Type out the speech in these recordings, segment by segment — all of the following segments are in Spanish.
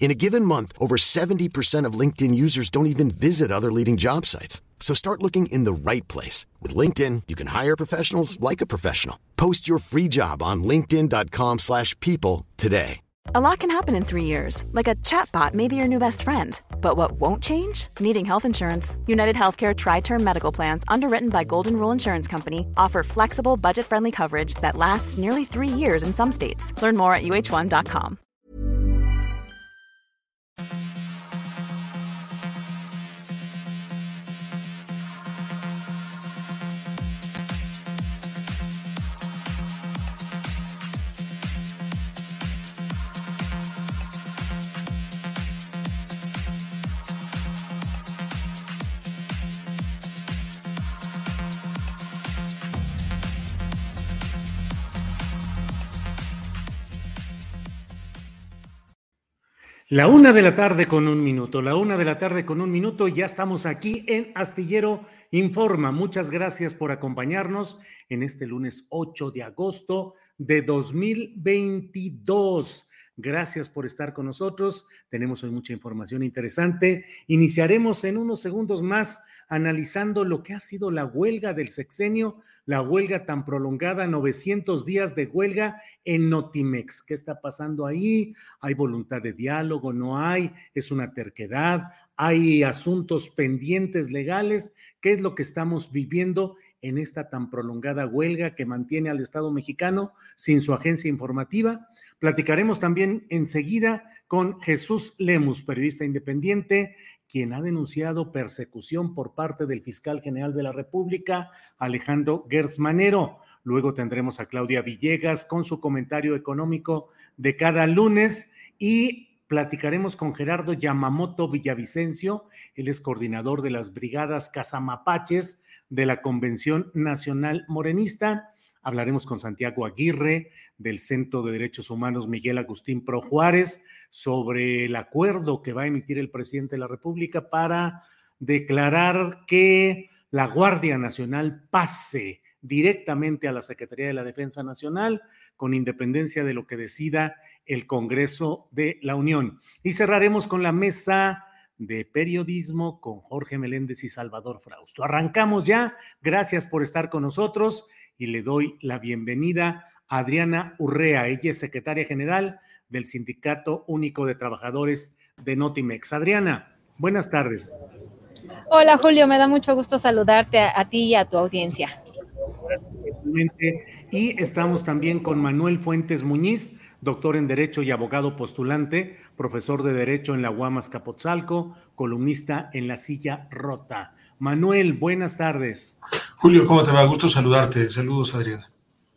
In a given month, over 70% of LinkedIn users don't even visit other leading job sites. So start looking in the right place. With LinkedIn, you can hire professionals like a professional. Post your free job on linkedin.com slash people today. A lot can happen in three years. Like a chatbot may be your new best friend. But what won't change? Needing health insurance. United Healthcare Tri-Term Medical Plans, underwritten by Golden Rule Insurance Company, offer flexible, budget-friendly coverage that lasts nearly three years in some states. Learn more at uh1.com thank you La una de la tarde con un minuto, la una de la tarde con un minuto, ya estamos aquí en Astillero Informa. Muchas gracias por acompañarnos en este lunes 8 de agosto de 2022. Gracias por estar con nosotros. Tenemos hoy mucha información interesante. Iniciaremos en unos segundos más analizando lo que ha sido la huelga del sexenio, la huelga tan prolongada, 900 días de huelga en Notimex. ¿Qué está pasando ahí? ¿Hay voluntad de diálogo? ¿No hay? ¿Es una terquedad? ¿Hay asuntos pendientes legales? ¿Qué es lo que estamos viviendo en esta tan prolongada huelga que mantiene al Estado mexicano sin su agencia informativa? Platicaremos también enseguida con Jesús Lemus, periodista independiente, quien ha denunciado persecución por parte del fiscal general de la República, Alejandro Gersmanero. Luego tendremos a Claudia Villegas con su comentario económico de cada lunes y platicaremos con Gerardo Yamamoto Villavicencio, él es coordinador de las brigadas Casamapaches de la Convención Nacional Morenista. Hablaremos con Santiago Aguirre del Centro de Derechos Humanos Miguel Agustín Pro Juárez sobre el acuerdo que va a emitir el presidente de la República para declarar que la Guardia Nacional pase directamente a la Secretaría de la Defensa Nacional con independencia de lo que decida el Congreso de la Unión. Y cerraremos con la mesa de periodismo con Jorge Meléndez y Salvador Frausto. Arrancamos ya. Gracias por estar con nosotros y le doy la bienvenida a Adriana Urrea. Ella es secretaria general del Sindicato Único de Trabajadores de Notimex. Adriana, buenas tardes. Hola Julio, me da mucho gusto saludarte a, ti y a tu audiencia. Y estamos también con Manuel Fuentes Muñiz, doctor en Derecho y abogado postulante, profesor de Derecho en la Guamas Capotzalco, columnista en La Silla Rota. Manuel, buenas tardes. Julio, ¿cómo te va? Gusto saludarte. Saludos, Adriana.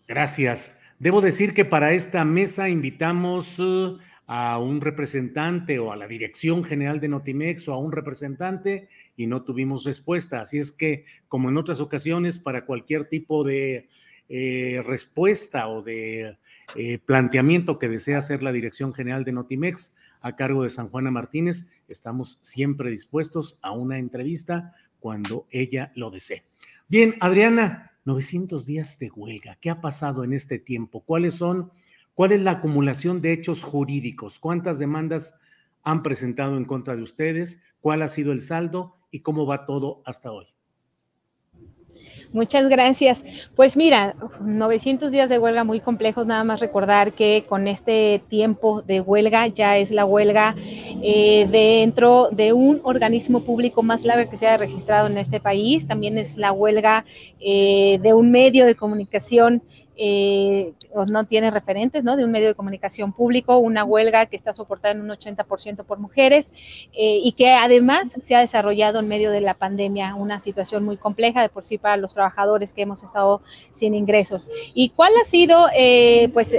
Gracias. Debo decir que para esta mesa invitamos uh, a un representante o a la dirección general de Notimex o a un representante y no tuvimos respuesta. Así es que, como en otras ocasiones, para cualquier tipo de eh, respuesta o de eh, planteamiento que desea hacer la dirección general de Notimex a cargo de San Juana Martínez, estamos siempre dispuestos a una entrevista cuando ella lo desee. Bien, Adriana, 900 días de huelga. ¿Qué ha pasado en este tiempo? ¿Cuáles son, cuál es la acumulación de hechos jurídicos? ¿Cuántas demandas han presentado en contra de ustedes? ¿Cuál ha sido el saldo y cómo va todo hasta hoy? Muchas gracias. Pues mira, 900 días de huelga muy complejos, nada más recordar que con este tiempo de huelga ya es la huelga eh, dentro de un organismo público más largo que se haya registrado en este país, también es la huelga eh, de un medio de comunicación eh, no tiene referentes, ¿no? De un medio de comunicación público, una huelga que está soportada en un 80% por mujeres y que además se ha desarrollado en medio de la pandemia, una situación muy compleja de por sí para los trabajadores que hemos estado sin ingresos. ¿Y cuál ha sido, pues,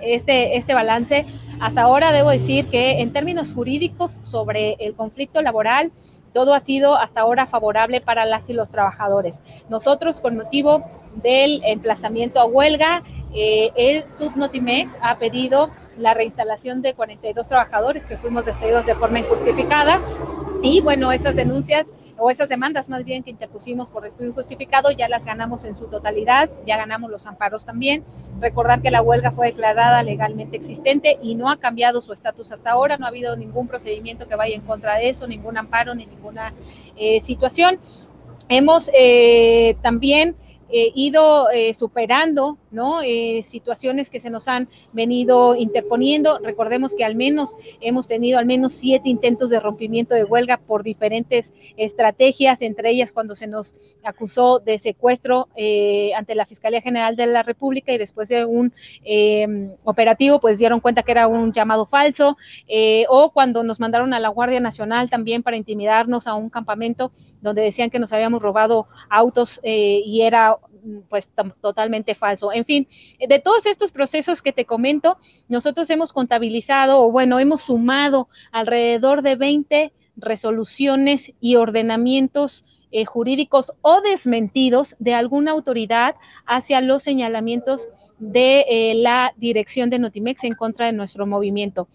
este, este balance? Hasta ahora debo decir que en términos jurídicos sobre el conflicto laboral, todo ha sido hasta ahora favorable para las y los trabajadores. Nosotros, con motivo del emplazamiento a huelga, eh, el Subnotimex ha pedido la reinstalación de 42 trabajadores que fuimos despedidos de forma injustificada y bueno, esas denuncias o esas demandas más bien que interpusimos por despido injustificado, ya las ganamos en su totalidad, ya ganamos los amparos también. Recordar que la huelga fue declarada legalmente existente y no ha cambiado su estatus hasta ahora, no ha habido ningún procedimiento que vaya en contra de eso, ningún amparo ni ninguna eh, situación. Hemos eh, también eh, ido eh, superando. Eh, situaciones que se nos han venido interponiendo. Recordemos que al menos hemos tenido al menos siete intentos de rompimiento de huelga por diferentes estrategias, entre ellas cuando se nos acusó de secuestro ante la Fiscalía General de la República y después de un em, operativo, pues dieron cuenta que era un llamado falso, o cuando nos mandaron a la Guardia Nacional también para intimidarnos a un campamento donde decían que nos habíamos robado autos y era pues totalmente falso. En fin, de todos estos procesos que te comento, nosotros hemos contabilizado o bueno, hemos sumado alrededor de 20 resoluciones y ordenamientos eh, jurídicos o desmentidos de alguna autoridad hacia los señalamientos de eh, la dirección de Notimex en contra de nuestro movimiento.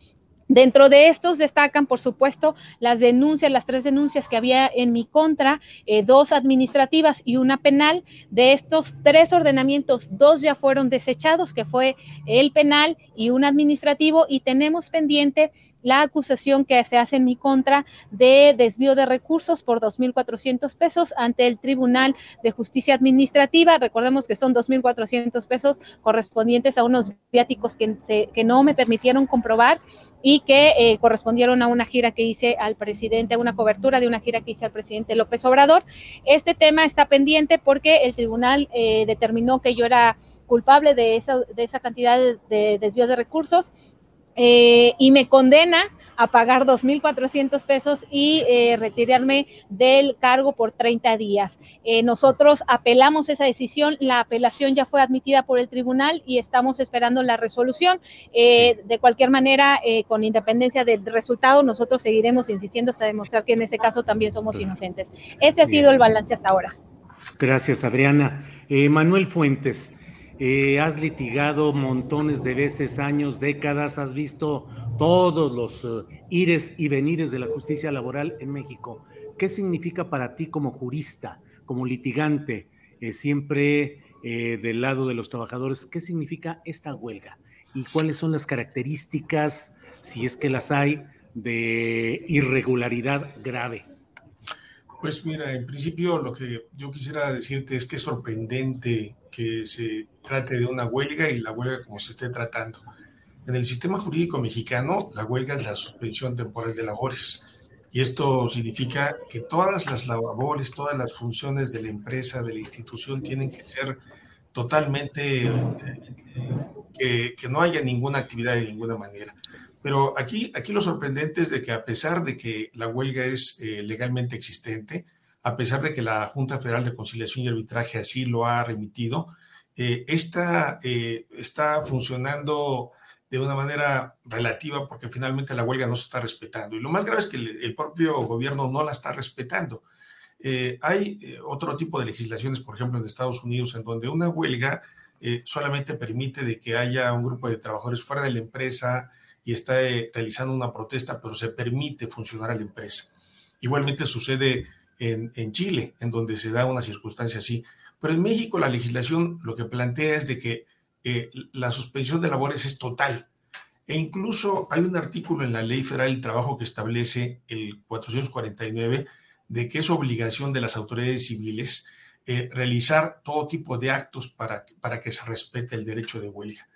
Dentro de estos destacan, por supuesto, las denuncias, las tres denuncias que había en mi contra, eh, dos administrativas y una penal. De estos tres ordenamientos, dos ya fueron desechados, que fue el penal y un administrativo, y tenemos pendiente la acusación que se hace en mi contra de desvío de recursos por 2.400 pesos ante el Tribunal de Justicia Administrativa. Recordemos que son 2.400 pesos correspondientes a unos viáticos que, que no me permitieron comprobar y que eh, correspondieron a una gira que hice al presidente, a una cobertura de una gira que hice al presidente López Obrador. Este tema está pendiente porque el tribunal eh, determinó que yo era culpable de esa, de esa cantidad de desvío de recursos eh, y me condena a pagar 2.400 pesos y eh, retirarme del cargo por 30 días. Eh, nosotros apelamos esa decisión, la apelación ya fue admitida por el tribunal y estamos esperando la resolución. De cualquier manera, con independencia del resultado, nosotros seguiremos insistiendo hasta demostrar que en ese caso también somos inocentes. Ese ha sido el balance hasta ahora. Gracias, Adriana. Manuel Fuentes. Eh, has litigado montones de veces, años, décadas, has visto todos los eh, ires y venires de la justicia laboral en México. ¿Qué significa para ti como jurista, como litigante, eh, siempre del lado de los trabajadores? ¿Qué significa esta huelga? ¿Y cuáles son las características, si es que las hay, de irregularidad grave? Pues mira, en principio lo que yo quisiera decirte es que es sorprendente que se trate de una huelga y la huelga como se esté tratando. En el sistema jurídico mexicano, la huelga es la suspensión temporal de labores. Y esto significa que todas las labores, todas las funciones de la empresa, de la institución, tienen que ser totalmente, eh, que, no haya ninguna actividad de ninguna manera. Pero aquí, aquí lo sorprendente es de que a pesar de que la huelga es eh, legalmente existente, a pesar de que la Junta Federal de Conciliación y Arbitraje así lo ha remitido, eh, esta eh, está funcionando de una manera relativa porque finalmente la huelga no se está respetando. Y lo más grave es que el, propio gobierno no la está respetando. Eh, hay otro tipo de legislaciones, por ejemplo, en Estados Unidos, en donde una huelga solamente permite de que haya un grupo de trabajadores fuera de la empresa y está realizando una protesta, pero se permite funcionar a la empresa. Igualmente sucede en, en Chile, en donde se da una circunstancia así. Pero en México la legislación lo que plantea es de que eh, la suspensión de labores es total. E incluso hay un artículo en la Ley Federal del Trabajo que establece el 449 de que es obligación de las autoridades civiles eh, realizar todo tipo de actos para, para que se respete el derecho de huelga.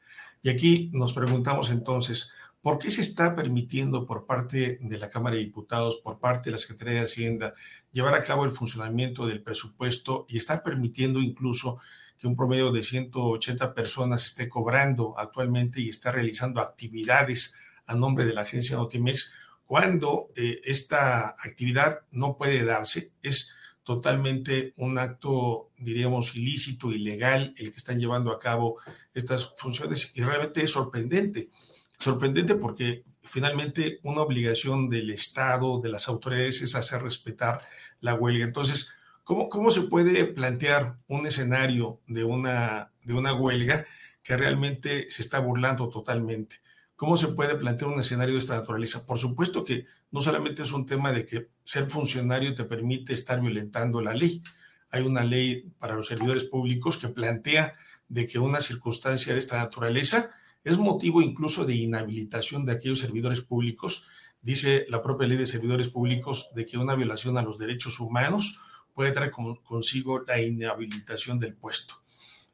Y aquí nos preguntamos entonces, ¿por qué se está permitiendo por parte de la Cámara de Diputados, por parte de la Secretaría de Hacienda, llevar a cabo el funcionamiento del presupuesto y está permitiendo incluso que un promedio de 180 personas esté cobrando actualmente y está realizando actividades a nombre de la agencia Notimex, cuando eh, esta actividad no puede darse, es totalmente un acto, diríamos, ilícito, ilegal, el que están llevando a cabo estas funciones y realmente es sorprendente. Sorprendente porque finalmente una obligación del Estado, de las autoridades, es hacer respetar la huelga. Entonces, ¿cómo, cómo se puede plantear un escenario de una, de una huelga que realmente se está burlando totalmente? ¿Cómo se puede plantear un escenario de esta naturaleza? Por supuesto que no solamente es un tema de que ser funcionario te permite estar violentando la ley. Hay una ley para los servidores públicos que plantea de que una circunstancia de esta naturaleza es motivo incluso de inhabilitación de aquellos servidores públicos. Dice la propia ley de servidores públicos de que una violación a los derechos humanos puede traer consigo la inhabilitación del puesto.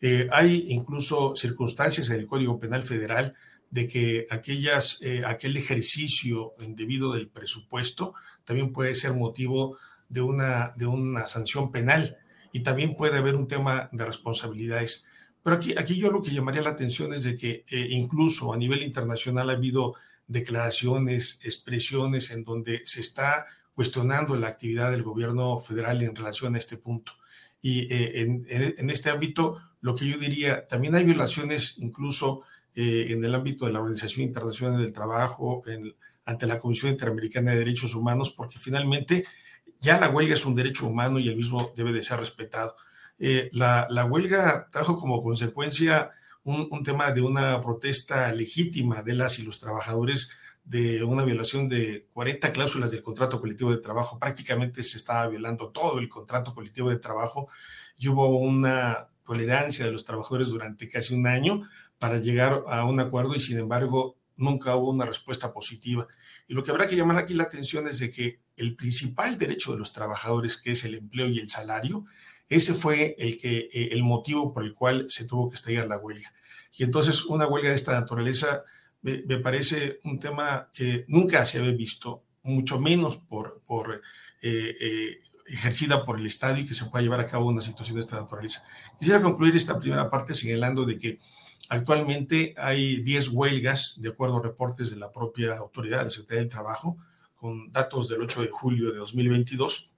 Eh, hay incluso circunstancias en el Código Penal Federal de que aquellas, eh, aquel ejercicio indebido del presupuesto también puede ser motivo de una, de una sanción penal y también puede haber un tema de responsabilidades. Pero aquí, aquí yo lo que llamaría la atención es de que eh, incluso a nivel internacional ha habido declaraciones, expresiones en donde se está cuestionando la actividad del gobierno federal en relación a este punto. Y eh, en, este ámbito, lo que yo diría, también hay violaciones incluso eh, en el ámbito de la Organización Internacional del Trabajo, ante la Comisión Interamericana de Derechos Humanos, porque finalmente ya la huelga es un derecho humano y el mismo debe de ser respetado. Eh, la, huelga trajo como consecuencia un, tema de una protesta legítima de las y los trabajadores de una violación de 40 cláusulas del contrato colectivo de trabajo. Prácticamente se estaba violando todo el contrato colectivo de trabajo y hubo una tolerancia de los trabajadores durante casi un año para llegar a un acuerdo y sin embargo nunca hubo una respuesta positiva. Y lo que habrá que llamar aquí la atención es de que el principal derecho de los trabajadores, que es el empleo y el salario, ese fue el, que, eh, el motivo por el cual se tuvo que estallar la huelga. Y entonces una huelga de esta naturaleza me, parece un tema que nunca se había visto, mucho menos por, por eh, eh, ejercida por el Estado y que se pueda llevar a cabo una situación de esta naturaleza. Quisiera concluir esta primera parte señalando de que Actualmente hay 10 huelgas, de acuerdo a reportes de la propia autoridad, la Secretaría del Trabajo, con datos del 8 de julio de 2022.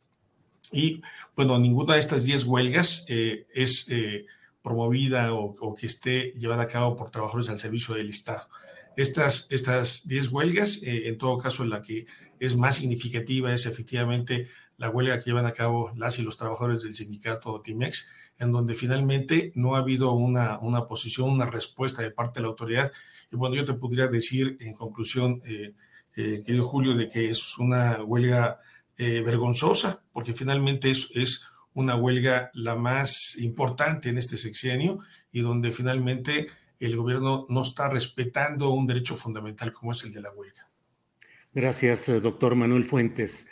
Y bueno, ninguna de estas 10 huelgas eh, es eh, promovida o, que esté llevada a cabo por trabajadores al servicio del Estado. Estas, estas 10 huelgas, eh, en todo caso, la que es más significativa es efectivamente la huelga que llevan a cabo las y los trabajadores del sindicato Timex, en donde finalmente no ha habido una, una posición, una respuesta de parte de la autoridad. Y bueno, yo te podría decir en conclusión, eh, eh, querido Julio, de que es una huelga eh, vergonzosa, porque finalmente es, es una huelga la más importante en este sexenio y donde finalmente el gobierno no está respetando un derecho fundamental como es el de la huelga. Gracias, doctor Manuel Fuentes.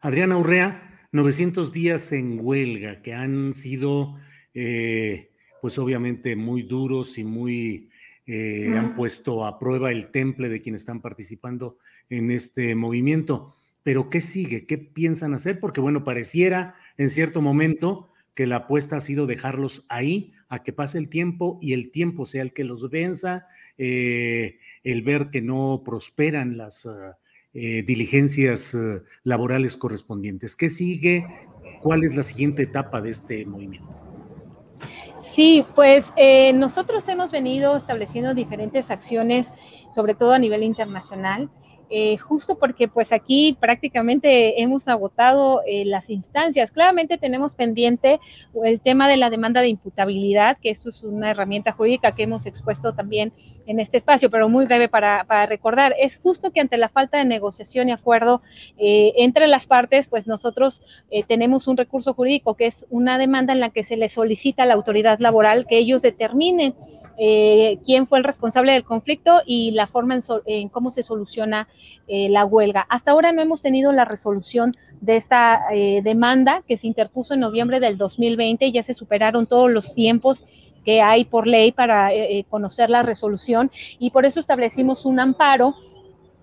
Adriana Urrea, 900 días en huelga que han sido, eh, pues obviamente, muy duros y muy, eh, han puesto a prueba el temple de quienes están participando en este movimiento. Pero ¿qué sigue? ¿Qué piensan hacer? Porque bueno, pareciera en cierto momento que la apuesta ha sido dejarlos ahí a que pase el tiempo y el tiempo sea el que los venza, eh, el ver que no prosperan las... Ah, eh, diligencias eh, laborales correspondientes. ¿Qué sigue? ¿Cuál es la siguiente etapa de este movimiento? Sí, pues eh, nosotros hemos venido estableciendo diferentes acciones, sobre todo a nivel internacional. Eh, justo porque pues aquí prácticamente hemos agotado eh, las instancias. Claramente tenemos pendiente el tema de la demanda de imputabilidad, que eso es una herramienta jurídica que hemos expuesto también en este espacio, pero muy breve para, recordar. Es justo que ante la falta de negociación y acuerdo eh, entre las partes, pues nosotros tenemos un recurso jurídico que es una demanda en la que se le solicita a la autoridad laboral que ellos determinen quién fue el responsable del conflicto y la forma en cómo se soluciona eh, la huelga. Hasta ahora no hemos tenido la resolución de esta eh, demanda que se interpuso en noviembre del 2020 y ya se superaron todos los tiempos que hay por ley para eh, conocer la resolución y por eso establecimos un amparo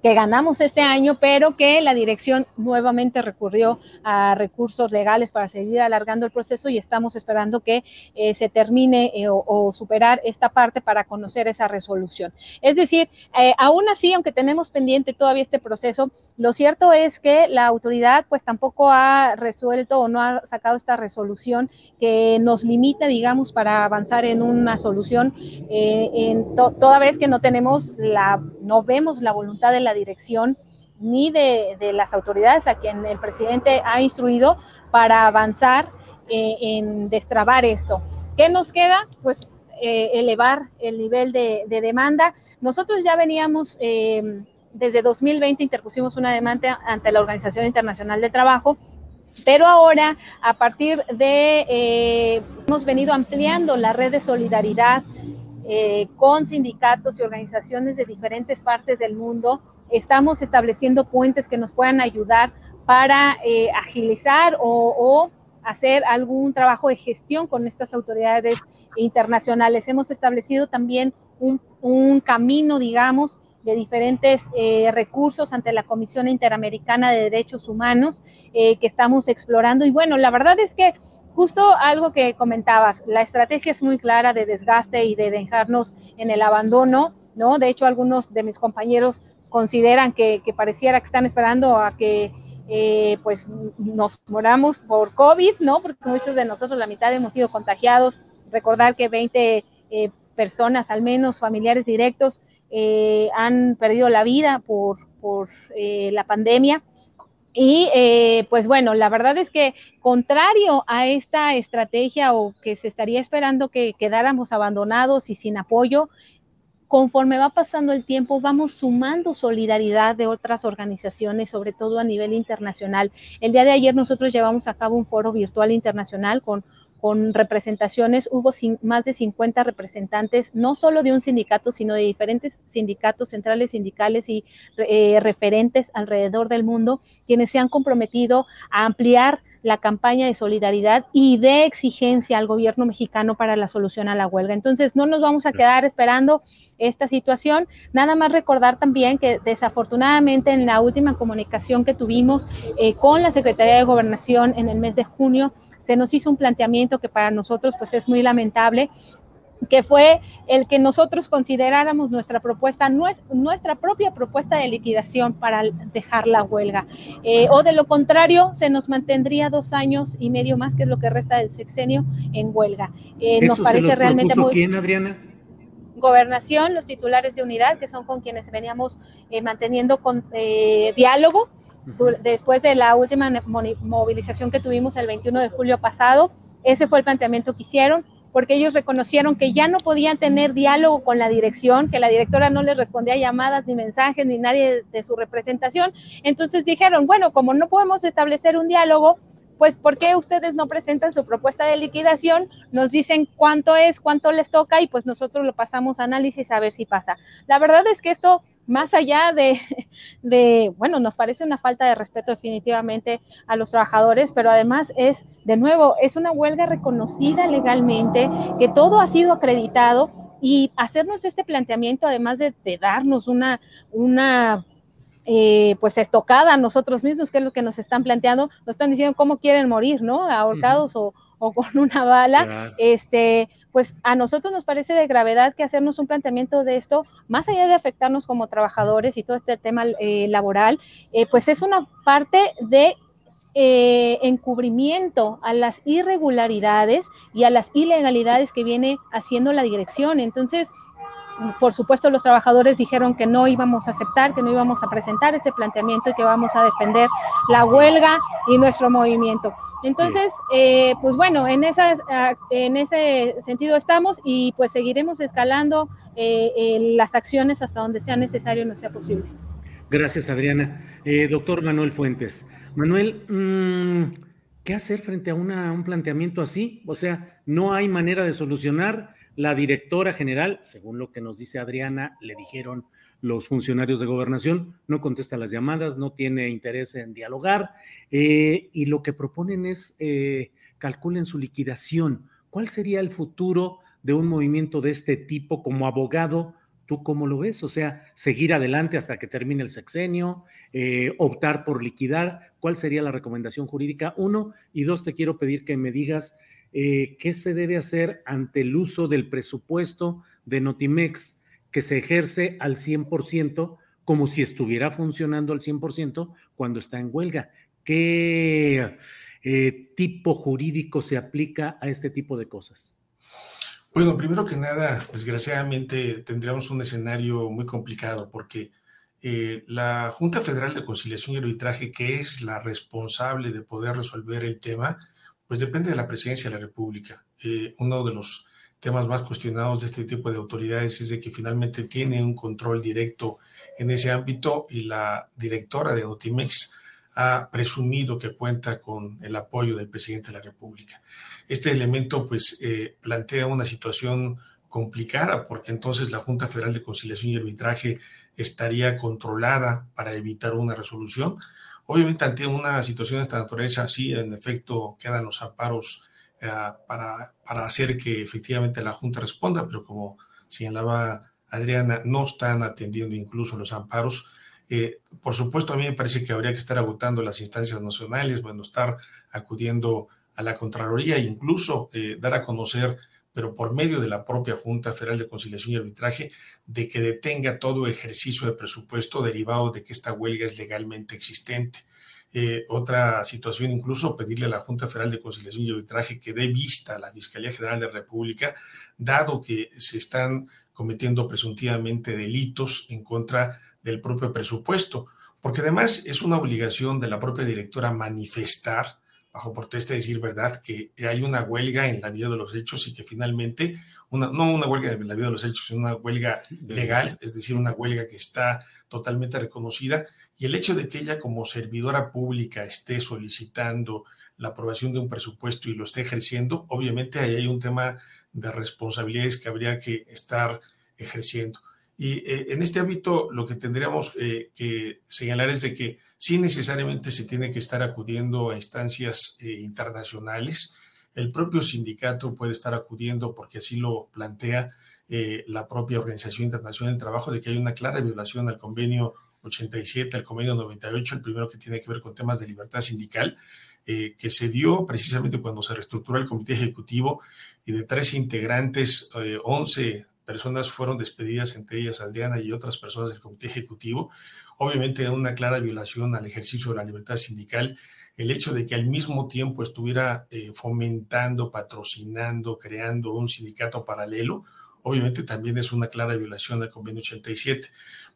que ganamos este año, pero que la dirección nuevamente recurrió a recursos legales para seguir alargando el proceso y estamos esperando que eh, se termine eh, o, superar esta parte para conocer esa resolución. Es decir, eh, aún así, aunque tenemos pendiente todavía este proceso, lo cierto es que la autoridad pues tampoco ha resuelto o no ha sacado esta resolución que nos limita, digamos, para avanzar en una solución, en toda vez que no tenemos la, no vemos la voluntad de la dirección ni de, las autoridades a quien el presidente ha instruido para avanzar eh, en destrabar esto. ¿Qué nos queda? Pues eh, elevar el nivel de, demanda. Nosotros ya veníamos, eh, desde 2020 interpusimos una demanda ante la Organización Internacional de Trabajo pero ahora, a partir de, hemos venido ampliando la red de solidaridad con sindicatos y organizaciones de diferentes partes del mundo estamos estableciendo puentes que nos puedan ayudar para eh, agilizar o, hacer algún trabajo de gestión con estas autoridades internacionales. Hemos establecido también un, camino, digamos, de diferentes eh, recursos ante la Comisión Interamericana de Derechos Humanos eh, que estamos explorando. Y bueno, la verdad es que justo algo que comentabas, la estrategia es muy clara de desgaste y de dejarnos en el abandono, ¿no? De hecho, algunos de mis compañeros consideran que, pareciera que están esperando a que eh, pues nos moramos por COVID, ¿no? Porque muchos de nosotros, la mitad, hemos sido contagiados. Recordar que 20 eh, personas, al menos familiares directos, eh, han perdido la vida por, por la pandemia. Y pues bueno, la verdad es que contrario a esta estrategia o que se estaría esperando que quedáramos abandonados y sin apoyo, conforme va pasando el tiempo, vamos sumando solidaridad de otras organizaciones, sobre todo a nivel internacional. El día de ayer nosotros llevamos a cabo un foro virtual internacional con con representaciones, hubo más de 50 representantes, no solo de un sindicato, sino de diferentes sindicatos centrales sindicales y eh, referentes alrededor del mundo, quienes se han comprometido a ampliar la campaña de solidaridad y de exigencia al gobierno mexicano para la solución a la huelga. Entonces, no nos vamos a quedar esperando esta situación. Nada más recordar también que desafortunadamente en la última comunicación que tuvimos eh, con la Secretaría de Gobernación en el mes de junio, se nos hizo un planteamiento que para nosotros pues es muy lamentable que fue el que nosotros consideráramos nuestra propuesta, nuestra propia propuesta de liquidación para dejar la huelga. Eh, o de lo contrario, se nos mantendría dos años y medio más, que es lo que resta del sexenio, en huelga. Eh, nos parece realmente muy... ¿Quién, Adriana? Gobernación, los titulares de unidad, que son con quienes veníamos eh, manteniendo con, diálogo después de la última movilización que tuvimos el 21 de julio pasado. Ese fue el planteamiento que hicieron porque ellos reconocieron que ya no podían tener diálogo con la dirección, que la directora no les respondía llamadas ni mensajes ni nadie de su representación. Entonces dijeron, bueno, como no podemos establecer un diálogo, pues ¿por qué ustedes no presentan su propuesta de liquidación? Nos dicen cuánto es, cuánto les toca y pues nosotros lo pasamos a análisis a ver si pasa. La verdad es que esto más allá de, de, bueno, nos parece una falta de respeto definitivamente a los trabajadores, pero además es, de nuevo, es una huelga reconocida legalmente, que todo ha sido acreditado y hacernos este planteamiento, además de, darnos una, una eh, pues estocada a nosotros mismos, que es lo que nos están planteando, nos están diciendo cómo quieren morir, ¿no? Ahorcados o, o, con una bala, este, pues a nosotros nos parece de gravedad que hacernos un planteamiento de esto, más allá de afectarnos como trabajadores y todo este tema eh, laboral, eh, pues es una parte de eh, encubrimiento a las irregularidades y a las ilegalidades que viene haciendo la dirección. Entonces, por supuesto, los trabajadores dijeron que no íbamos a aceptar, que no íbamos a presentar ese planteamiento y que vamos a defender la huelga y nuestro movimiento. Entonces, eh, pues bueno, en, esas, en ese sentido estamos y pues seguiremos escalando eh, las acciones hasta donde sea necesario y no sea posible. Gracias, Adriana. Eh, doctor Manuel Fuentes. Manuel, mm, ¿qué hacer frente a un planteamiento así? O sea, no hay manera de solucionar la directora general, según lo que nos dice Adriana, le dijeron los funcionarios de gobernación, no contesta las llamadas, no tiene interés en dialogar eh, y lo que proponen es eh, calculen su liquidación. ¿Cuál sería el futuro de un movimiento de este tipo como abogado? ¿Tú cómo lo ves? O sea, seguir adelante hasta que termine el sexenio, eh, optar por liquidar. ¿Cuál sería la recomendación jurídica? Uno. Y dos, te quiero pedir que me digas eh, qué se debe hacer ante el uso del presupuesto de Notimex que se ejerce al 100% como si estuviera funcionando al 100% cuando está en huelga. ¿Qué eh, tipo jurídico se aplica a este tipo de cosas? Bueno, primero que nada, desgraciadamente tendríamos un escenario muy complicado porque eh, la Junta Federal de Conciliación y Arbitraje, que es la responsable de poder resolver el tema, pues depende de la presidencia de la República. Eh, uno de los temas más cuestionados de este tipo de autoridades es de que finalmente tiene un control directo en ese ámbito y la directora de Notimex ha presumido que cuenta con el apoyo del presidente de la República. Este elemento pues eh, plantea una situación complicada porque entonces la Junta Federal de Conciliación y Arbitraje estaría controlada para evitar una resolución. Obviamente ante una situación de esta naturaleza sí, en efecto quedan los amparos eh, para, para hacer que efectivamente la Junta responda, pero como señalaba Adriana, no están atendiendo incluso los amparos. Eh, por supuesto, a mí me parece que habría que estar agotando las instancias nacionales, bueno, estar acudiendo a la Contraloría e incluso eh, dar a conocer, pero por medio de la propia Junta Federal de Conciliación y Arbitraje, de que detenga todo ejercicio de presupuesto derivado de que esta huelga es legalmente existente. Eh, otra situación, incluso pedirle a la Junta Federal de Conciliación y Arbitraje que dé vista a la Fiscalía General de la República, dado que se están cometiendo presuntivamente delitos en contra del propio presupuesto, porque además es una obligación de la propia directora manifestar, bajo protesta, decir verdad, que hay una huelga en la vida de los hechos y que finalmente, una, no una huelga en la vida de los hechos, sino una huelga legal, es decir, una huelga que está totalmente reconocida, y el hecho de que ella como servidora pública esté solicitando la aprobación de un presupuesto y lo esté ejerciendo, obviamente ahí hay un tema de responsabilidades que habría que estar ejerciendo. Y eh, en este ámbito lo que tendríamos eh, que señalar es de que sí necesariamente se tiene que estar acudiendo a instancias eh, internacionales. El propio sindicato puede estar acudiendo porque así lo plantea la propia Organización Internacional del Trabajo de que hay una clara violación al convenio 87, al convenio 98, el primero que tiene que ver con temas de libertad sindical, que se dio precisamente cuando se reestructuró el comité ejecutivo y de tres integrantes, 11 personas fueron despedidas, entre ellas Adriana y otras personas del comité ejecutivo. Obviamente una clara violación al ejercicio de la libertad sindical, el hecho de que al mismo tiempo estuviera eh, fomentando, patrocinando, creando un sindicato paralelo, obviamente también es una clara violación del convenio 87.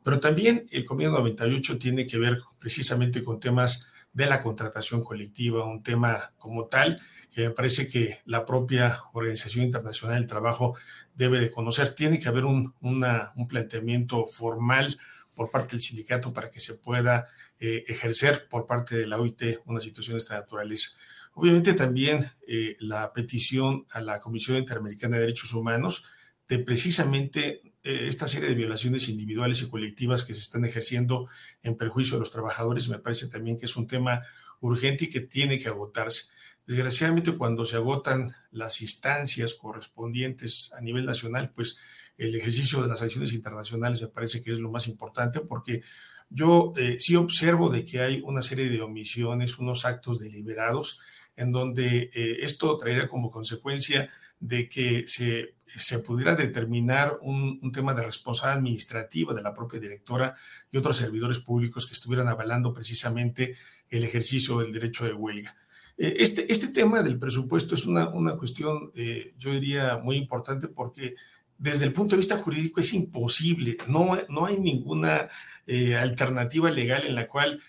Pero también el convenio 98 tiene que ver precisamente con temas de la contratación colectiva, un tema como tal que me parece que la propia Organización Internacional del Trabajo debe de conocer. Tiene que haber un, un planteamiento formal por parte del sindicato para que se pueda eh, ejercer por parte de la OIT una situación de esta naturaleza. Obviamente también eh, la petición a la Comisión Interamericana de Derechos Humanos de precisamente eh, esta serie de violaciones individuales y colectivas que se están ejerciendo en perjuicio de los trabajadores, me parece también que es un tema urgente y que tiene que agotarse. Desgraciadamente, cuando se agotan las instancias correspondientes a nivel nacional, pues el ejercicio de las acciones internacionales me parece que es lo más importante porque yo eh, sí observo de que hay una serie de omisiones, unos actos deliberados, en donde eh, esto traería como consecuencia de que se, se pudiera determinar un, un, tema de responsabilidad administrativa de la propia directora y otros servidores públicos que estuvieran avalando precisamente el ejercicio del derecho de huelga. Eh, este, este tema del presupuesto es una, una cuestión, eh, yo diría, muy importante porque desde el punto de vista jurídico es imposible, no, no hay ninguna eh, alternativa legal en la cual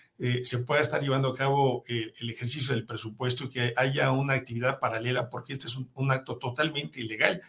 se pueda estar llevando a cabo el ejercicio del presupuesto y que haya una actividad paralela, porque este es un, un acto totalmente ilegal.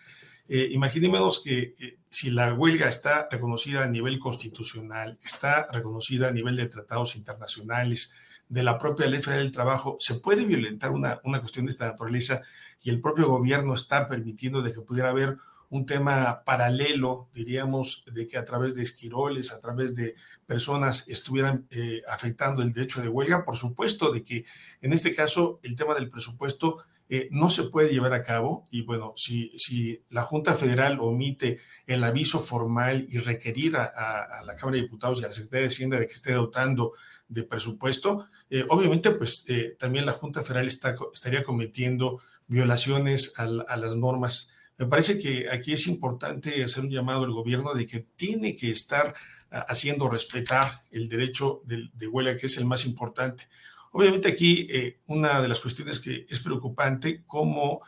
imaginémonos que si la huelga está reconocida a nivel constitucional, está reconocida a nivel de tratados internacionales, de la propia ley federal del trabajo, se puede violentar una, una cuestión de esta naturaleza y el propio gobierno está permitiendo de que pudiera haber un tema paralelo, diríamos, de que a través de esquiroles, a través de personas estuvieran eh, afectando el derecho de huelga. Por supuesto de que en este caso el tema del presupuesto eh, no se puede llevar a cabo y bueno, si, si la Junta Federal omite el aviso formal y requerir a, la Cámara de Diputados y a la Secretaría de Hacienda de que esté dotando de presupuesto, eh, obviamente pues eh, también la Junta Federal estaría cometiendo violaciones a, las normas. Me parece que aquí es importante hacer un llamado al gobierno de que tiene que estar ah, haciendo respetar el derecho de, huelga, que es el más importante. Obviamente aquí eh, una de las cuestiones que es preocupante, cómo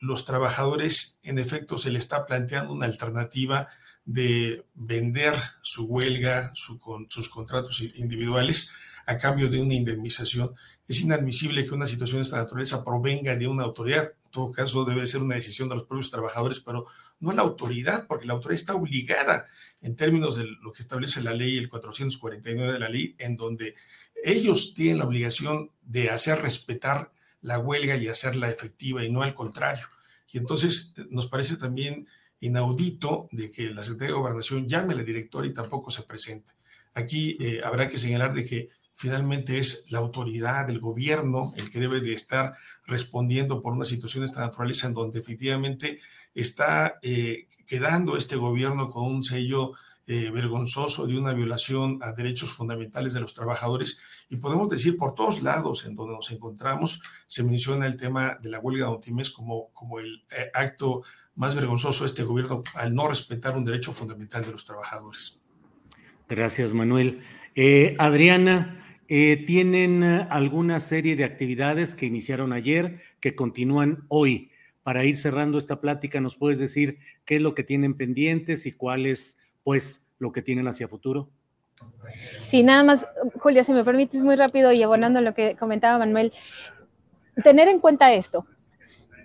los trabajadores en efecto se le está planteando una alternativa de vender su huelga, sus contratos individuales a cambio de una indemnización. Es inadmisible que una situación de esta naturaleza provenga de una autoridad. En todo caso, debe ser una decisión de los propios trabajadores, pero no la autoridad, porque la autoridad está obligada en términos de lo que establece la ley, el 449 de la ley, en donde ellos tienen la obligación de hacer respetar la huelga y hacerla efectiva y no al contrario. Y entonces eh, nos parece también inaudito de que la Secretaría de Gobernación llame a la directora y tampoco se presente. Aquí eh, habrá que señalar de que finalmente es la autoridad, el gobierno, el que debe de estar respondiendo por una situación de esta naturaleza en donde efectivamente está eh, quedando este gobierno con un sello eh, vergonzoso de una violación a derechos fundamentales de los trabajadores y podemos decir por todos lados en donde nos encontramos se menciona el tema de la huelga de Ontimes como, como el acto más vergonzoso este gobierno al no respetar un derecho fundamental de los trabajadores. Gracias, Manuel. Eh, Adriana, ¿tienen alguna serie de actividades que iniciaron ayer que continúan hoy? Para ir cerrando esta plática, ¿nos puedes decir qué es lo que tienen pendientes y cuáles pues lo que tienen hacia futuro. Sí, nada más, Julio, si me permites muy rápido y abonando lo que comentaba Manuel, tener en cuenta esto.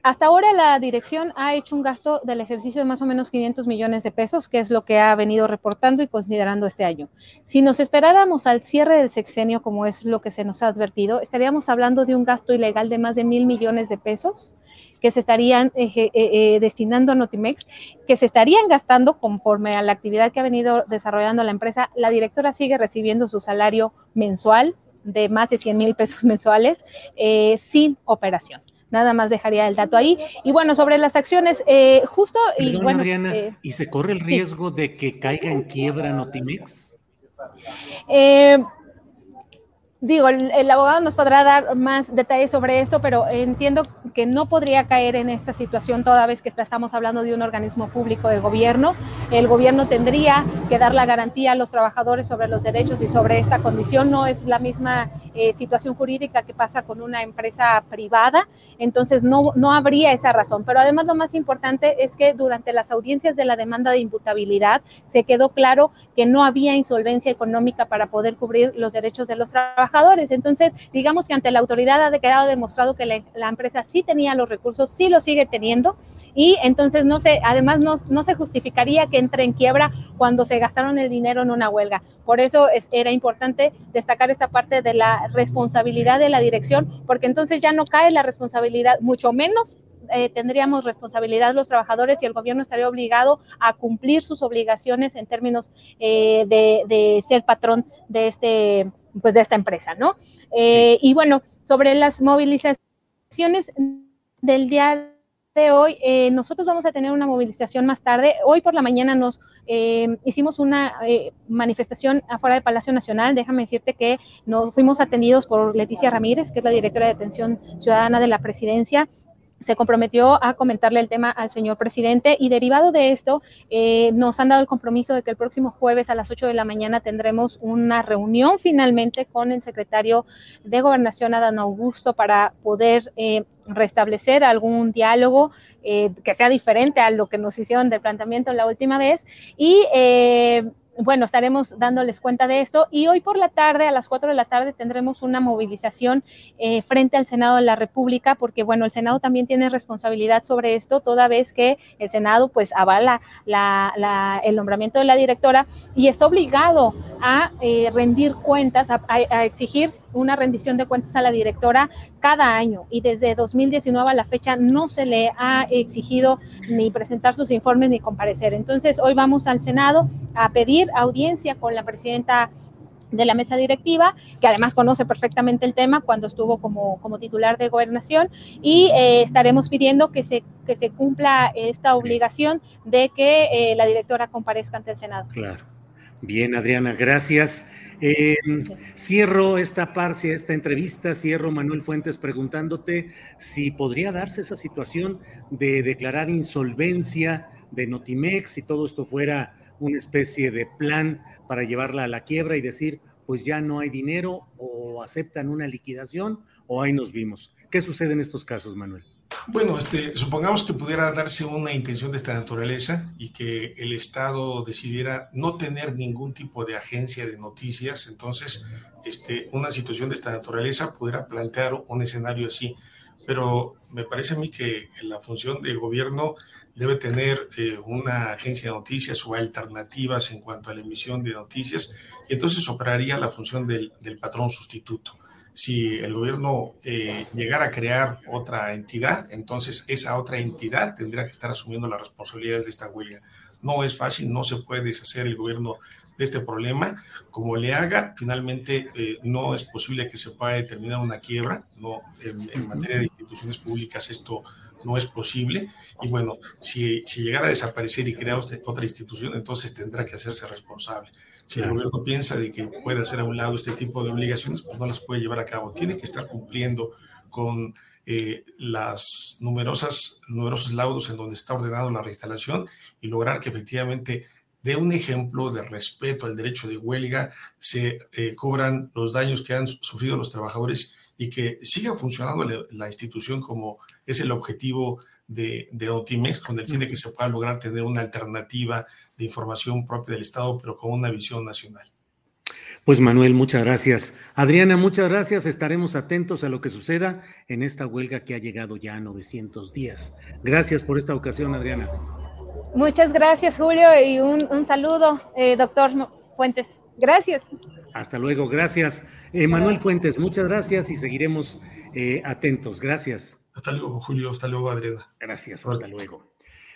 Hasta ahora la dirección ha hecho un gasto del ejercicio de más o menos 500 millones de pesos, que es lo que ha venido reportando y considerando este año. Si nos esperáramos al cierre del sexenio, como es lo que se nos ha advertido, estaríamos hablando de un gasto ilegal de más de mil millones de pesos que se estarían eh, eh, destinando a Notimex, que se estarían gastando conforme a la actividad que ha venido desarrollando la empresa. La directora sigue recibiendo su salario mensual de más de 100 mil pesos mensuales eh, sin operación. Nada más dejaría el dato ahí. Y bueno, sobre las acciones, justo... y, bueno, ¿y se corre el riesgo de que caiga en quiebra Notimex? Eh, digo, el, abogado nos podrá dar más detalles sobre esto, pero entiendo que no podría caer en esta situación toda vez que estamos hablando de un organismo público de gobierno. El gobierno tendría que dar la garantía a los trabajadores sobre los derechos y sobre esta condición. No es la misma eh, situación jurídica que pasa con una empresa privada, entonces no, no habría esa razón. Pero además lo más importante es que durante las audiencias de la demanda de imputabilidad se quedó claro que no había insolvencia económica para poder cubrir los derechos de los trabajadores entonces, digamos que ante la autoridad ha quedado demostrado que la, empresa sí tenía los recursos, sí lo sigue teniendo, y entonces no se, además no, no se justificaría que entre en quiebra cuando se gastaron el dinero en una huelga. Por eso es, era importante destacar esta parte de la responsabilidad de la dirección, porque entonces ya no cae la responsabilidad, mucho menos eh, tendríamos responsabilidad los trabajadores y el gobierno estaría obligado a cumplir sus obligaciones en términos eh, de, ser patrón de este pues de esta empresa, ¿no? Eh, y bueno, sobre las movilizaciones del día de hoy, eh, nosotros vamos a tener una movilización más tarde. Hoy por la mañana nos eh, hicimos una manifestación afuera del Palacio Nacional. Déjame decirte que nos fuimos atendidos por Leticia Ramírez, que es la directora de Atención Ciudadana de la Presidencia, se comprometió a comentarle el tema al señor presidente y derivado de esto eh, nos han dado el compromiso de que el próximo jueves a las 8 de la mañana tendremos una reunión finalmente con el secretario de Gobernación, Adán Augusto, para poder eh, restablecer algún diálogo eh, que sea diferente a lo que nos hicieron de planteamiento la última vez. Y bueno, estaremos dándoles cuenta de esto. Y hoy por la tarde, a las 4 de la tarde, tendremos una movilización eh, frente al Senado de la República, porque bueno, el Senado también tiene responsabilidad sobre esto, toda vez que el Senado pues avala el nombramiento de la directora y está obligado a eh, rendir cuentas, a exigir una rendición de cuentas a la directora cada año y desde 2019 a la fecha no se le ha exigido ni presentar sus informes ni comparecer. Entonces, hoy vamos al Senado a pedir audiencia con la presidenta de la mesa directiva, que además conoce perfectamente el tema cuando estuvo como, como titular de gobernación, y eh, estaremos pidiendo que se, que se cumpla esta obligación de que eh, la directora comparezca ante el Senado. Claro. Bien, Adriana, gracias. Eh, cierro esta parte, esta entrevista, cierro Manuel Fuentes preguntándote si podría darse esa situación de declarar insolvencia de Notimex si todo esto fuera una especie de plan para llevarla a la quiebra y decir, pues ya no hay dinero o aceptan una liquidación o ahí nos vimos. ¿Qué sucede en estos casos, Manuel? Bueno, este, supongamos que pudiera darse una intención de esta naturaleza y que el Estado decidiera no tener ningún tipo de agencia de noticias, entonces este, una situación de esta naturaleza pudiera plantear un escenario así. Pero me parece a mí que la función del gobierno debe tener eh, una agencia de noticias o alternativas en cuanto a la emisión de noticias y entonces operaría la función del, patrón sustituto. Si el gobierno eh, llegara a crear otra entidad, entonces esa otra entidad tendría que estar asumiendo las responsabilidades de esta huelga. No es fácil, no se puede deshacer el gobierno de este problema. Como le haga, finalmente eh, no es posible que se pueda determinar una quiebra. No, en materia de instituciones públicas esto no es posible. Y bueno, si, si llegara a desaparecer y crear otra institución, entonces tendrá que hacerse responsable. Si el gobierno piensa de que puede hacer a un lado este tipo de obligaciones, pues no las puede llevar a cabo. Tiene que estar cumpliendo con eh, las numerosas, numerosos laudos en donde está ordenado la reinstalación y lograr que efectivamente de un ejemplo de respeto al derecho de huelga, se eh, cobran los daños que han sufrido los trabajadores y que siga funcionando la institución como es el objetivo de, de Otimex, con el fin de que se pueda lograr tener una alternativa de información propia del Estado, pero con una visión nacional. Pues Manuel, muchas gracias. Adriana, muchas gracias. Estaremos atentos a lo que suceda en esta huelga que ha llegado ya a 900 días. Gracias por esta ocasión, Adriana. Muchas gracias, Julio, y un, saludo, eh, doctor Fuentes. Gracias. Hasta luego, gracias. Eh, Manuel Fuentes, muchas gracias y seguiremos eh, atentos. Gracias. Hasta luego, Julio. Hasta luego, Adriana. Gracias, hasta luego.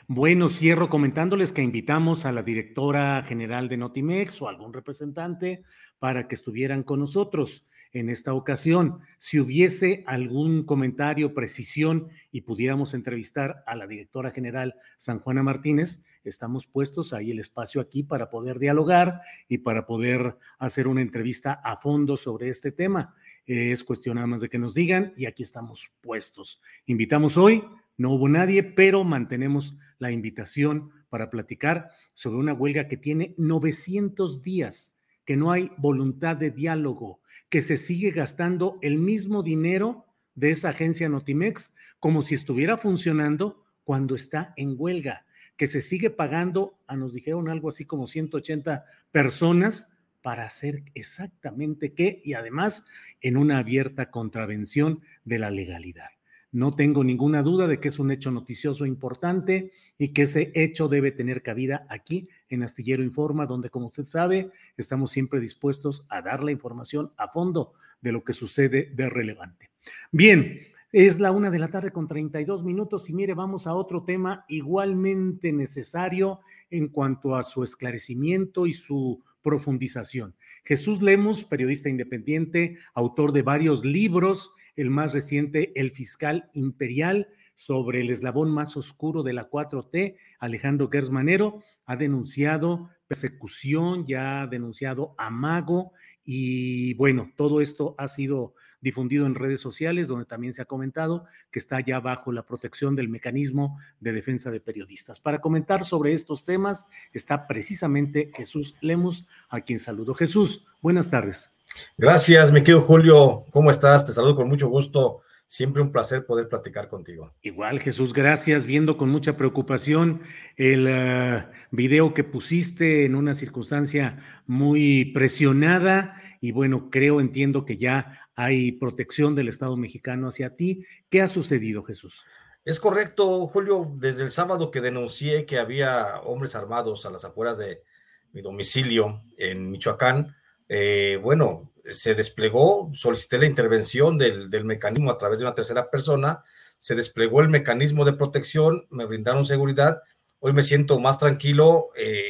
Bueno, cierro comentándoles que invitamos a la directora general de Notimex o algún representante para que estuvieran con nosotros en esta ocasión. Si hubiese algún comentario, precisión y pudiéramos entrevistar a la directora general San Juana Martínez, estamos puestos ahí el espacio aquí para poder dialogar y para poder hacer una entrevista a fondo sobre este tema. Es cuestión nada más de que nos digan y aquí estamos puestos. Invitamos hoy, no hubo nadie, pero mantenemos la invitación para platicar sobre una huelga que tiene 900 días, que no hay voluntad de diálogo, que se sigue gastando el mismo dinero de esa agencia Notimex como si estuviera funcionando cuando está en huelga, que se sigue pagando, a nos dijeron algo así como 180 personas para hacer exactamente qué y además en una abierta contravención de la legalidad. No tengo ninguna duda de que es un hecho noticioso importante y que ese hecho debe tener cabida aquí en Astillero Informa, donde, como usted sabe, estamos siempre dispuestos a dar la información a fondo de lo que sucede de relevante. Bien, es la una de la tarde con 32 minutos y mire, vamos a otro tema igualmente necesario en cuanto a su esclarecimiento y su profundización. Jesús Lemos, periodista independiente, autor de varios libros, el más reciente, El Fiscal Imperial, sobre el eslabón más oscuro de la 4T, Alejandro Gersmanero, ha denunciado persecución, ya ha denunciado amago y bueno, todo esto ha sido difundido en redes sociales, donde también se ha comentado que está ya bajo la protección del mecanismo de defensa de periodistas. Para comentar sobre estos temas está precisamente Jesús Lemus, a quien saludo. Jesús, buenas tardes. Gracias, mi querido Julio. ¿Cómo estás? Te saludo con mucho gusto. Siempre un placer poder platicar contigo. Igual, Jesús, gracias. Viendo con mucha preocupación el uh, video que pusiste en una circunstancia muy presionada y bueno, creo, entiendo que ya hay protección del Estado mexicano hacia ti. ¿Qué ha sucedido, Jesús? Es correcto, Julio. Desde el sábado que denuncié que había hombres armados a las afueras de mi domicilio en Michoacán, eh, bueno, se desplegó, solicité la intervención del, mecanismo a través de una tercera persona, se desplegó el mecanismo de protección, me brindaron seguridad, hoy me siento más tranquilo, eh,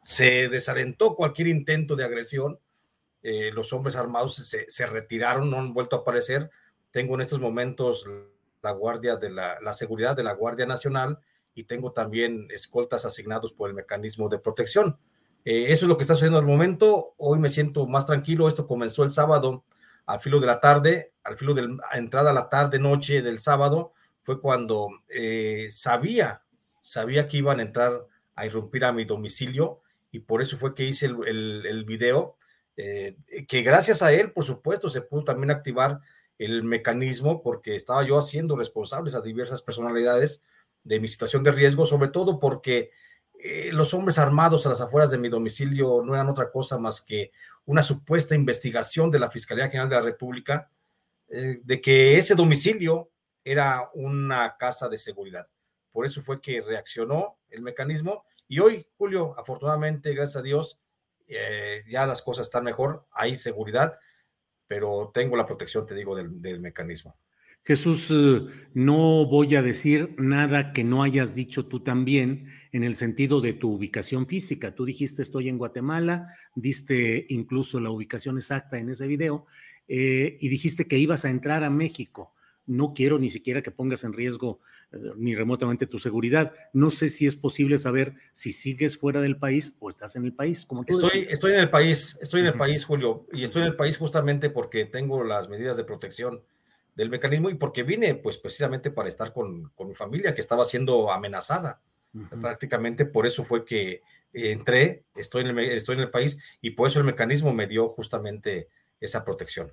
se desalentó cualquier intento de agresión, eh, los hombres armados se, retiraron, no han vuelto a aparecer. Tengo en estos momentos la guardia de la, la seguridad de la Guardia Nacional y tengo también escoltas asignados por el mecanismo de protección. Eh, eso es lo que está sucediendo al momento. Hoy me siento más tranquilo. Esto comenzó el sábado al filo de la tarde, al filo de la entrada a la tarde, noche del sábado, fue cuando eh, sabía, sabía que iban a entrar a irrumpir a mi domicilio y por eso fue que hice el, el, video, eh, que gracias a él, por supuesto, se pudo también activar el mecanismo porque estaba yo haciendo responsables a diversas personalidades de mi situación de riesgo, sobre todo porque eh, los hombres armados a las afueras de mi domicilio no eran otra cosa más que una supuesta investigación de la Fiscalía General de la República eh, de que ese domicilio era una casa de seguridad. Por eso fue que reaccionó el mecanismo y hoy, Julio, afortunadamente, gracias a Dios, eh, ya las cosas están mejor, hay seguridad, pero tengo la protección, te digo, del mecanismo. Jesús, eh, no voy a decir nada que no hayas dicho tú también en el sentido de tu ubicación física. Tú dijiste estoy en Guatemala, diste incluso la ubicación exacta en ese video eh, y dijiste que ibas a entrar a México. No quiero ni siquiera que pongas en riesgo eh, ni remotamente tu seguridad. No sé si es posible saber si sigues fuera del país o estás en el país. Como estoy, estoy en el país, estoy en el país, Julio, y estoy en el país justamente porque tengo las medidas de protección del mecanismo y porque vine pues precisamente para estar con, mi familia que estaba siendo amenazada. Prácticamente por eso fue que entré, estoy en, el, estoy en el país y por eso el mecanismo me dio justamente esa protección.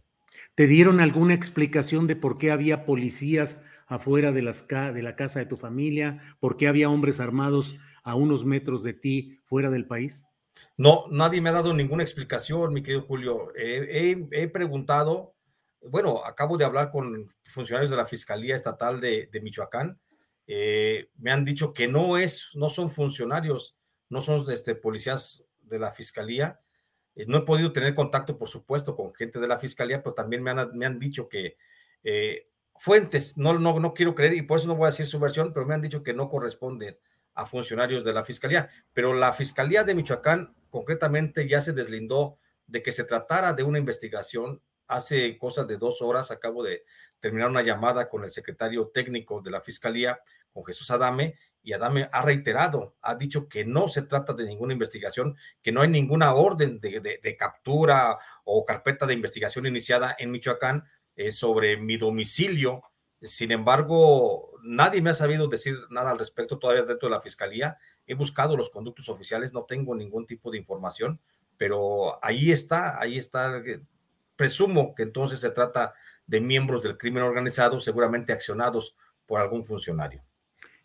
¿Te dieron alguna explicación de por qué había policías afuera de, las, de la casa de tu familia? ¿Por qué había hombres armados a unos metros de ti fuera del país? No, nadie me ha dado ninguna explicación, mi querido Julio. he preguntado, bueno, acabo de hablar con funcionarios de la Fiscalía Estatal de, Michoacán. Eh, me han dicho que no es, no son funcionarios, no son este, policías de la Fiscalía. Eh, no he podido tener contacto, por supuesto, con gente de la Fiscalía, pero también me han, me han dicho que eh, fuentes, no, no, no quiero creer y por eso no voy a decir su versión, pero me han dicho que no corresponden a funcionarios de la Fiscalía. Pero la Fiscalía de Michoacán concretamente ya se deslindó de que se tratara de una investigación hace cosas de dos horas acabo de terminar una llamada con el secretario técnico de la Fiscalía, con Jesús Adame, y Adame ha reiterado, ha dicho que no se trata de ninguna investigación, que no hay ninguna orden de, captura o carpeta de investigación iniciada en Michoacán eh, sobre mi domicilio. Sin embargo, nadie me ha sabido decir nada al respecto todavía dentro de la Fiscalía. He buscado los conductos oficiales, no tengo ningún tipo de información, pero ahí está, ahí está eh, Presumo que entonces se trata de miembros del crimen organizado, seguramente accionados por algún funcionario.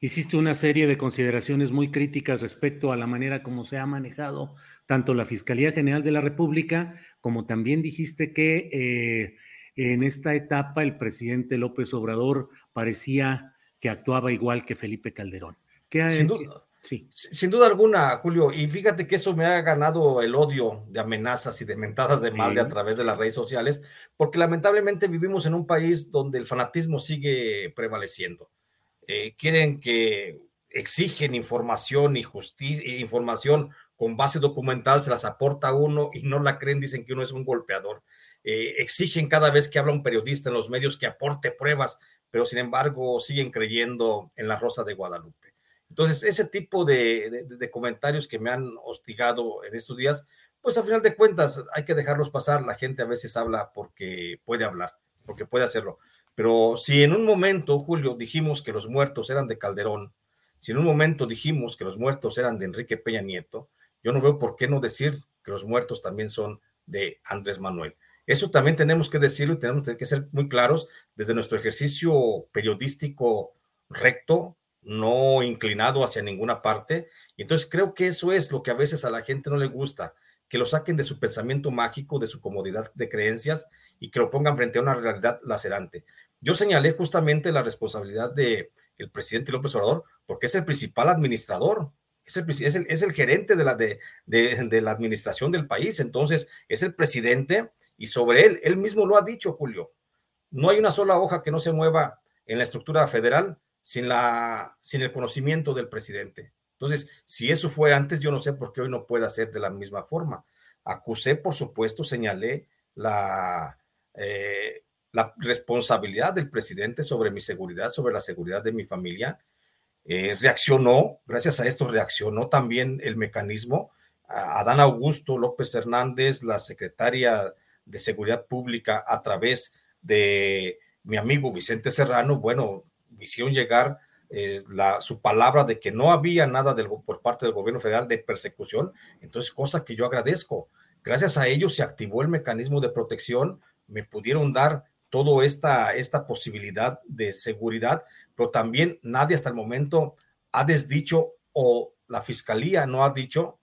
Hiciste una serie de consideraciones muy críticas respecto a la manera como se ha manejado tanto la Fiscalía General de la República, como también dijiste que eh, en esta etapa el presidente López Obrador parecía que actuaba igual que Felipe Calderón. ¿Qué, Sin duda. Sí. Sin duda alguna, Julio, y fíjate que eso me ha ganado el odio de amenazas y de mentadas de madre a través de las redes sociales, porque lamentablemente vivimos en un país donde el fanatismo sigue prevaleciendo. Eh, quieren que exigen información y justicia, información con base documental, se las aporta uno y no la creen, dicen que uno es un golpeador. Eh, exigen cada vez que habla un periodista en los medios que aporte pruebas, pero sin embargo siguen creyendo en la Rosa de Guadalupe. Entonces, ese tipo de, comentarios que me han hostigado en estos días, pues a final de cuentas hay que dejarlos pasar. La gente a veces habla porque puede hablar, porque puede hacerlo. Pero si en un momento, Julio, dijimos que los muertos eran de Calderón, si en un momento dijimos que los muertos eran de Enrique Peña Nieto, yo no veo por qué no decir que los muertos también son de Andrés Manuel. Eso también tenemos que decirlo y tenemos que ser muy claros desde nuestro ejercicio periodístico recto, no inclinado hacia ninguna parte. Y entonces creo que eso es lo que a veces a la gente no le gusta, que lo saquen de su pensamiento mágico, de su comodidad de creencias y que lo pongan frente a una realidad lacerante. Yo señalé justamente la responsabilidad del el presidente López Obrador porque es el principal administrador, es el, es el, gerente de la, de, de la administración del país, entonces es el presidente y sobre él, él mismo lo ha dicho, Julio, no hay una sola hoja que no se mueva en la estructura federal sin, la, sin el conocimiento del presidente. Entonces, si eso fue antes, yo no sé por qué hoy no puede ser de la misma forma. acusé, por supuesto, señalé la, eh, la responsabilidad del presidente sobre mi seguridad, sobre la seguridad de mi familia. Eh, reaccionó, gracias a esto reaccionó también el mecanismo. Adán Augusto López Hernández, la secretaria de Seguridad Pública, a través de mi amigo Vicente Serrano, bueno, hicieron llegar eh, la, su palabra de que no había nada del, por parte del gobierno federal de persecución, entonces cosa que yo agradezco. Gracias a ello se activó el mecanismo de protección, me pudieron dar toda esta, esta posibilidad de seguridad, pero también nadie hasta el momento ha desdicho o la fiscalía no ha dicho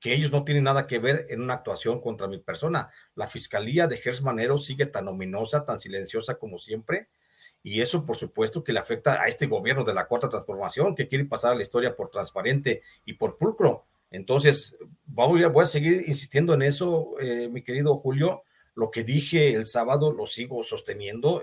que ellos no tienen nada que ver en una actuación contra mi persona. La fiscalía de Gers Manero sigue tan ominosa, tan silenciosa como siempre, y eso, por supuesto, que le afecta a este gobierno de la Cuarta Transformación, que quiere pasar a la historia por transparente y por pulcro. Entonces, voy a, seguir insistiendo en eso, eh, mi querido Julio. Lo que dije el sábado lo sigo sosteniendo.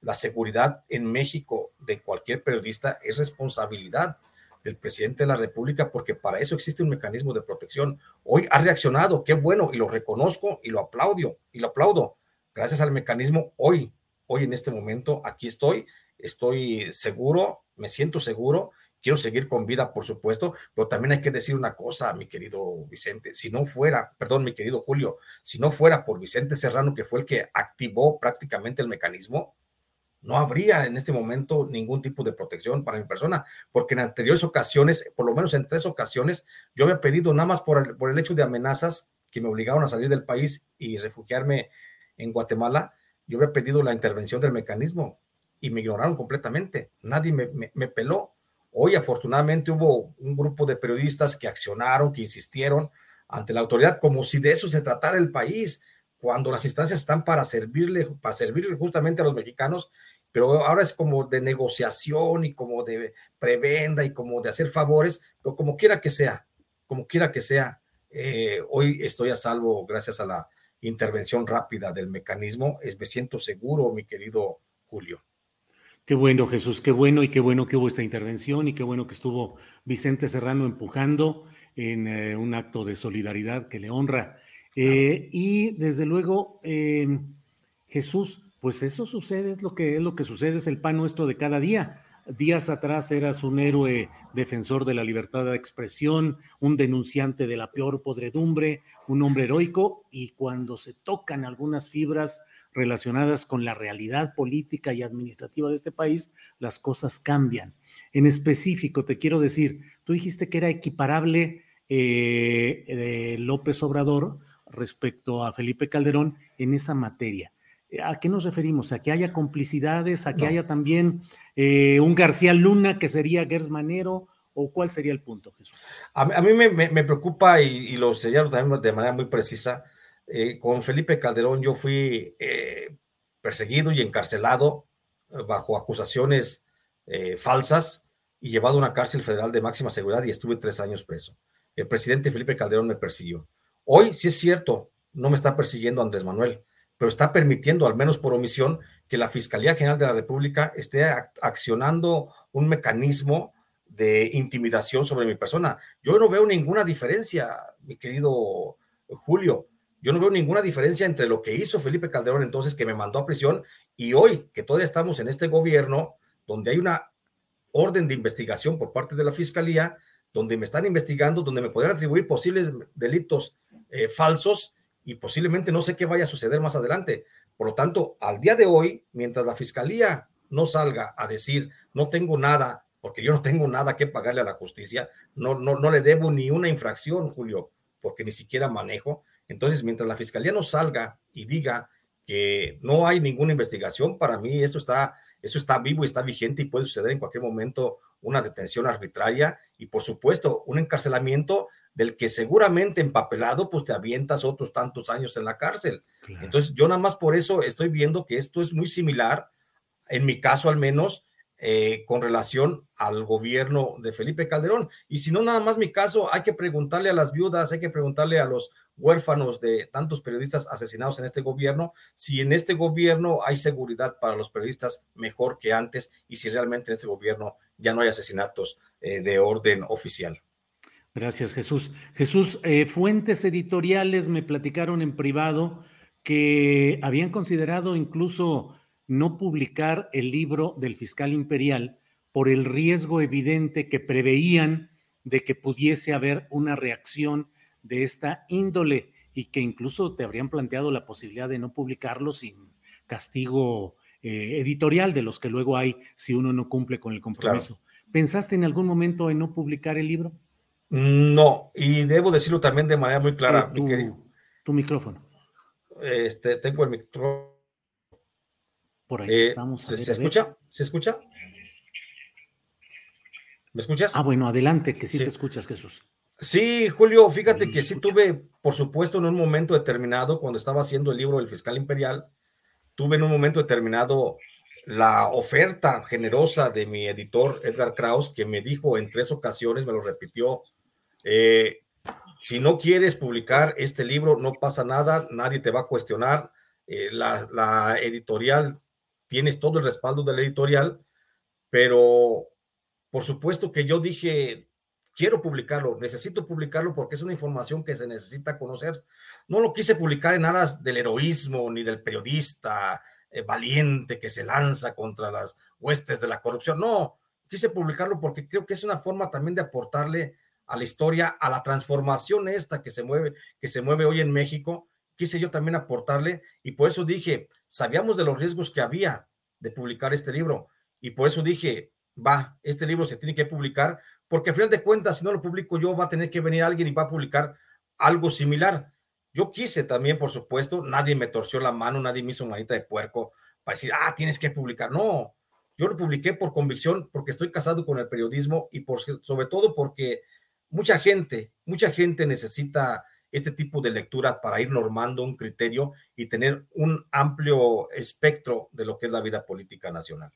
La seguridad en México de cualquier periodista es responsabilidad del presidente de la República, porque para eso existe un mecanismo de protección. Hoy ha reaccionado, qué bueno, y lo reconozco y lo aplaudo, y lo aplaudo. Gracias al mecanismo, hoy hoy en este momento aquí estoy, estoy seguro, me siento seguro, quiero seguir con vida, por supuesto, pero también hay que decir una cosa, mi querido Vicente, si no fuera, perdón, mi querido Julio, si no fuera por Vicente Serrano, que fue el que activó prácticamente el mecanismo, no habría en este momento ningún tipo de protección para mi persona, porque en anteriores ocasiones, por lo menos en tres ocasiones, yo había pedido nada más por el, por el hecho de amenazas que me obligaron a salir del país y refugiarme en Guatemala, yo había pedido la intervención del mecanismo y me ignoraron completamente. Nadie me, peló. Hoy afortunadamente hubo un grupo de periodistas que accionaron, que insistieron ante la autoridad como si de eso se tratara el país, cuando las instancias están para servirle, para servirle justamente a los mexicanos, pero ahora es como de negociación y como de prebenda y como de hacer favores, pero como quiera que sea, como quiera que sea, eh, hoy estoy a salvo gracias a la intervención rápida del mecanismo. Es, me siento seguro, mi querido Julio. Qué bueno, Jesús, qué bueno y qué bueno que hubo esta intervención y qué bueno que estuvo Vicente Serrano empujando en eh, un acto de solidaridad que le honra. Eh, y desde luego, em, Jesús, pues eso sucede, es lo que es lo que sucede, es el pan nuestro de cada día. Días atrás eras un héroe defensor de la libertad de expresión, un denunciante de la peor podredumbre, un hombre heroico, y cuando se tocan algunas fibras relacionadas con la realidad política y administrativa de este país, las cosas cambian. En específico, te quiero decir, tú dijiste que era equiparable eh, López Obrador respecto a Felipe Calderón en esa materia. ¿A qué nos referimos? ¿A que haya complicidades? ¿A que haya también eh, un García Luna que sería Gers Manero? ¿O cuál sería el punto, Jesús? A, mí me, preocupa y, lo señalo también de manera muy precisa. Eh, con Felipe Calderón yo fui eh, perseguido y encarcelado bajo acusaciones falsas y llevado a una cárcel federal de máxima seguridad y estuve tres años preso. El presidente Felipe Calderón me persiguió. Hoy, sí es cierto, no me está persiguiendo Andrés Manuel, pero está permitiendo, al menos por omisión, que la Fiscalía General de la República esté accionando un mecanismo de intimidación sobre mi persona. Yo no veo ninguna diferencia, mi querido Julio. Yo no veo ninguna diferencia entre lo que hizo Felipe Calderón entonces, que me mandó a prisión, y hoy, que todavía estamos en este gobierno, donde hay una orden de investigación por parte de la Fiscalía, donde me están investigando, donde me podrían atribuir posibles delitos eh, falsos y posiblemente no sé qué vaya a suceder más adelante. Por lo tanto, al día de hoy, mientras la fiscalía no salga a decir no tengo nada, porque yo no tengo nada que pagarle a la justicia, no, no, no le debo ni una infracción, Julio, porque ni siquiera manejo. Entonces, mientras la fiscalía no salga y diga que no hay ninguna investigación, para mí eso está, eso está vivo y está vigente y puede suceder en cualquier momento una detención arbitraria y, por supuesto, un encarcelamiento del que seguramente empapelado, pues te avientas otros tantos años en la cárcel. Entonces, yo nada más por eso estoy viendo que esto es muy similar, en mi caso al menos, eh, con relación al gobierno de Felipe Calderón. Y si no, nada más mi caso, hay que preguntarle a las viudas, hay que preguntarle a los huérfanos de tantos periodistas asesinados en este gobierno, si en este gobierno hay seguridad para los periodistas mejor que antes y si realmente en este gobierno ya no hay asesinatos eh, de orden oficial. Gracias, Jesús. Jesús, eh, fuentes editoriales me platicaron en privado que habían considerado incluso no publicar el libro del fiscal imperial por el riesgo evidente que preveían de que pudiese haber una reacción de esta índole y que incluso te habrían planteado la posibilidad de no publicarlo sin castigo eh, editorial de los que luego hay si uno no cumple con el compromiso. ¿Pensaste en algún momento en no publicar el libro? No, y debo decirlo también de manera muy clara, tu, Tu micrófono. Este, tengo el micrófono. Por ahí estamos. ¿Se, escucha? ¿Se escucha? ¿Me escuchas? Ah, bueno, adelante, que sí, te escuchas, Jesús. Sí, Julio, fíjate que sí tuve, por supuesto, en un momento determinado, cuando estaba haciendo el libro del fiscal imperial, tuve en un momento determinado la oferta generosa de mi editor Edgar Kraus, que me dijo en tres ocasiones, me lo repitió, eh, si no quieres publicar este libro, no pasa nada, nadie te va a cuestionar, eh, la, editorial, tienes todo el respaldo de la editorial, pero por supuesto que yo dije, quiero publicarlo, necesito publicarlo porque es una información que se necesita conocer. No lo quise publicar en aras del heroísmo ni del periodista eh, valiente que se lanza contra las huestes de la corrupción. No, quise publicarlo porque creo que es una forma también de aportarle a la historia, a la transformación esta que se mueve, que se mueve hoy en México. Quise yo también aportarle y por eso dije, sabíamos de los riesgos que había de publicar este libro y por eso dije, va, este libro se tiene que publicar porque al final de cuentas, si no lo publico yo, va a tener que venir alguien y va a publicar algo similar. Yo quise también, por supuesto, nadie me torció la mano, nadie me hizo manita de puerco para decir, ah, tienes que publicar. No, yo lo publiqué por convicción, porque estoy casado con el periodismo y por, sobre todo porque mucha gente, mucha gente necesita este tipo de lectura para ir normando un criterio y tener un amplio espectro de lo que es la vida política nacional.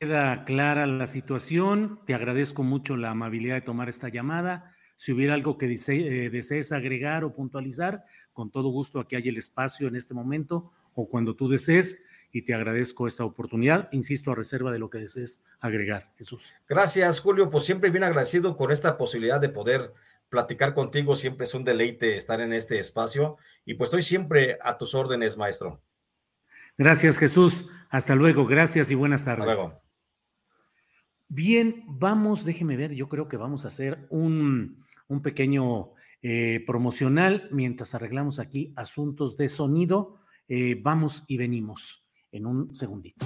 Queda clara la situación. Te agradezco mucho la amabilidad de tomar esta llamada. Si hubiera algo que eh, desees agregar o puntualizar, con todo gusto aquí hay el espacio en este momento o cuando tú desees. Y te agradezco esta oportunidad, insisto, a reserva de lo que desees agregar, Jesús. Gracias, Julio. Pues siempre bien agradecido con esta posibilidad de poder platicar contigo. Siempre es un deleite estar en este espacio y pues estoy siempre a tus órdenes, maestro. Gracias, Jesús. Hasta luego. Gracias y buenas tardes. Hasta luego. Bien, vamos, déjeme ver, yo creo que vamos a hacer un, pequeño eh, promocional mientras arreglamos aquí asuntos de sonido. Eh, vamos y venimos en un segundito.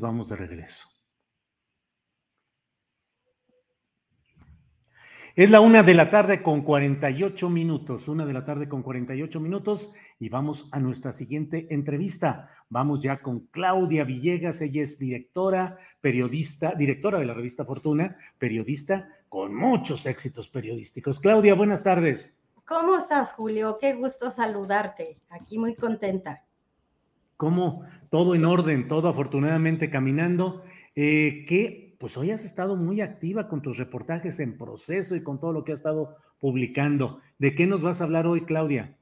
Vamos de regreso. Es la una de la tarde con 48 minutos, una de la tarde con 48 minutos y vamos a nuestra siguiente entrevista. Vamos ya con Claudia Villegas, ella es directora, periodista, directora de la revista Fortuna, periodista con muchos éxitos periodísticos. Claudia, buenas tardes. ¿Cómo estás, Julio? Qué gusto saludarte. Aquí muy contenta. ¿Cómo? Todo en orden, todo afortunadamente caminando. Eh, ¿Qué pues hoy has estado muy activa con tus reportajes en proceso y con todo lo que has estado publicando. ¿De qué nos vas a hablar hoy, Claudia?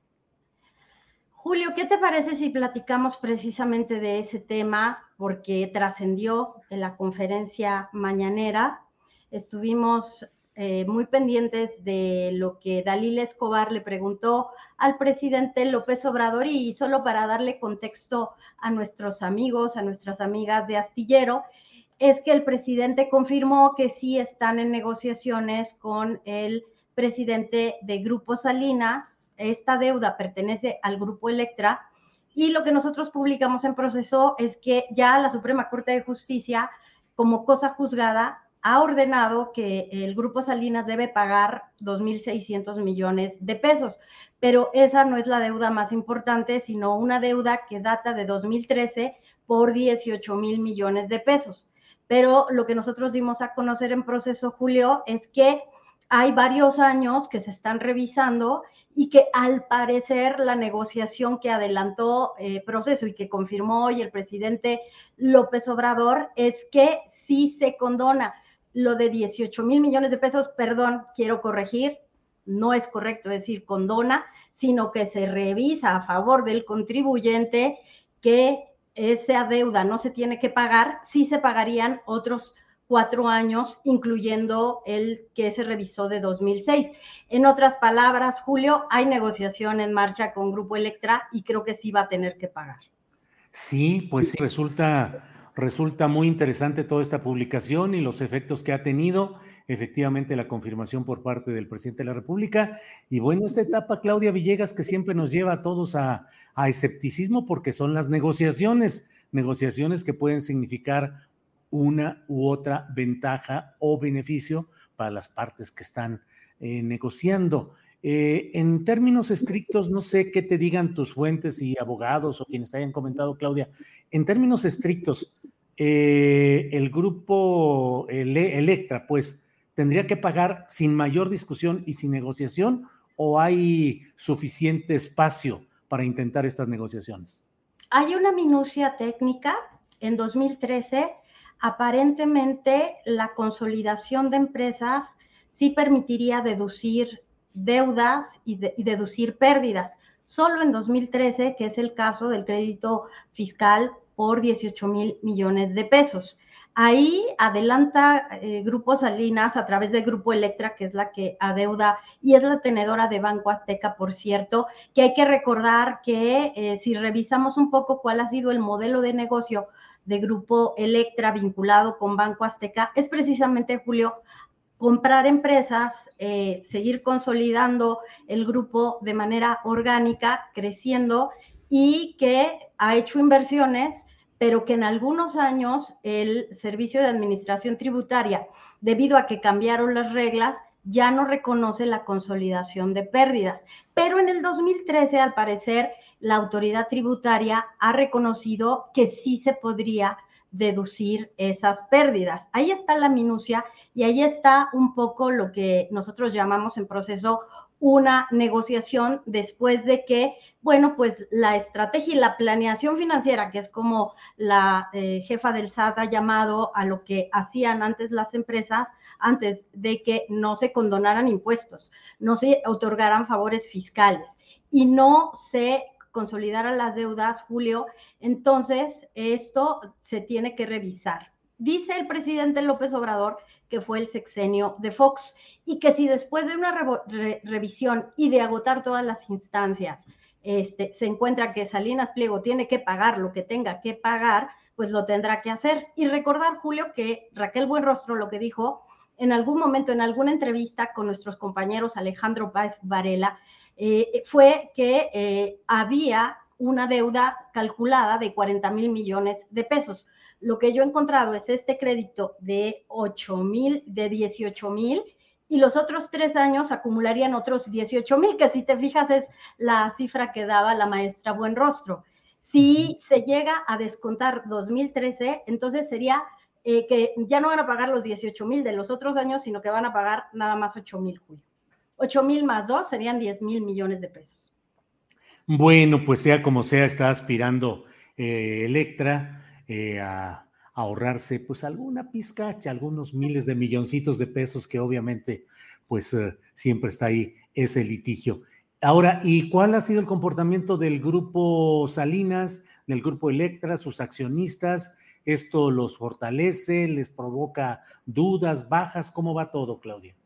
Julio, ¿qué te parece si platicamos precisamente de ese tema? Porque trascendió en la conferencia mañanera. Estuvimos eh, muy pendientes de lo que Dalila Escobar le preguntó al presidente López Obrador y solo para darle contexto a nuestros amigos, a nuestras amigas de Astillero, es que el presidente confirmó que sí están en negociaciones con el presidente de Grupo Salinas. Esta deuda pertenece al Grupo Electra y lo que nosotros publicamos en proceso es que ya la Suprema Corte de Justicia, como cosa juzgada, ha ordenado que el Grupo Salinas debe pagar 2.600 millones de pesos, pero esa no es la deuda más importante, sino una deuda que data de 2013 por 18 mil millones de pesos. Pero lo que nosotros dimos a conocer en proceso, Julio, es que hay varios años que se están revisando y que al parecer la negociación que adelantó eh, proceso y que confirmó hoy el presidente López Obrador es que sí se condona lo de 18 mil millones de pesos, perdón, quiero corregir, no es correcto decir condona, sino que se revisa a favor del contribuyente que esa deuda no se tiene que pagar, sí se pagarían otros cuatro años, incluyendo el que se revisó de 2006. En otras palabras, Julio, hay negociación en marcha con Grupo Electra y creo que sí va a tener que pagar. Sí, pues resulta, resulta muy interesante toda esta publicación y los efectos que ha tenido efectivamente la confirmación por parte del presidente de la República. Y bueno, esta etapa, Claudia Villegas, que siempre nos lleva a todos a, escepticismo porque son las negociaciones, negociaciones que pueden significar una u otra ventaja o beneficio para las partes que están eh, negociando. Eh, en términos estrictos, no sé qué te digan tus fuentes y abogados o quienes te hayan comentado, Claudia. En términos estrictos, eh, el grupo Electra, pues, tendría que pagar sin mayor discusión y sin negociación o hay suficiente espacio para intentar estas negociaciones? Hay una minucia técnica. En 2013, aparentemente la consolidación de empresas sí permitiría deducir deudas y, deducir pérdidas. Solo en 2013, que es el caso del crédito fiscal por 18 mil millones de pesos. Ahí adelanta eh, Grupo Salinas a través de Grupo Electra, que es la que adeuda y es la tenedora de Banco Azteca, por cierto, que hay que recordar que eh, si revisamos un poco cuál ha sido el modelo de negocio de Grupo Electra vinculado con Banco Azteca, es precisamente, Julio, comprar empresas, eh, seguir consolidando el grupo de manera orgánica, creciendo y que ha hecho inversiones pero que en algunos años el Servicio de Administración Tributaria, debido a que cambiaron las reglas, ya no reconoce la consolidación de pérdidas. Pero en el 2013, al parecer, la autoridad tributaria ha reconocido que sí se podría deducir esas pérdidas. Ahí está la minucia y ahí está un poco lo que nosotros llamamos en proceso una negociación después de que, bueno, pues la estrategia y la planeación financiera, que es como la eh, jefa del SAT ha llamado a lo que hacían antes las empresas, antes de que no se condonaran impuestos, no se otorgaran favores fiscales y no se consolidaran las deudas, Julio, entonces esto se tiene que revisar dice el presidente López Obrador que fue el sexenio de Fox y que si después de una revisión y de agotar todas las instancias este, se encuentra que Salinas Pliego tiene que pagar lo que tenga que pagar, pues lo tendrá que hacer. Y recordar, Julio, que Raquel Buenrostro lo que dijo en algún momento, en alguna entrevista con nuestros compañeros Alejandro Páez Varela, eh, fue que eh, había una deuda calculada de 40 mil millones de pesos lo que yo he encontrado es este crédito de 8 mil, de 18 mil y los otros tres años acumularían otros 18 mil, que si te fijas es la cifra que daba la maestra Buenrostro. Si se llega a descontar 2013, entonces sería eh, que ya no van a pagar los 18 mil de los otros años, sino que van a pagar nada más 8 mil, Julio. 8 mil más 2 serían 10 mil millones de pesos. Bueno, pues sea como sea, está aspirando eh, Electra eh, a ahorrarse pues alguna pizcacha, algunos miles de milloncitos de pesos que obviamente pues eh, siempre está ahí ese litigio. Ahora, ¿y cuál ha sido el comportamiento del grupo Salinas, del grupo Electra, sus accionistas? ¿Esto los fortalece, les provoca dudas, bajas? ¿Cómo va todo, Claudia?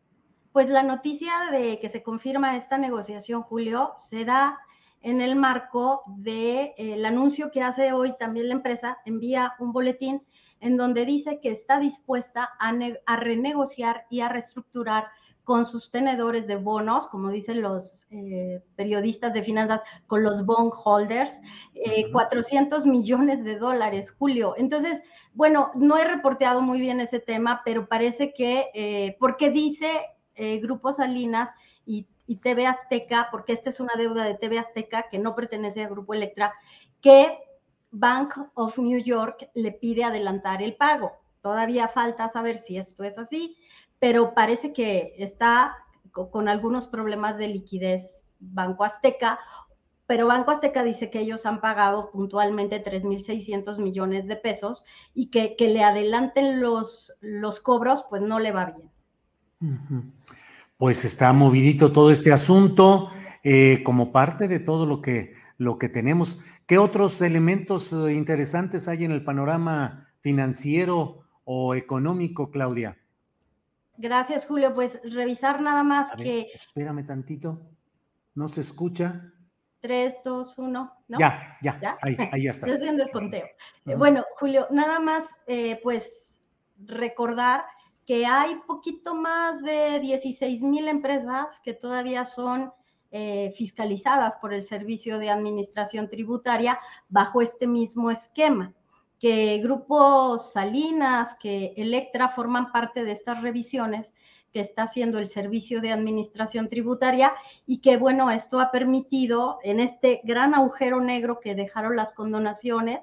Pues la noticia de que se confirma esta negociación, Julio, se da en el marco del de, anuncio que hace hoy también la empresa, envía un boletín en donde dice que está dispuesta a, a renegociar y a reestructurar con sus tenedores de bonos, como dicen los eh, periodistas de finanzas, con los bondholders, eh, 400 millones de dólares, Julio. Entonces, bueno, no he reporteado muy bien ese tema, pero parece que, eh, porque dice eh, Grupo Salinas y, TV Azteca, porque esta es una deuda de TV Azteca que no pertenece a Grupo Electra, que Bank of New York le pide adelantar el pago. Todavía falta saber si esto es así, pero parece que está con algunos problemas de liquidez Banco Azteca, pero Banco Azteca dice que ellos han pagado puntualmente 3.600 millones de pesos y que, que le adelanten los, los, cobros, pues no le va bien. Pues está movidito todo este asunto eh, como parte de todo lo que lo que tenemos. ¿Qué otros elementos eh, interesantes hay en el panorama financiero o económico, Claudia? Gracias, Julio. Pues revisar nada más que. espérame tantito. ¿No se escucha? Tres, dos, uno. ¿no? Ya, ya, ¿Ya? Ahí, ahí ya estás. Estoy haciendo el conteo. Uh -huh. Bueno, Julio, nada más, eh, pues recordar que hay poquito más de 16 mil empresas que todavía son eh, fiscalizadas por el Servicio de Administración Tributaria bajo este mismo esquema, que grupos Salinas, que Electra forman parte de estas revisiones que está haciendo el Servicio de Administración Tributaria y que, bueno, esto ha permitido en este gran agujero negro que dejaron las condonaciones,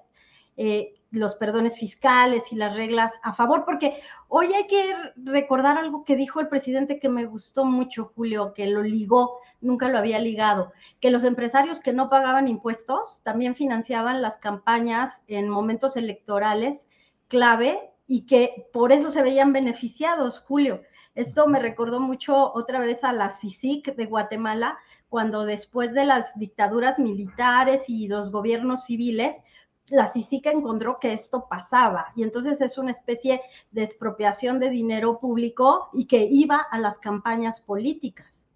eh, los perdones fiscales y las reglas a favor, porque hoy hay que recordar algo que dijo el presidente que me gustó mucho, Julio, que lo ligó, nunca lo había ligado, que los empresarios que no pagaban impuestos también financiaban las campañas en momentos electorales clave y que por eso se veían beneficiados, Julio. Esto me recordó mucho otra vez a la CICIC de Guatemala, cuando después de las dictaduras militares y los gobiernos civiles, la CICICA encontró que esto pasaba y entonces es una especie de expropiación de dinero público y que iba a las campañas políticas.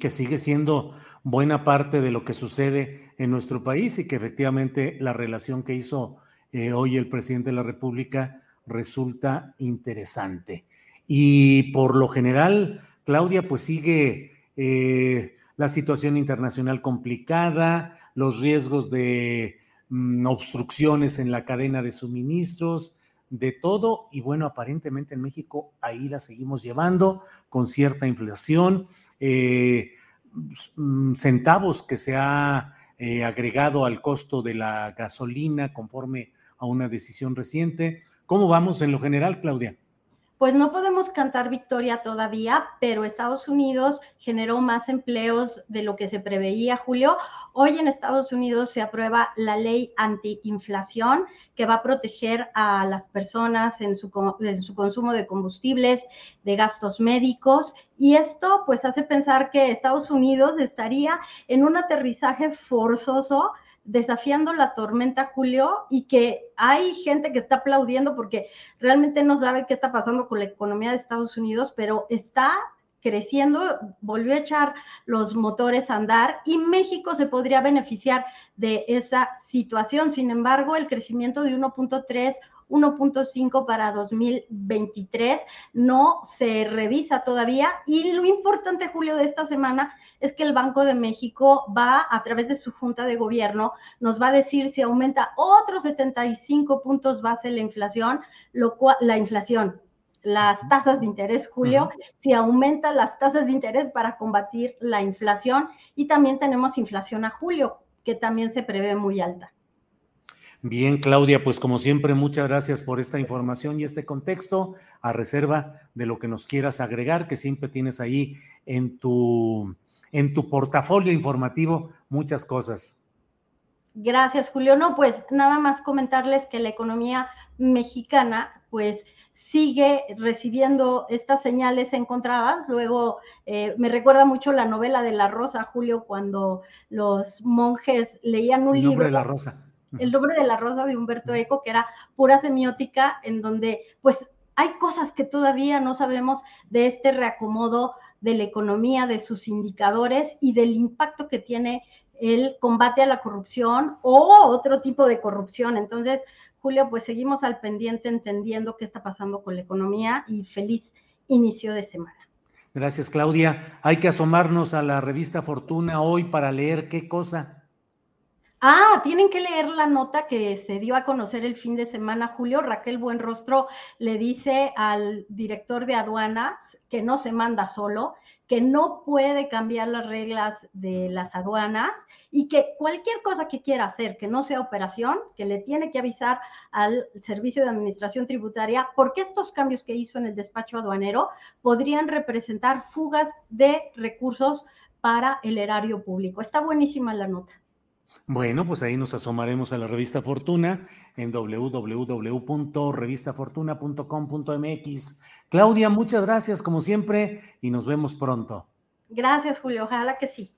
Que sigue siendo buena parte de lo que sucede en nuestro país y que efectivamente la relación que hizo eh, hoy el presidente de la República resulta interesante. Y por lo general, Claudia, pues sigue eh, la situación internacional complicada, los riesgos de Mm, obstrucciones en la cadena de suministros, de todo, y bueno, aparentemente en México ahí la seguimos llevando con cierta inflación, eh, mm, centavos que se ha eh, agregado al costo de la gasolina conforme a una decisión reciente. ¿Cómo vamos en lo general, Claudia? Pues no podemos cantar victoria todavía, pero Estados Unidos generó más empleos de lo que se preveía, Julio. Hoy en Estados Unidos se aprueba la ley antiinflación que va a proteger a las personas en su, en su consumo de combustibles, de gastos médicos. Y esto pues hace pensar que Estados Unidos estaría en un aterrizaje forzoso desafiando la tormenta, Julio, y que hay gente que está aplaudiendo porque realmente no sabe qué está pasando con la economía de Estados Unidos, pero está creciendo, volvió a echar los motores a andar y México se podría beneficiar de esa situación. Sin embargo, el crecimiento de 1.3 1.5 para 2023. No se revisa todavía. Y lo importante, Julio, de esta semana es que el Banco de México va, a través de su Junta de Gobierno, nos va a decir si aumenta otros 75 puntos base la inflación, lo cual, la inflación, las tasas de interés, Julio, si aumenta las tasas de interés para combatir la inflación y también tenemos inflación a julio, que también se prevé muy alta. Bien, Claudia, pues como siempre, muchas gracias por esta información y este contexto, a reserva de lo que nos quieras agregar, que siempre tienes ahí en tu, en tu portafolio informativo muchas cosas. Gracias, Julio. No, pues nada más comentarles que la economía mexicana, pues sigue recibiendo estas señales encontradas. Luego eh, me recuerda mucho la novela de La Rosa, Julio, cuando los monjes leían un libro. El nombre de la Rosa. El nombre de la Rosa de Humberto Eco, que era pura semiótica, en donde pues hay cosas que todavía no sabemos de este reacomodo de la economía, de sus indicadores y del impacto que tiene el combate a la corrupción o otro tipo de corrupción. Entonces, Julio, pues seguimos al pendiente entendiendo qué está pasando con la economía y feliz inicio de semana. Gracias, Claudia. Hay que asomarnos a la revista Fortuna hoy para leer qué cosa. Ah, tienen que leer la nota que se dio a conocer el fin de semana, Julio. Raquel Buenrostro le dice al director de aduanas que no se manda solo, que no puede cambiar las reglas de las aduanas y que cualquier cosa que quiera hacer que no sea operación, que le tiene que avisar al Servicio de Administración Tributaria, porque estos cambios que hizo en el despacho aduanero podrían representar fugas de recursos para el erario público. Está buenísima la nota. Bueno, pues ahí nos asomaremos a la revista Fortuna en www.revistafortuna.com.mx. Claudia, muchas gracias como siempre y nos vemos pronto. Gracias, Julio. Ojalá que sí.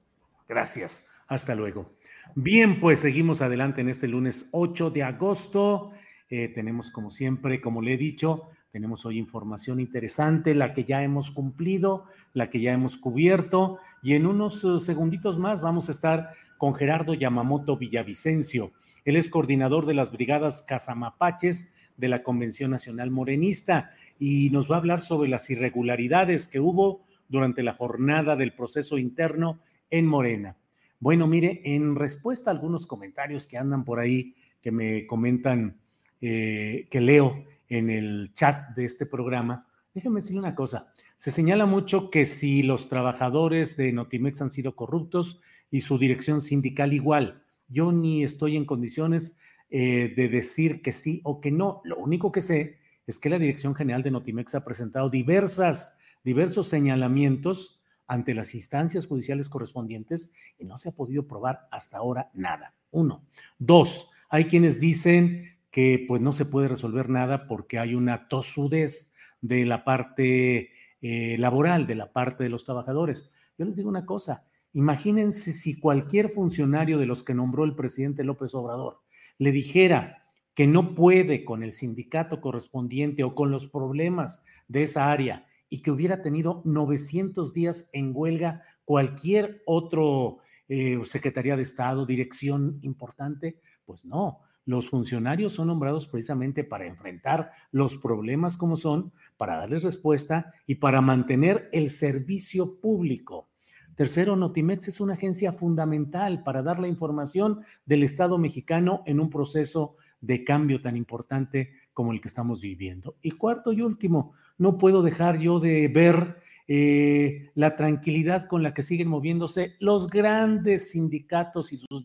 Gracias. Hasta luego. Bien, pues seguimos adelante en este lunes 8 de agosto. Eh, tenemos, como siempre, como le he dicho, tenemos hoy información interesante, la que ya hemos cumplido, la que ya hemos cubierto, y en unos eh, segunditos más vamos a estar con Gerardo Yamamoto Villavicencio. Él es coordinador de las brigadas Casamapaches de la Convención Nacional Morenista y nos va a hablar sobre las irregularidades que hubo durante la jornada del proceso interno en Morena. Bueno, mire, en respuesta a algunos comentarios que andan por ahí, que me comentan, eh, que leo en el chat de este programa, déjenme decirle una cosa. Se señala mucho que si los trabajadores de Notimex han sido corruptos, y su dirección sindical igual. Yo ni estoy en condiciones eh, de decir que sí o que no. Lo único que sé es que la Dirección General de Notimex ha presentado diversas, diversos señalamientos ante las instancias judiciales correspondientes y no se ha podido probar hasta ahora nada. Uno. Dos, hay quienes dicen que pues no se puede resolver nada porque hay una tosudez de la parte eh, laboral, de la parte de los trabajadores. Yo les digo una cosa, Imagínense si cualquier funcionario de los que nombró el presidente López Obrador le dijera que no puede con el sindicato correspondiente o con los problemas de esa área y que hubiera tenido 900 días en huelga cualquier otro eh, Secretaría de Estado, dirección importante, pues no. Los funcionarios son nombrados precisamente para enfrentar los problemas como son, para darles respuesta y para mantener el servicio público. Tercero, Notimex es una agencia fundamental para dar la información del Estado mexicano en un proceso de cambio tan importante como el que estamos viviendo. Y cuarto y último, no puedo dejar yo de ver eh, la tranquilidad con la que siguen moviéndose los grandes sindicatos y sus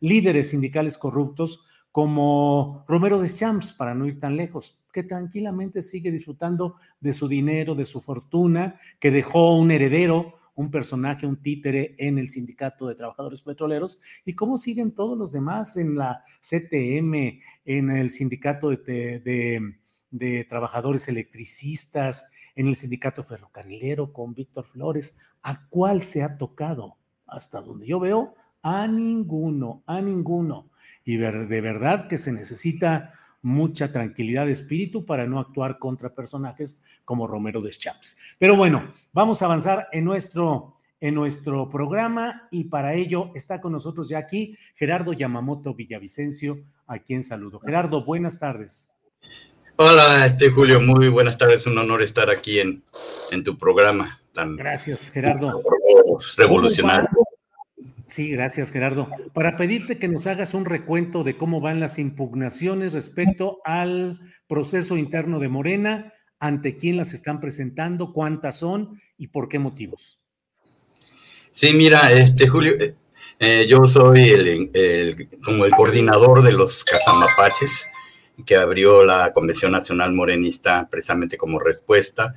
líderes sindicales corruptos, como Romero Deschamps, para no ir tan lejos, que tranquilamente sigue disfrutando de su dinero, de su fortuna, que dejó un heredero un personaje, un títere en el Sindicato de Trabajadores Petroleros y cómo siguen todos los demás en la CTM, en el Sindicato de, Trabajadores Electricistas, en el Sindicato Ferrocarrilero con Víctor Flores. ¿A cuál se ha tocado? Hasta donde yo veo, a ninguno, a ninguno. Y de verdad que se necesita mucha tranquilidad de espíritu para no actuar contra personajes como Romero Deschamps. Pero bueno, vamos a avanzar en nuestro, en nuestro programa y para ello está con nosotros ya aquí Gerardo Yamamoto Villavicencio, a quien saludo. Gerardo, buenas tardes. Hola, este Julio, muy buenas tardes. Un honor estar aquí en, en tu programa tan Gracias, Gerardo. Revolucionario. Sí, gracias Gerardo. Para pedirte que nos hagas un recuento de cómo van las impugnaciones respecto al proceso interno de Morena, ante quién las están presentando, cuántas son y por qué motivos. Sí, mira, este Julio, eh, eh, yo soy el, como el coordinador de los Cazamapaches que abrió la Convención Nacional Morenista precisamente como respuesta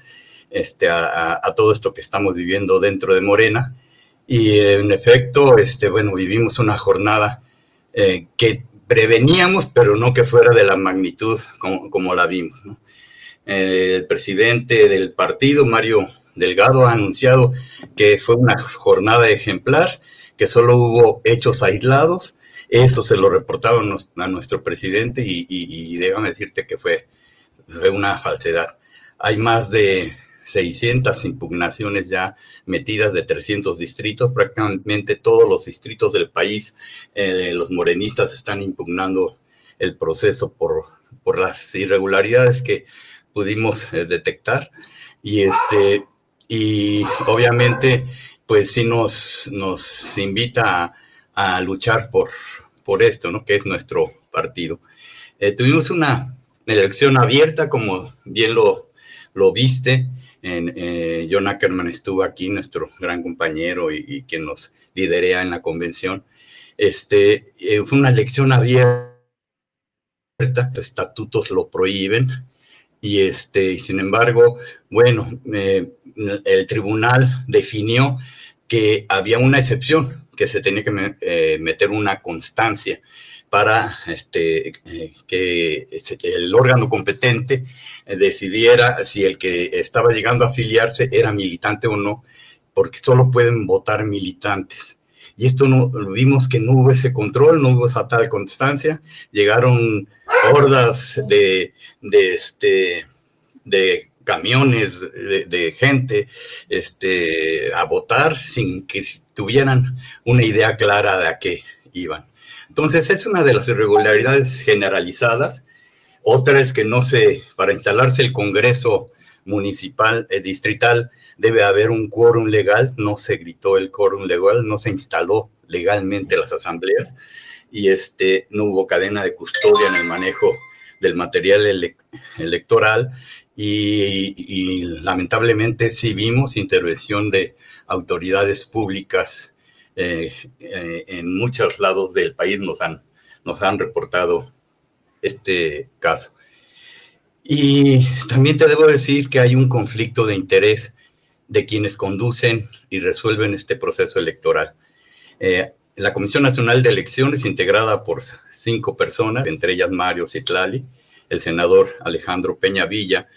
este, a, todo esto que estamos viviendo dentro de Morena. Y en efecto, este, bueno, vivimos una jornada eh, que preveníamos, pero no que fuera de la magnitud como, la vimos. El presidente del partido, Mario Delgado, ha anunciado que fue una jornada ejemplar, que solo hubo hechos aislados. Eso se lo reportaron a nuestro presidente y, y, déjame decirte que fue, fue una falsedad. Hay más de 600 impugnaciones ya metidas de 300 distritos, prácticamente todos los distritos del país, eh, los morenistas están impugnando el proceso por, por las irregularidades que pudimos eh, detectar y este y obviamente pues sí nos, nos invita a, luchar por, por esto, ¿no? que es nuestro partido. Eh, tuvimos una elección abierta, como bien lo, lo viste, en, eh, John Ackerman estuvo aquí, nuestro gran compañero y, quien nos liderea en la convención. Este, eh, fue una elección abierta, los estatutos lo prohíben, y este, sin embargo, bueno, eh, el tribunal definió que había una excepción, que se tenía que meter una constancia para este, eh, que este, el órgano competente eh, decidiera si el que estaba llegando a afiliarse era militante o no, porque solo pueden votar militantes. Y esto no, vimos que no hubo ese control, no hubo esa tal constancia, llegaron hordas de, de, este, de camiones de, de, gente este, a votar sin que tuvieran una idea clara de a qué iban. Entonces, es una de las irregularidades generalizadas. Otra es que no se, para instalarse el Congreso municipal, eh, distrital, debe haber un quórum legal. No se gritó el quórum legal, no se instaló legalmente las asambleas y este, no hubo cadena de custodia en el manejo del material electoral y, y, lamentablemente sí vimos intervención de autoridades públicas eh, eh, en muchos lados del país nos han, reportado este caso. Y también te debo decir que hay un conflicto de interés de quienes conducen y resuelven este proceso electoral. Eh, la Comisión Nacional de Elecciones, integrada por cinco personas, entre ellas Mario Citlali, el senador Alejandro Peña Villa,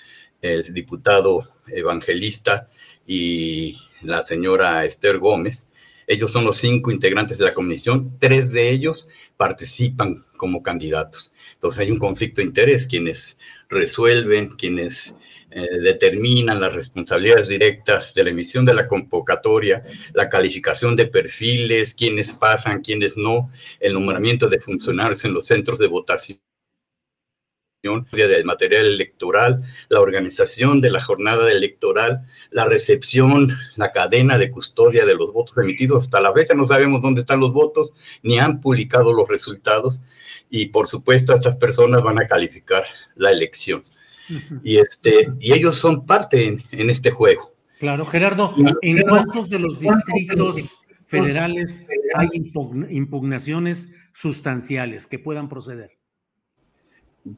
el diputado evangelista y la señora Esther Gómez, ellos son los cinco integrantes de la comisión, tres de ellos participan como candidatos. Entonces hay un conflicto de interés, quienes resuelven, quienes eh, determinan las responsabilidades directas de la emisión de la convocatoria, la calificación de perfiles, quienes pasan, quienes no, el nombramiento de funcionarios en los centros de votación del material electoral, la organización de la jornada electoral, la recepción, la cadena de custodia de los votos emitidos. Hasta la fecha no sabemos dónde están los votos, ni han publicado los resultados y por supuesto estas personas van a calificar la elección. Y, este, y ellos son parte en, este juego. Claro, Gerardo, ¿en cuántos de los distritos federales hay impugnaciones sustanciales que puedan proceder?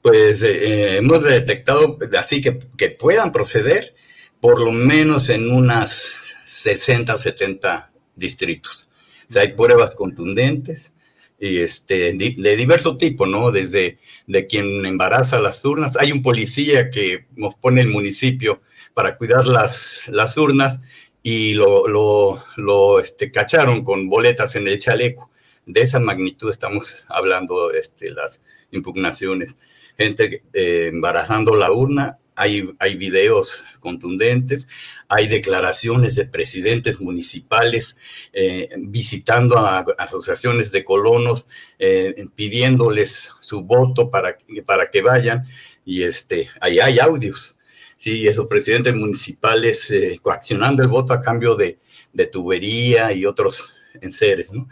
Pues eh, eh, hemos detectado así que, que, puedan proceder por lo menos en unas 60, 70 distritos. O sea, hay pruebas contundentes y este, de, diverso tipo, ¿no? Desde de quien embaraza las urnas. Hay un policía que nos pone el municipio para cuidar las, las urnas y lo, lo, lo este, cacharon con boletas en el chaleco. De esa magnitud estamos hablando, este, las impugnaciones gente eh, embarazando la urna, hay, hay videos contundentes, hay declaraciones de presidentes municipales eh, visitando a, asociaciones de colonos, eh, pidiéndoles su voto para, para que vayan, y este, ahí hay audios, sí, esos presidentes municipales coaccionando el voto a cambio de, de tubería y otros enseres, ¿no?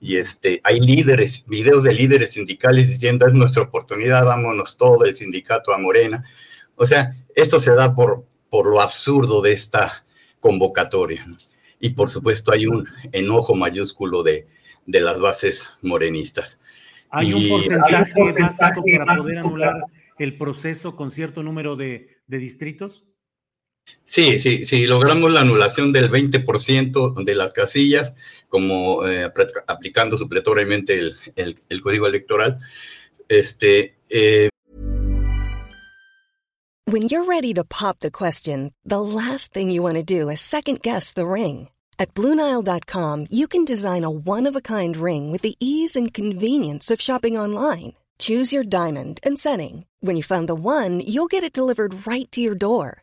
Y este, hay líderes, videos de líderes sindicales diciendo es nuestra oportunidad, vámonos todo el sindicato a Morena, O sea, esto se da por, por lo absurdo de esta convocatoria. Y por supuesto hay un enojo mayúsculo de, de las bases morenistas. ¿Hay un porcentaje, básico para poder anular el proceso con cierto número de, de distritos? Sí, sí, sí, logramos la anulación del 20% de las casillas, como eh, aplicando supletoriamente el, el, el, código electoral. Este, eh... When you're ready to pop the question, the last thing you want to do is second guess the ring. At Bluenile.com, you can design a one-of-a-kind ring with the ease and convenience of shopping online. Choose your diamond and setting. When you find the one, you'll get it delivered right to your door.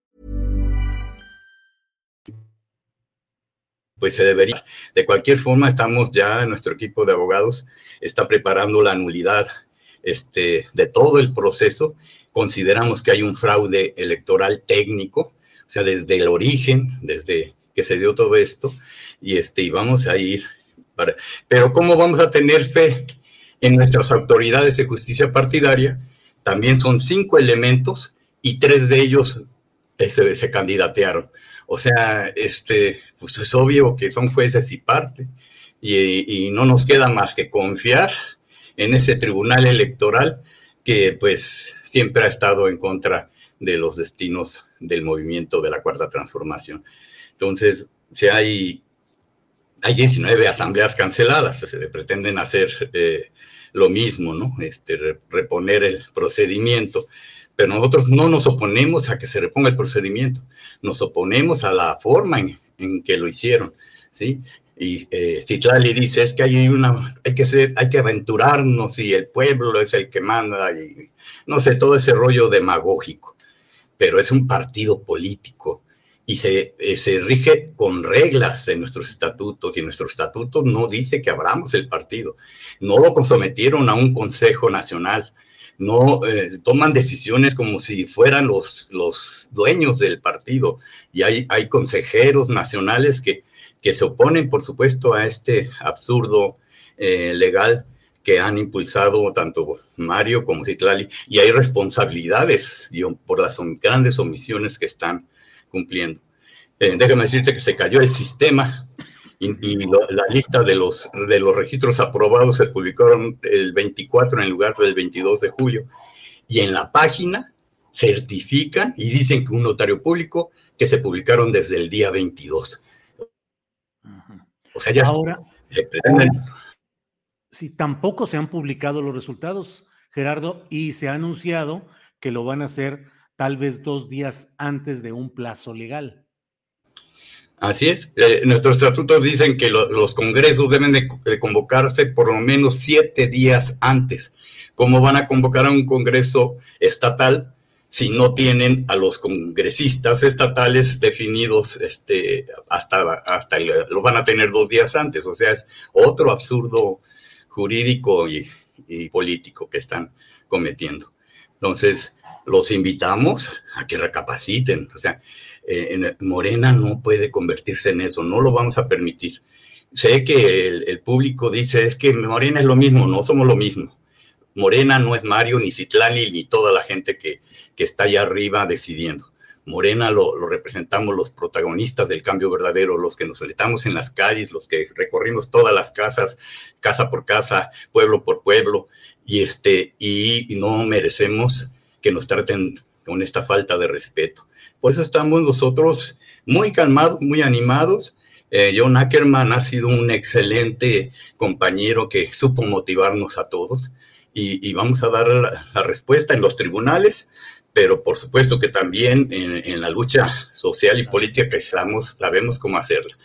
Pues se debería. De cualquier forma, estamos ya, nuestro equipo de abogados está preparando la nulidad este, de todo el proceso. Consideramos que hay un fraude electoral técnico, o sea, desde el origen, desde que se dio todo esto, y, este, y vamos a ir. Para, pero ¿cómo vamos a tener fe en nuestras autoridades de justicia partidaria? También son cinco elementos y tres de ellos este, se candidatearon. O sea, este, pues es obvio que son jueces y parte, y, y, no nos queda más que confiar en ese tribunal electoral que pues siempre ha estado en contra de los destinos del movimiento de la cuarta transformación. Entonces, si hay, hay 19 asambleas canceladas, se pretenden hacer eh, lo mismo, ¿no? Este, reponer el procedimiento pero nosotros no nos oponemos a que se reponga el procedimiento, nos oponemos a la forma en, en que lo hicieron, ¿sí? Y eh, Citlali dice, es que hay, una, hay, que ser, hay que aventurarnos y el pueblo es el que manda, y no sé, todo ese rollo demagógico, pero es un partido político y se, eh, se rige con reglas de nuestros estatutos y nuestro estatuto no dice que abramos el partido, no lo sometieron a un Consejo Nacional, no eh, toman decisiones como si fueran los, los dueños del partido. Y hay, hay consejeros nacionales que, que se oponen, por supuesto, a este absurdo eh, legal que han impulsado tanto Mario como Citlali, y hay responsabilidades por las grandes omisiones que están cumpliendo. Eh, déjame decirte que se cayó el sistema y, y lo, la lista de los, de los registros aprobados se publicaron el 24 en lugar del 22 de julio. Y en la página certifican y dicen que un notario público que se publicaron desde el día 22. O sea, ya ahora, se pretenden... si tampoco se han publicado los resultados, Gerardo, y se ha anunciado que lo van a hacer tal vez dos días antes de un plazo legal. Así es. Eh, nuestros estatutos dicen que lo, los congresos deben de, de, convocarse por lo menos siete días antes. ¿Cómo van a convocar a un congreso estatal si no tienen a los congresistas estatales definidos este, hasta, hasta lo van a tener dos días antes? O sea, es otro absurdo jurídico y, y político que están cometiendo. Entonces, los invitamos a que recapaciten. O sea, eh, Morena no puede convertirse en eso, no lo vamos a permitir. Sé que el, público dice, es que Morena es lo mismo, no somos lo mismo. Morena no es Mario, ni Citlani, ni toda la gente que, que está allá arriba decidiendo. Morena lo, representamos los protagonistas del cambio verdadero, los que nos solitamos en las calles, los que recorrimos todas las casas, casa por casa, pueblo por pueblo, y, este, y no merecemos que nos traten con esta falta de respeto. Por eso estamos nosotros muy calmados, muy animados. Eh, John Ackerman ha sido un excelente compañero que supo motivarnos a todos y, vamos a dar la, respuesta en los tribunales, pero por supuesto que también en, la lucha social y política que estamos, sabemos cómo hacerla.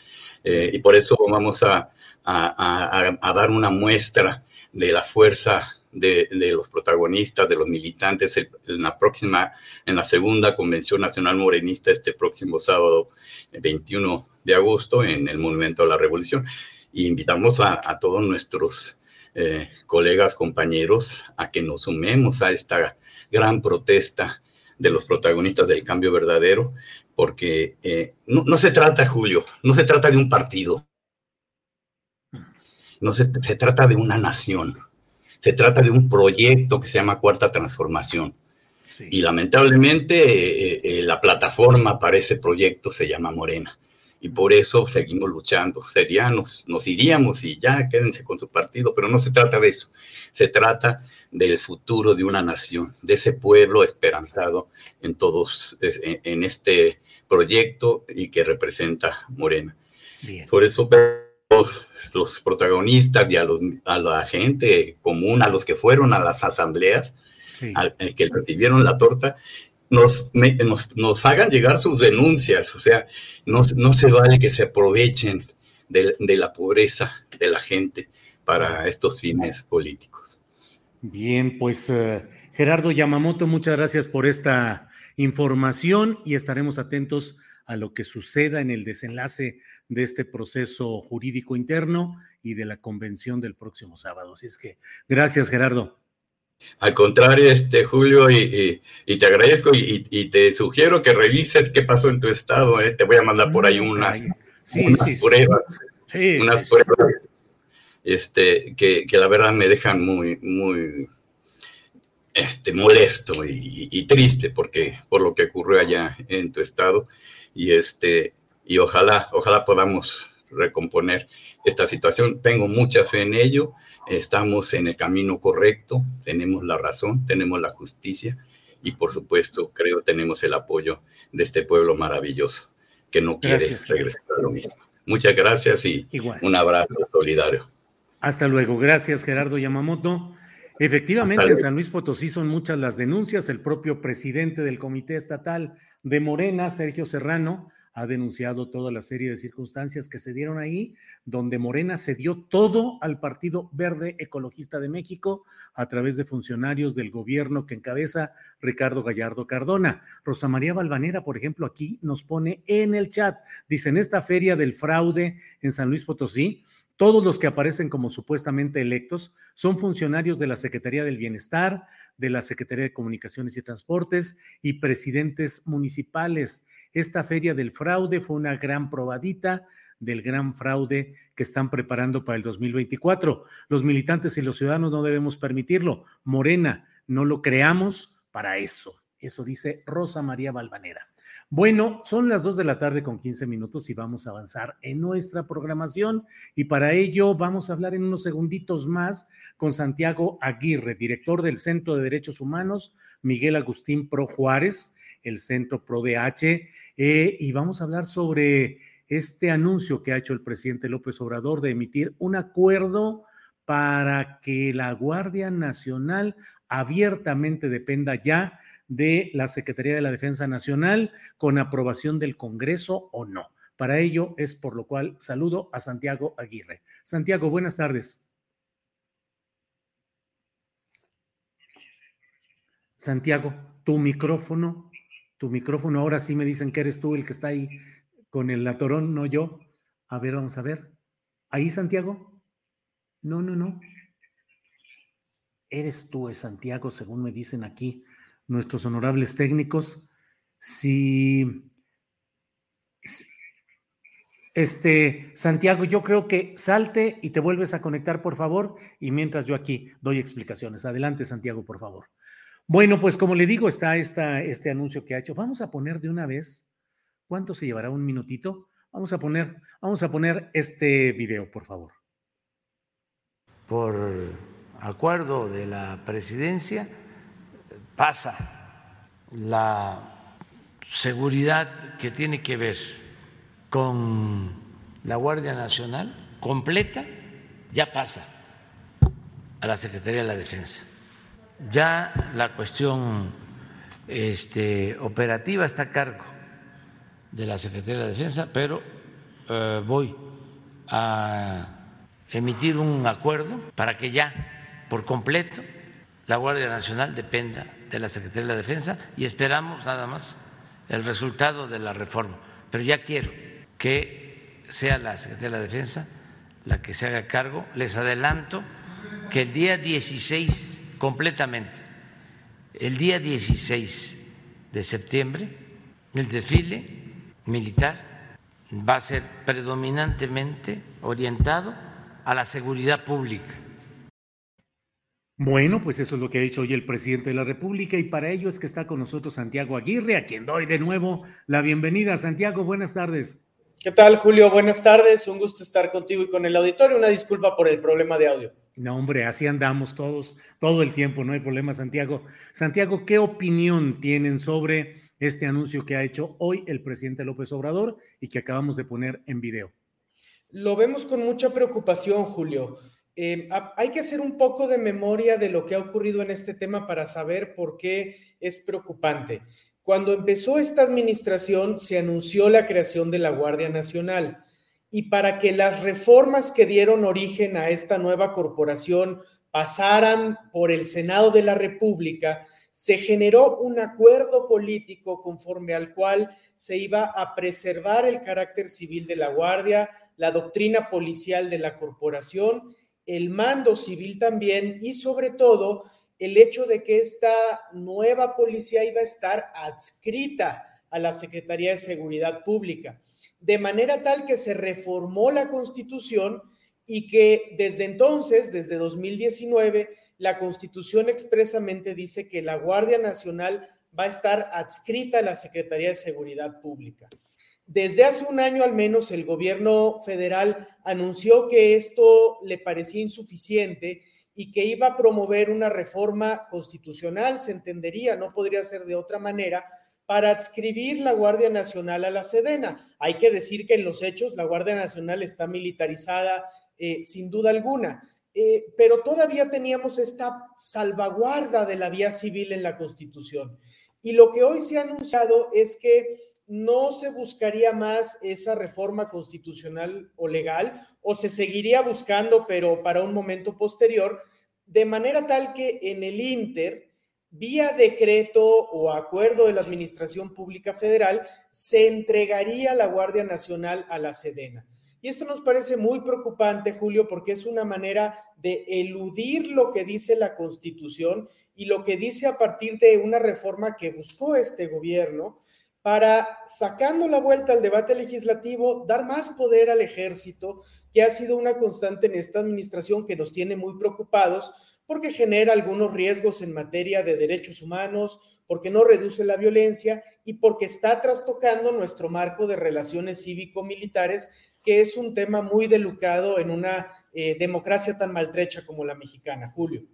Eh, y por eso vamos a, dar una muestra de la fuerza de, los protagonistas, de los militantes, en la próxima, en la segunda Convención Nacional Morenista, este próximo sábado 21 de agosto, en el Monumento a la Revolución. Invitamos a todos nuestros eh, colegas, compañeros, a que nos sumemos a esta gran protesta de los protagonistas del cambio verdadero, porque eh, no, se trata, Julio, no se trata de un partido, no se, trata de una nación, se trata de un proyecto que se llama Cuarta Transformación. Y lamentablemente eh, la plataforma para ese proyecto se llama Morena y por eso seguimos luchando. Sería, nos, iríamos y ya quédense con su partido, pero no se trata de eso. Se trata del futuro de una nación, de ese pueblo esperanzado en todos, en, este proyecto y que representa Morena. Por eso los, los protagonistas y a, los, a, la gente común, a los que fueron a las asambleas, que recibieron la torta, nos, nos, hagan llegar sus denuncias, o sea, no, se vale que se aprovechen de, la pobreza de la gente para estos fines políticos. Bien, pues eh, Gerardo Yamamoto, muchas gracias por esta información y estaremos atentos a lo que suceda en el desenlace de este proceso jurídico interno y de la convención del próximo sábado. Así es que gracias, Gerardo. Al contrario, este Julio, y, te agradezco y, te sugiero que revises qué pasó en tu estado. ¿eh? Te voy a mandar por ahí unas, pruebas, unas pruebas, este, que, la verdad me dejan muy, muy, este, molesto y, triste porque por lo que ocurrió allá en tu estado y este, y ojalá, ojalá podamos recomponer esta situación. Tengo mucha fe en ello, estamos en el camino correcto, tenemos la razón, tenemos la justicia y por supuesto creo tenemos el apoyo de este pueblo maravilloso que no quiere regresar a lo mismo. Muchas gracias y un abrazo solidario. Hasta luego. Gracias, Gerardo Yamamoto. Efectivamente, en San Luis Potosí son muchas las denuncias. El propio presidente del Comité Estatal de Morena, Sergio Serrano, ha denunciado toda la serie de circunstancias que se dieron ahí, donde Morena cedió todo al Partido Verde Ecologista de México a través de funcionarios del gobierno que encabeza Ricardo Gallardo Cardona. Rosa María Balvanera, por ejemplo, aquí nos pone en el chat, dice, en esta feria del fraude en San Luis Potosí, todos los que aparecen como supuestamente electos son funcionarios de la Secretaría del Bienestar, de la Secretaría de Comunicaciones y Transportes y presidentes municipales. Esta feria del fraude fue una gran probadita del gran fraude que están preparando para el 2024. Los militantes y los ciudadanos no debemos permitirlo. Morena, no lo creamos para eso. Eso dice Rosa María Balvanera. Bueno, son las 2 de la tarde con 15 minutos y vamos a avanzar en nuestra programación. Y para ello vamos a hablar en unos segunditos más con Santiago Aguirre, director del Centro de Derechos Humanos, Miguel Agustín Pro Juárez, el Centro ProDH, eh, y vamos a hablar sobre este anuncio que ha hecho el presidente López Obrador de emitir un acuerdo para que la Guardia Nacional abiertamente dependa ya de la Secretaría de la Defensa Nacional con aprobación del Congreso o no. Para ello es por lo cual saludo a Santiago Aguirre. Santiago, buenas tardes. Santiago, tu micrófono tu micrófono. Ahora sí me dicen que eres tú el que está ahí con el latorón, no yo. A ver, vamos a ver. ¿Ahí, Santiago? No, no, no. Eres tú, es Santiago, según me dicen aquí nuestros honorables técnicos. Si. Este, Santiago, yo creo que salte y te vuelves a conectar, por favor, y mientras yo aquí doy explicaciones. Adelante, Santiago, por favor. Bueno, pues como le digo, está esta, este anuncio que ha hecho. Vamos a poner de una vez, ¿cuánto se llevará? ¿Un minutito? Vamos a poner, vamos a poner este video, por favor. Por acuerdo de la presidencia pasa la seguridad que tiene que ver con la Guardia Nacional completa, ya pasa a la Secretaría de la Defensa. Ya la cuestión este, operativa está a cargo de la Secretaría de la Defensa, pero eh, voy a emitir un acuerdo para que ya por completo la Guardia Nacional dependa de la Secretaría de la Defensa y esperamos nada más el resultado de la reforma. Pero ya quiero que sea la Secretaría de la Defensa la que se haga cargo. Les adelanto que el día 16 completamente, el día 16 de septiembre, el desfile militar va a ser predominantemente orientado a la seguridad pública. Bueno, pues eso es lo que ha dicho hoy el presidente de la República y para ello es que está con nosotros Santiago Aguirre, a quien doy de nuevo la bienvenida. Santiago, buenas tardes. ¿Qué tal, Julio? Buenas tardes. Un gusto estar contigo y con el auditorio. Una disculpa por el problema de audio. No, hombre, así andamos todos, todo el tiempo, no hay problema, Santiago. Santiago, ¿qué opinión tienen sobre este anuncio que ha hecho hoy el presidente López Obrador y que acabamos de poner en video? Lo vemos con mucha preocupación, Julio. Eh, hay que hacer un poco de memoria de lo que ha ocurrido en este tema para saber por qué es preocupante. Cuando empezó esta administración, se anunció la creación de la Guardia Nacional y para que las reformas que dieron origen a esta nueva corporación pasaran por el Senado de la República, se generó un acuerdo político conforme al cual se iba a preservar el carácter civil de la Guardia, la doctrina policial de la corporación, el mando civil también y sobre todo el hecho de que esta nueva policía iba a estar adscrita a la Secretaría de Seguridad Pública de manera tal que se reformó la constitución y que desde entonces, desde 2019, la constitución expresamente dice que la Guardia Nacional va a estar adscrita a la Secretaría de Seguridad Pública. Desde hace un año al menos el gobierno federal anunció que esto le parecía insuficiente y que iba a promover una reforma constitucional, se entendería, no podría ser de otra manera, para adscribir la Guardia Nacional a la Sedena. Hay que decir que en los hechos la Guardia Nacional está militarizada eh, sin duda alguna, eh, pero todavía teníamos esta salvaguarda de la vía civil en la Constitución. Y lo que hoy se ha anunciado es que no se buscaría más esa reforma constitucional o legal, o se seguiría buscando, pero para un momento posterior, de manera tal que en el Inter vía decreto o acuerdo de la Administración Pública Federal, se entregaría la Guardia Nacional a la Sedena. Y esto nos parece muy preocupante, Julio, porque es una manera de eludir lo que dice la Constitución y lo que dice a partir de una reforma que buscó este gobierno para, sacando la vuelta al debate legislativo, dar más poder al ejército, que ha sido una constante en esta administración que nos tiene muy preocupados, porque genera algunos riesgos en materia de derechos humanos, porque no reduce la violencia y porque está trastocando nuestro marco de relaciones cívico-militares, que es un tema muy delicado en una eh, democracia tan maltrecha como la mexicana. Julio.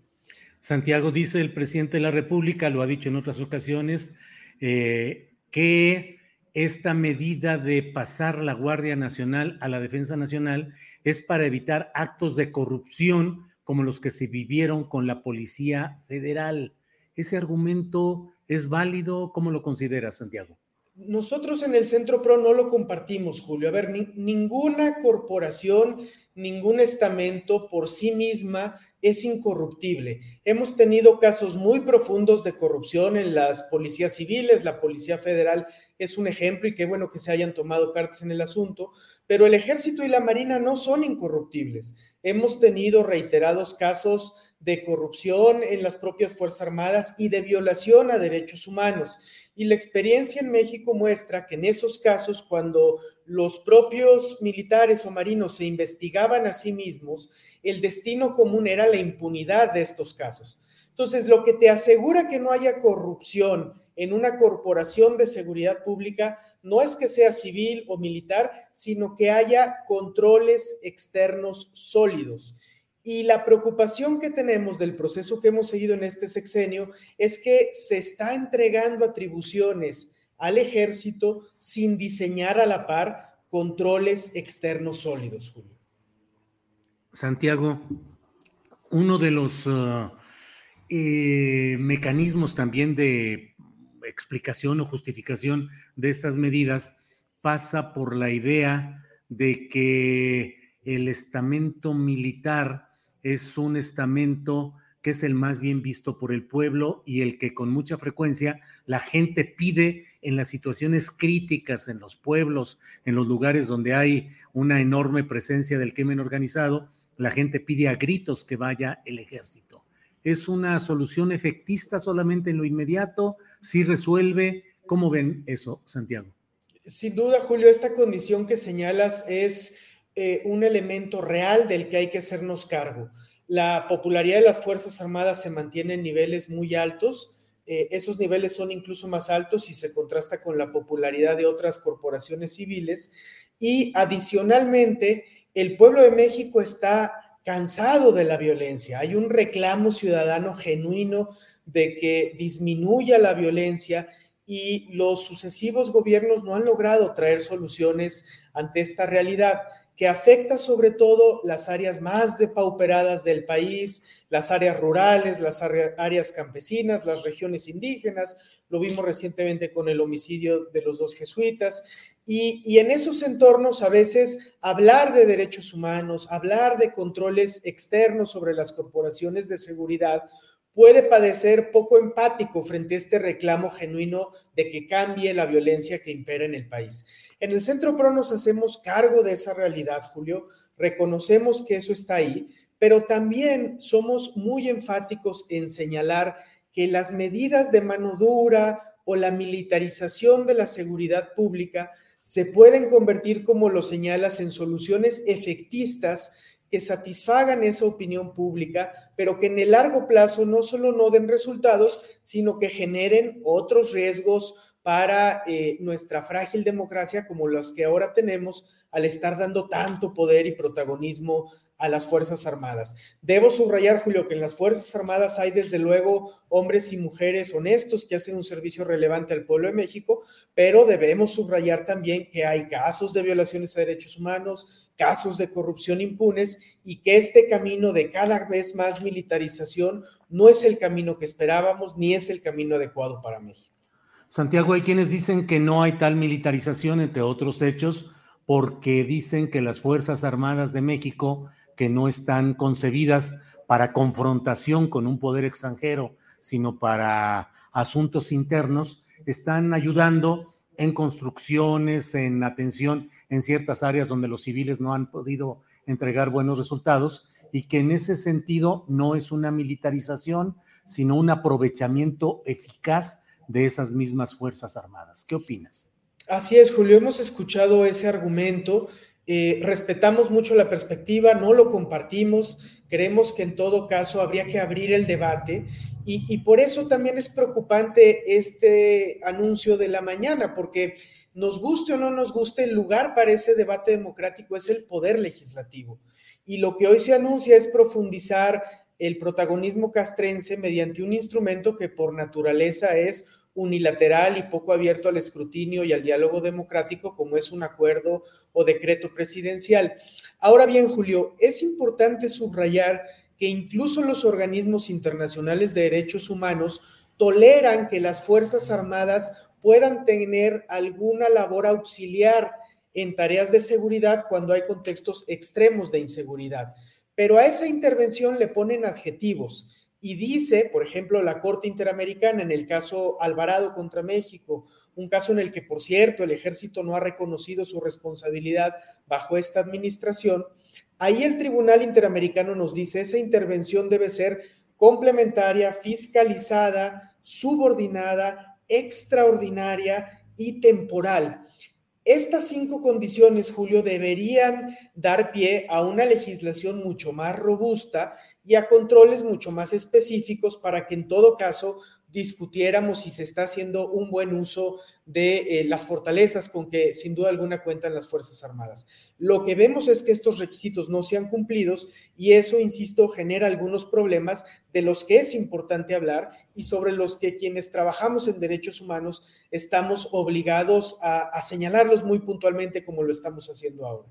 Santiago dice el presidente de la República, lo ha dicho en otras ocasiones, eh, que esta medida de pasar la Guardia Nacional a la Defensa Nacional es para evitar actos de corrupción como los que se vivieron con la Policía Federal. ¿Ese argumento es válido? ¿Cómo lo considera Santiago? Nosotros en el Centro PRO no lo compartimos, Julio. A ver, ninguna corporación, ningún estamento por sí misma es incorruptible. Hemos tenido casos muy profundos de corrupción en las policías civiles, la Policía Federal es un ejemplo y qué bueno que se hayan tomado cartas en el asunto, pero el ejército y la marina no son incorruptibles. Hemos tenido reiterados casos de corrupción en las propias Fuerzas Armadas y de violación a derechos humanos. Y la experiencia en México muestra que en esos casos, cuando los propios militares o marinos se investigaban a sí mismos, el destino común era la impunidad de estos casos. Entonces, lo que te asegura que no haya corrupción en una corporación de seguridad pública no es que sea civil o militar, sino que haya controles externos sólidos. Y la preocupación que tenemos del proceso que hemos seguido en este sexenio es que se está entregando atribuciones al ejército sin diseñar a la par controles externos sólidos, Santiago, uno de los uh, eh, mecanismos también de explicación o justificación de estas medidas pasa por la idea de que el estamento militar es un estamento que es el más bien visto por el pueblo y el que con mucha frecuencia la gente pide en las situaciones críticas, en los pueblos, en los lugares donde hay una enorme presencia del crimen organizado, la gente pide a gritos que vaya el ejército. ¿Es una solución efectista solamente en lo inmediato? ¿Sí resuelve? ¿Cómo ven eso, Santiago? Sin duda, Julio, esta condición que señalas es eh, un elemento real del que hay que hacernos cargo. La popularidad de las Fuerzas Armadas se mantiene en niveles muy altos. Eh, esos niveles son incluso más altos si se contrasta con la popularidad de otras corporaciones civiles. Y adicionalmente, el pueblo de México está cansado de la violencia. Hay un reclamo ciudadano genuino de que disminuya la violencia y los sucesivos gobiernos no han logrado traer soluciones ante esta realidad que afecta sobre todo las áreas más depauperadas del país, las áreas rurales, las áreas campesinas, las regiones indígenas. Lo vimos recientemente con el homicidio de los dos jesuitas. Y, y, en esos entornos a veces hablar de derechos humanos, hablar de controles externos sobre las corporaciones de seguridad puede parecer poco empático frente a este reclamo genuino de que cambie la violencia que impera en el país. En el Centro PRO nos hacemos cargo de esa realidad, Julio, reconocemos que eso está ahí, pero también somos muy enfáticos en señalar que las medidas de mano dura o la militarización de la seguridad pública se pueden convertir, como lo señalas, en soluciones efectistas que satisfagan esa opinión pública, pero que en el largo plazo no solo no den resultados, sino que generen otros riesgos para eh, nuestra frágil democracia como los que ahora tenemos al estar dando tanto poder y protagonismo a las Fuerzas Armadas. Debo subrayar, Julio, que en las Fuerzas Armadas hay desde luego hombres y mujeres honestos que hacen un servicio relevante al pueblo de México, pero debemos subrayar también que hay casos de violaciones a derechos humanos, casos de corrupción impunes y que este camino de cada vez más militarización no es el camino que esperábamos ni es el camino adecuado para México. Santiago, hay quienes dicen que no hay tal militarización, entre otros hechos, porque dicen que las Fuerzas Armadas de México que no están concebidas para confrontación con un poder extranjero, sino para asuntos internos, están ayudando en construcciones, en atención en ciertas áreas donde los civiles no han podido entregar buenos resultados y que en ese sentido no es una militarización, sino un aprovechamiento eficaz de esas mismas Fuerzas Armadas. ¿Qué opinas? Así es, Julio, hemos escuchado ese argumento eh, respetamos mucho la perspectiva, no lo compartimos, creemos que en todo caso habría que abrir el debate y, y, por eso también es preocupante este anuncio de la mañana, porque nos guste o no nos guste, el lugar para ese debate democrático es el poder legislativo. Y lo que hoy se anuncia es profundizar el protagonismo castrense mediante un instrumento que por naturaleza es unilateral y poco abierto al escrutinio y al diálogo democrático como es un acuerdo o decreto presidencial. Ahora bien, Julio, es importante subrayar que incluso los organismos internacionales de derechos humanos toleran que las Fuerzas Armadas puedan tener alguna labor auxiliar en tareas de seguridad cuando hay contextos extremos de inseguridad. Pero a esa intervención le ponen adjetivos y dice, por ejemplo, la Corte Interamericana en el caso Alvarado contra México, un caso en el que, por cierto, el ejército no ha reconocido su responsabilidad bajo esta administración, ahí el Tribunal Interamericano nos dice, esa intervención debe ser complementaria, fiscalizada, subordinada, extraordinaria y temporal. Estas cinco condiciones, Julio, deberían dar pie a una legislación mucho más robusta y a controles mucho más específicos para que en todo caso discutiéramos si se está haciendo un buen uso de eh, las fortalezas con que sin duda alguna cuentan las Fuerzas Armadas. Lo que vemos es que estos requisitos no se han cumplido y eso, insisto, genera algunos problemas de los que es importante hablar y sobre los que quienes trabajamos en derechos humanos estamos obligados a, a señalarlos muy puntualmente como lo estamos haciendo ahora.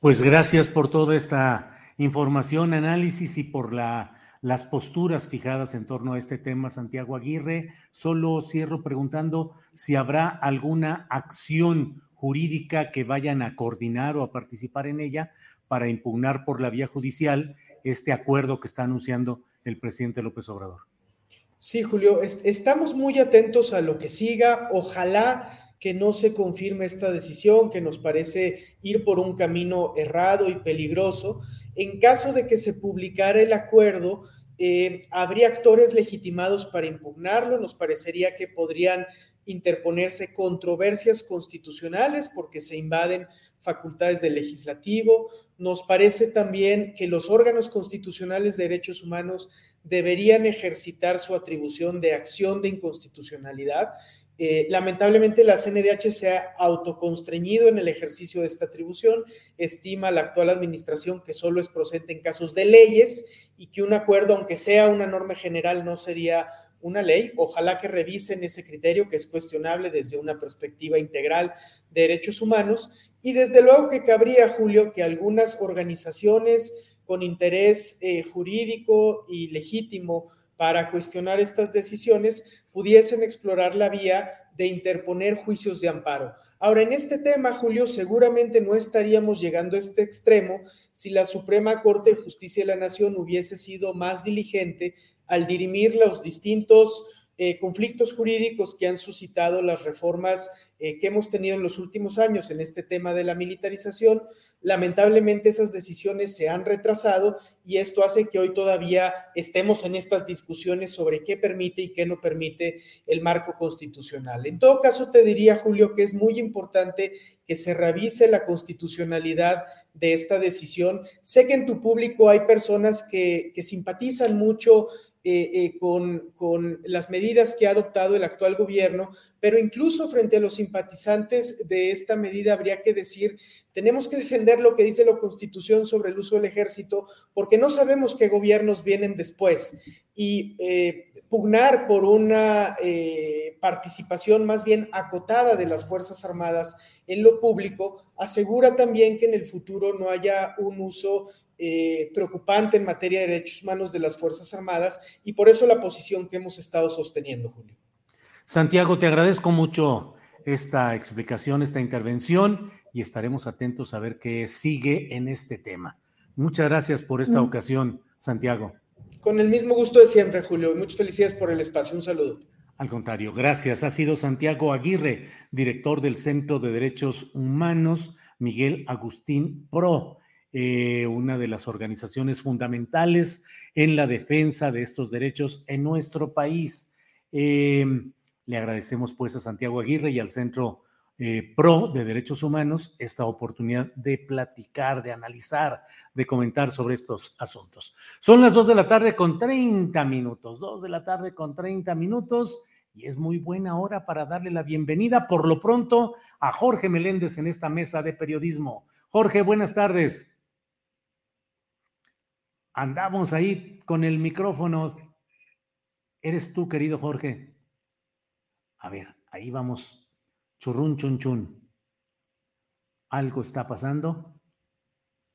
Pues gracias por toda esta información, análisis y por la las posturas fijadas en torno a este tema, Santiago Aguirre. Solo cierro preguntando si habrá alguna acción jurídica que vayan a coordinar o a participar en ella para impugnar por la vía judicial este acuerdo que está anunciando el presidente López Obrador. Sí, Julio, estamos muy atentos a lo que siga. Ojalá que no se confirme esta decisión, que nos parece ir por un camino errado y peligroso. En caso de que se publicara el acuerdo, eh, habría actores legitimados para impugnarlo. Nos parecería que podrían interponerse controversias constitucionales porque se invaden facultades del legislativo. Nos parece también que los órganos constitucionales de derechos humanos deberían ejercitar su atribución de acción de inconstitucionalidad eh, lamentablemente la CNDH se ha autoconstreñido en el ejercicio de esta atribución, estima la actual administración que solo es procedente en casos de leyes y que un acuerdo, aunque sea una norma general, no sería una ley. Ojalá que revisen ese criterio que es cuestionable desde una perspectiva integral de derechos humanos. Y desde luego que cabría, Julio, que algunas organizaciones con interés eh, jurídico y legítimo para cuestionar estas decisiones pudiesen explorar la vía de interponer juicios de amparo. Ahora, en este tema, Julio, seguramente no estaríamos llegando a este extremo si la Suprema Corte de Justicia de la Nación hubiese sido más diligente al dirimir los distintos eh, conflictos jurídicos que han suscitado las reformas eh, que hemos tenido en los últimos años en este tema de la militarización. Lamentablemente esas decisiones se han retrasado y esto hace que hoy todavía estemos en estas discusiones sobre qué permite y qué no permite el marco constitucional. En todo caso, te diría, Julio, que es muy importante que se revise la constitucionalidad de esta decisión. Sé que en tu público hay personas que, que simpatizan mucho eh, eh, con, las medidas que ha adoptado el actual gobierno, pero incluso frente a los simpatizantes de esta medida habría que decir, tenemos que defender lo que dice la Constitución sobre el uso del ejército, porque no sabemos qué gobiernos vienen después. Y eh, pugnar por una participación más bien acotada de las Fuerzas Armadas en lo público asegura también que en el futuro no haya un uso eh, preocupante en materia de derechos humanos de las Fuerzas Armadas y por eso la posición que hemos estado sosteniendo, Julio. Santiago, te agradezco mucho esta explicación, esta intervención y estaremos atentos a ver qué sigue en este tema. Muchas gracias por esta mm. ocasión, Santiago. Con el mismo gusto de siempre, Julio. Muchas felicidades por el espacio. Un saludo. Al contrario, gracias. Ha sido Santiago Aguirre, director del Centro de Derechos Humanos, Miguel Agustín Pro. Eh, una de las organizaciones fundamentales en la defensa de estos derechos en nuestro país. Eh, le agradecemos pues a Santiago Aguirre y al Centro eh, Pro de Derechos Humanos esta oportunidad de platicar, de analizar, de comentar sobre estos asuntos. Son las dos de la tarde con 30 minutos, dos de la tarde con 30 minutos y es muy buena hora para darle la bienvenida por lo pronto a Jorge Meléndez en esta mesa de periodismo. Jorge, buenas tardes andamos ahí con el micrófono. Eres tú, querido Jorge. A ver, ahí vamos. Churrun, chun, chun. ¿Algo está pasando?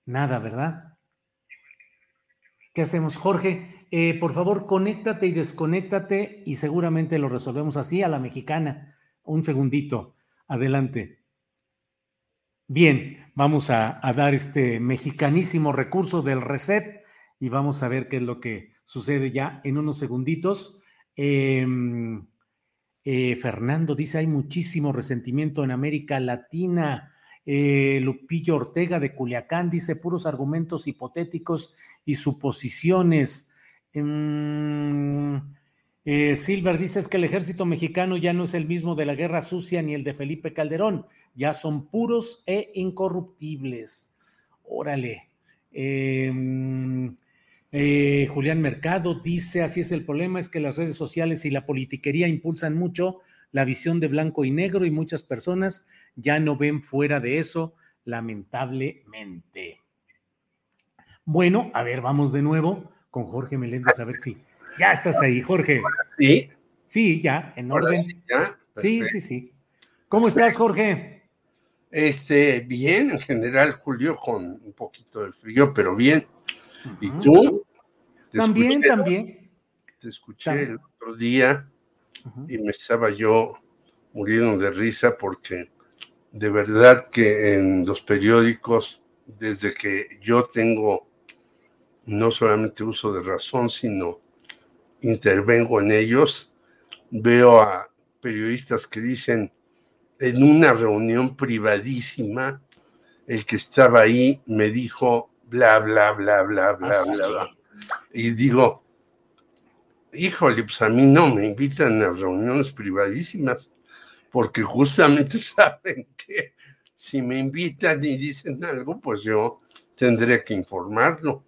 Nada, ¿verdad? ¿Qué hacemos, Jorge? Eh, por favor, conéctate y desconéctate y seguramente lo resolvemos así a la mexicana. Un segundito. Adelante. Bien, vamos a dar este mexicanísimo recurso del reset y vamos a ver qué es lo que sucede ya en unos segunditos. Em, eh, Fernando dice, hay muchísimo resentimiento en América Latina. Eh, Lupillo Ortega de Culiacán dice, puros argumentos hipotéticos y suposiciones. Em, eh, Silver dice es que el ejército mexicano ya no es el mismo de la guerra sucia ni el de Felipe Calderón, ya son puros e incorruptibles. Órale. Em, eh, Julián Mercado dice, así es el problema, es que las redes sociales y la politiquería impulsan mucho la visión de blanco y negro y muchas personas ya no ven fuera de eso, lamentablemente. Bueno, a ver, vamos de nuevo con Jorge Meléndez, a ver si ya estás ahí, Jorge. Sí. Sí, ya, en orden. Sí, sí, sí, ¿Cómo estás, Jorge? Este, bien, en general, Julio, con un poquito de frío, pero bien. ¿Y tú? también, también. Te escuché el otro día y me estaba yo muriendo de risa porque de verdad que en los periódicos, desde que yo tengo no solamente uso de razón, sino intervengo en ellos, veo a periodistas que dicen en una reunión privadísima, el que estaba ahí me dijo bla, bla, bla, bla, bla, bla, bla. Y digo, híjole, pues a mí no me invitan a reuniones privadísimas, porque justamente saben que si me invitan y dicen algo, pues yo tendré que informarlo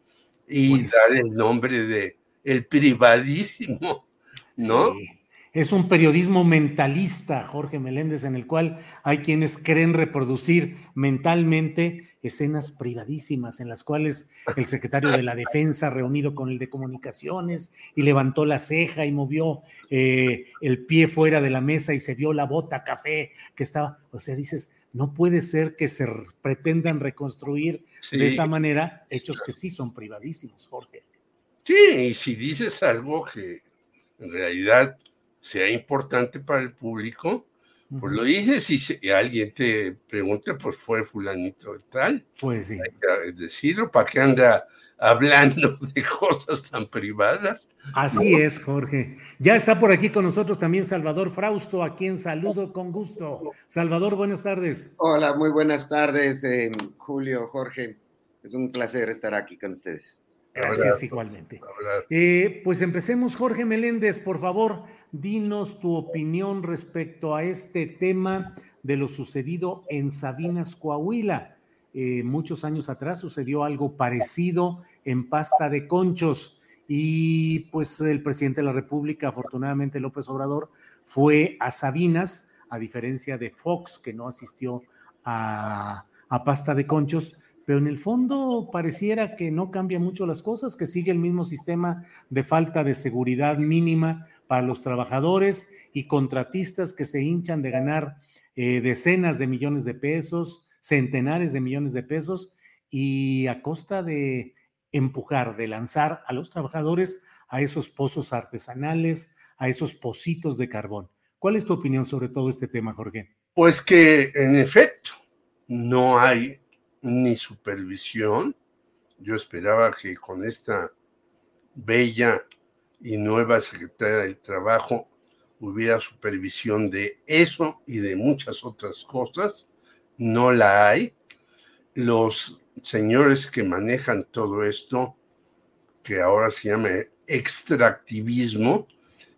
y Pues dar el nombre de el privadísimo, ¿no? Sí. Es un periodismo mentalista, Jorge Meléndez, en el cual hay quienes creen reproducir mentalmente escenas privadísimas en las cuales el secretario de la Defensa reunido con el de Comunicaciones y levantó la ceja y movió eh, el pie fuera de la mesa y se vio la bota café que estaba, o sea, dices, no puede ser que se pretendan reconstruir de esa manera hechos que sí son privadísimos, Jorge. Sí, y si dices algo que en realidad sea importante para el público, pues lo dices y si alguien te pregunta, pues fue fulanito de tal. Pues sí. Hay que decirlo, ¿para qué anda hablando de cosas tan privadas? Así ¿No? es, Jorge. Ya está por aquí con nosotros también Salvador Frausto, a quien saludo con gusto. Salvador, buenas tardes. Hola, muy buenas tardes, eh, Julio, Jorge. Es un placer estar aquí con ustedes. Gracias Abrazo. igualmente. Eh, pues empecemos, Jorge Meléndez, por favor, dinos tu opinión respecto a este tema de lo sucedido en Sabinas, Coahuila. Eh, muchos años atrás sucedió algo parecido en Pasta de Conchos y pues el presidente de la República, afortunadamente López Obrador, fue a Sabinas, a diferencia de Fox, que no asistió a, a Pasta de Conchos, pero en el fondo pareciera que no cambia mucho las cosas, que sigue el mismo sistema de falta de seguridad mínima para los trabajadores y contratistas que se hinchan de ganar eh, decenas de millones de pesos, centenares de millones de pesos, y a costa de empujar, de lanzar a los trabajadores a esos pozos artesanales, a esos pocitos de carbón. ¿Cuál es tu opinión sobre todo este tema, Jorge? Pues que en efecto no hay ni supervisión. Yo esperaba que con esta bella y nueva secretaria del Trabajo hubiera supervisión de eso y de muchas otras cosas. No la hay. Los señores que manejan todo esto, que ahora se llama extractivismo,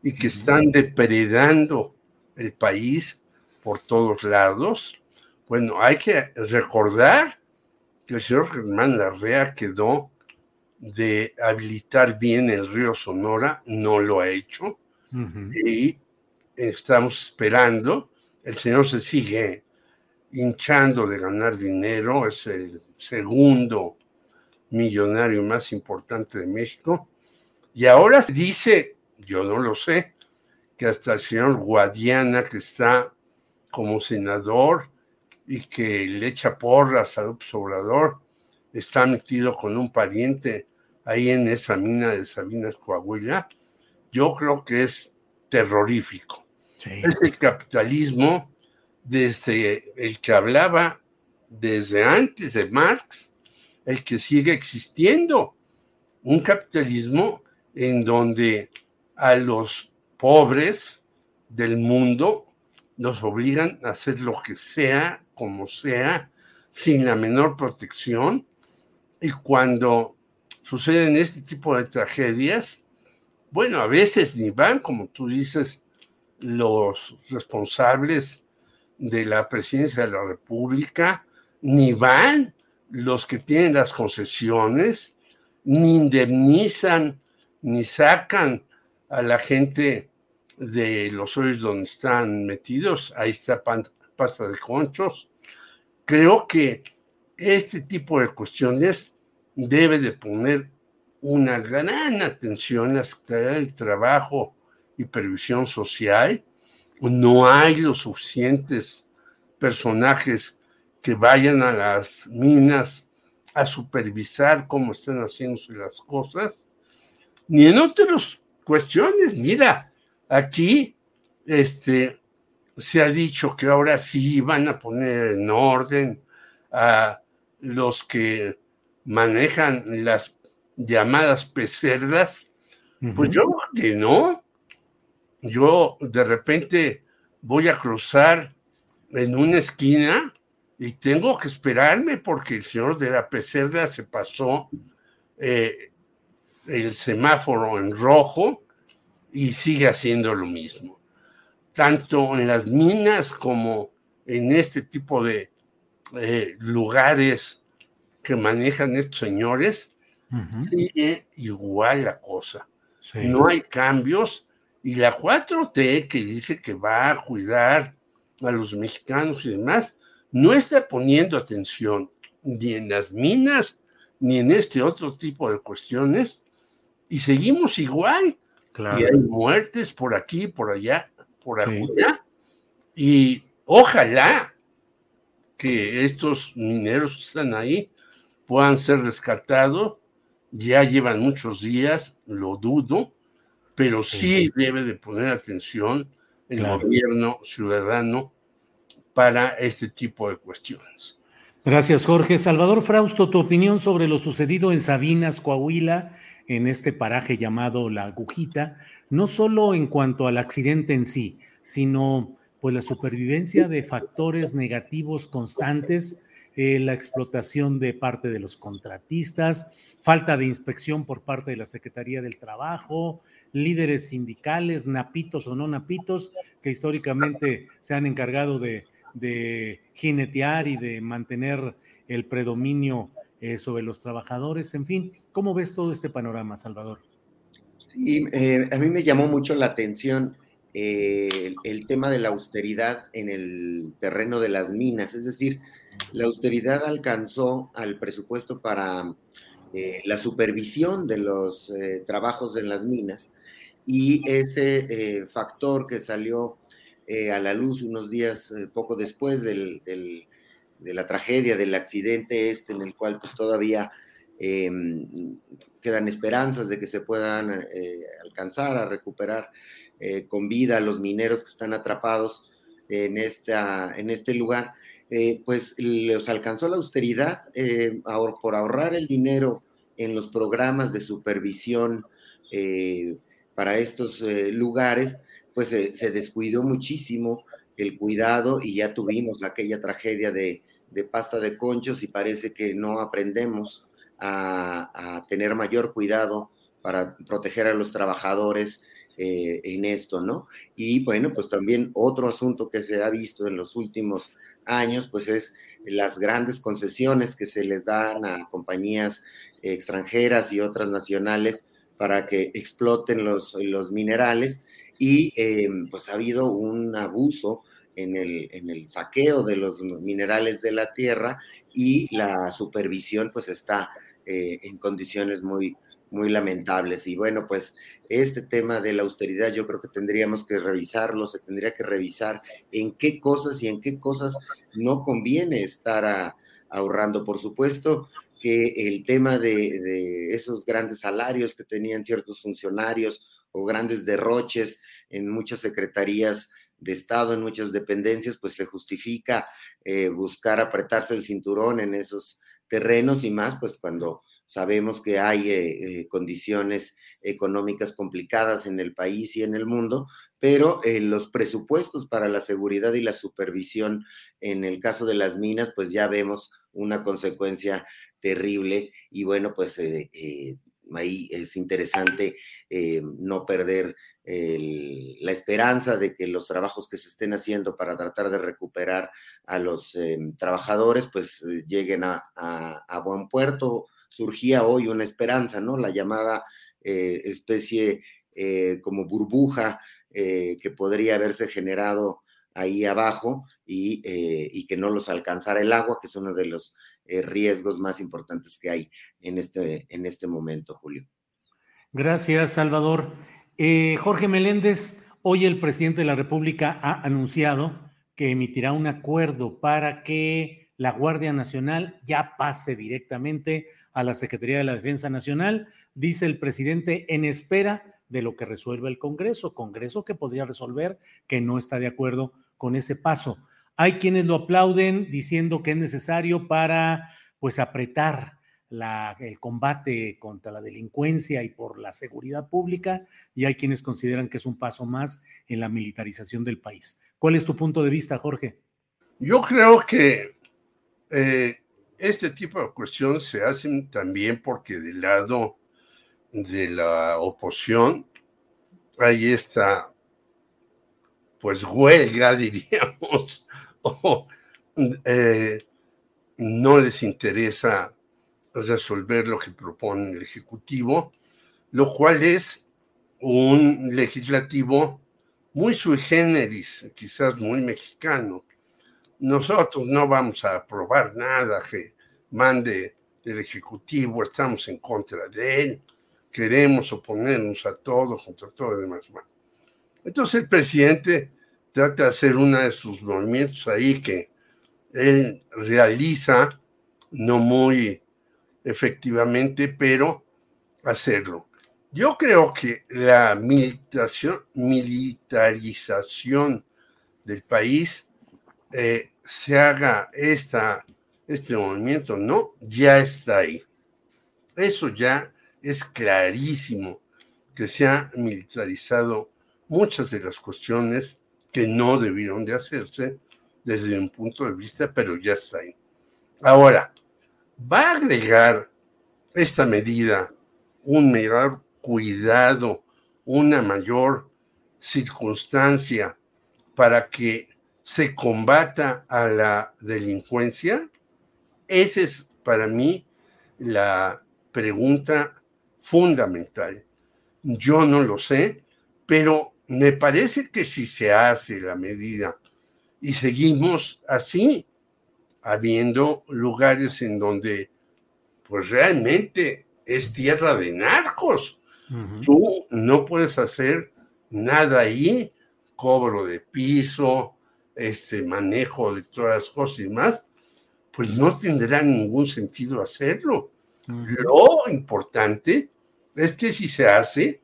y que están depredando el país por todos lados. Bueno, hay que recordar que el señor Germán Larrea quedó de habilitar bien el río Sonora, no lo ha hecho, y estamos esperando. El señor se sigue hinchando de ganar dinero, es el segundo millonario más importante de México, y ahora se dice, yo no lo sé, que hasta el señor Guadiana, que está como senador y que le echa porras a López Obrador, está metido con un pariente ahí en esa mina de Sabinas, Coahuila. Yo creo que es terrorífico. Es el capitalismo desde el que hablaba desde antes de Marx, el que sigue existiendo. Un capitalismo en donde a los pobres del mundo nos obligan a hacer lo que sea, como sea, sin la menor protección. Y cuando suceden este tipo de tragedias, bueno, a veces ni van, como tú dices, los responsables de la presidencia de la República, ni van los que tienen las concesiones, ni indemnizan, ni sacan a la gente de los hoyos donde están metidos. Ahí está pasta de conchos. Creo que este tipo de cuestiones debe de poner una gran atención a la Secretaría del Trabajo y Previsión Social. No hay los suficientes personajes que vayan a las minas a supervisar cómo están haciéndose las cosas. ni en otras cuestiones. Mira, aquí este, se ha dicho que ahora sí van a poner en orden a los que manejan las llamadas pecerdas. Pues yo que no. Yo de repente voy a cruzar en una esquina y tengo que esperarme porque el señor de la pecerda se pasó eh, el semáforo en rojo y sigue haciendo lo mismo. Tanto en las minas como en este tipo de eh, lugares que manejan estos señores, sigue igual la cosa. No hay cambios y la 4T que dice que va a cuidar a los mexicanos y demás, no está poniendo atención ni en las minas ni en este otro tipo de cuestiones y seguimos igual. Y hay muertes por aquí, por allá, por allá. Y ojalá que estos mineros que están ahí puedan ser rescatados. Ya llevan muchos días, lo dudo, pero sí debe de poner atención el gobierno ciudadano para este tipo de cuestiones. Gracias, Jorge. Salvador Frausto, tu opinión sobre lo sucedido en Sabinas, Coahuila, en este paraje llamado La Agujita, no solo en cuanto al accidente en sí, sino pues la supervivencia de factores negativos constantes, eh, la explotación de parte de los contratistas, falta de inspección por parte de la Secretaría del Trabajo, líderes sindicales, napitos o no napitos, que históricamente se han encargado de de jinetear y de mantener el predominio eh, sobre los trabajadores. En fin, ¿cómo ves todo este panorama, Salvador? Eh, a mí me llamó mucho la atención eh, el, tema de la austeridad en el terreno de las minas, es decir, la austeridad alcanzó al presupuesto para la supervisión de los trabajos en las minas y ese factor que salió eh, a la luz unos días eh, poco después de la tragedia, del accidente este, en el cual pues todavía em, quedan esperanzas de que se puedan eh, alcanzar a recuperar con vida a los mineros que están atrapados en, esta, en este lugar, pues los alcanzó la austeridad por ahorrar el dinero en los programas de supervisión para estos lugares, pues se, descuidó muchísimo el cuidado y ya tuvimos aquella tragedia de, pasta de conchos y parece que no aprendemos a, tener mayor cuidado para proteger a los trabajadores eh, en esto, ¿no? Y bueno, pues también otro asunto que se ha visto en los últimos años, pues es las grandes concesiones que se les dan a compañías extranjeras y otras nacionales para que exploten los, los minerales y eh, pues ha habido un abuso en el, en el, saqueo de los minerales de la tierra y la supervisión pues está eh, en condiciones muy, muy lamentables. Y bueno, pues este tema de la austeridad yo creo que tendríamos que revisarlo, se tendría que revisar en qué cosas y en qué cosas no conviene estar ahorrando. Por supuesto que el tema de, esos grandes salarios que tenían ciertos funcionarios o grandes derroches en muchas secretarías de Estado, en muchas dependencias, pues se justifica eh, buscar apretarse el cinturón en esos terrenos y más, pues cuando sabemos que hay eh, eh, condiciones económicas complicadas en el país y en el mundo, pero los presupuestos para la seguridad y la supervisión en el caso de las minas, pues ya vemos una consecuencia terrible y bueno, pues ahí es interesante eh, no perder la esperanza de que los trabajos que se estén haciendo para tratar de recuperar a los eh, trabajadores, pues eh, lleguen a, buen puerto. Surgía hoy una esperanza, ¿no? La llamada especie como burbuja que podría haberse generado ahí abajo y, que no los alcanzara el agua, que es uno de los eh, riesgos más importantes que hay en este, en este momento, Julio. Gracias, Salvador. Eh, Jorge Meléndez, hoy el presidente de la República ha anunciado que emitirá un acuerdo para que la Guardia Nacional ya pase directamente a la Secretaría de la Defensa Nacional, dice el presidente, en espera de lo que resuelva el Congreso, Congreso que podría resolver que no está de acuerdo con ese paso. Hay quienes lo aplauden diciendo que es necesario para pues apretar el combate contra la delincuencia y por la seguridad pública, y hay quienes consideran que es un paso más en la militarización del país. ¿Cuál es tu punto de vista, Jorge? Yo creo que eh, este tipo de cuestiones se hacen también porque del lado de la oposición hay esta, pues, huelga, diríamos, o eh, no les interesa resolver lo que propone el Ejecutivo, lo cual es un legislativo muy sui generis, quizás muy mexicano. Nosotros no vamos a aprobar nada que mande el Ejecutivo, estamos en contra de él, queremos oponernos a todo, contra todo y demás. Entonces el presidente trata de hacer uno de sus movimientos ahí que él realiza, no muy efectivamente, pero hacerlo. Yo creo que la militarización, del país eh, se haga esta, este movimiento, no, ya está ahí. Eso ya es clarísimo que se ha militarizado muchas de las cuestiones que no debieron de hacerse desde un punto de vista, pero ya está ahí. Ahora, va a agregar esta medida un mayor cuidado, una mayor circunstancia para que se combata a la delincuencia? Esa es para mí la pregunta fundamental. Yo no lo sé, pero me parece que si se hace la medida y seguimos así, habiendo lugares en donde pues realmente es tierra de narcos. Tú no puedes hacer nada ahí, cobro de piso, este manejo de todas las cosas y más, pues no tendrá ningún sentido hacerlo. Lo importante es que si se hace,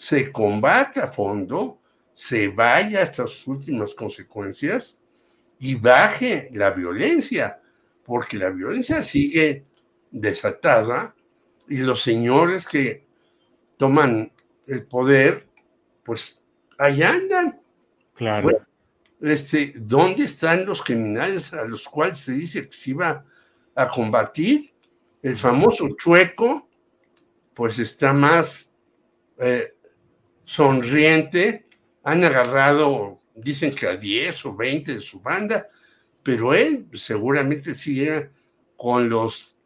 se combate a fondo, se vaya hasta sus últimas consecuencias y baje la violencia, porque la violencia sigue desatada y los señores que toman el poder, pues ahí andan. Claro. este, ¿Dónde están los criminales a los cuales se dice que se iba a combatir? El famoso chueco, pues está más eh, sonriente. Han agarrado dicen que a 10 o 20 de su banda, pero él seguramente sigue con los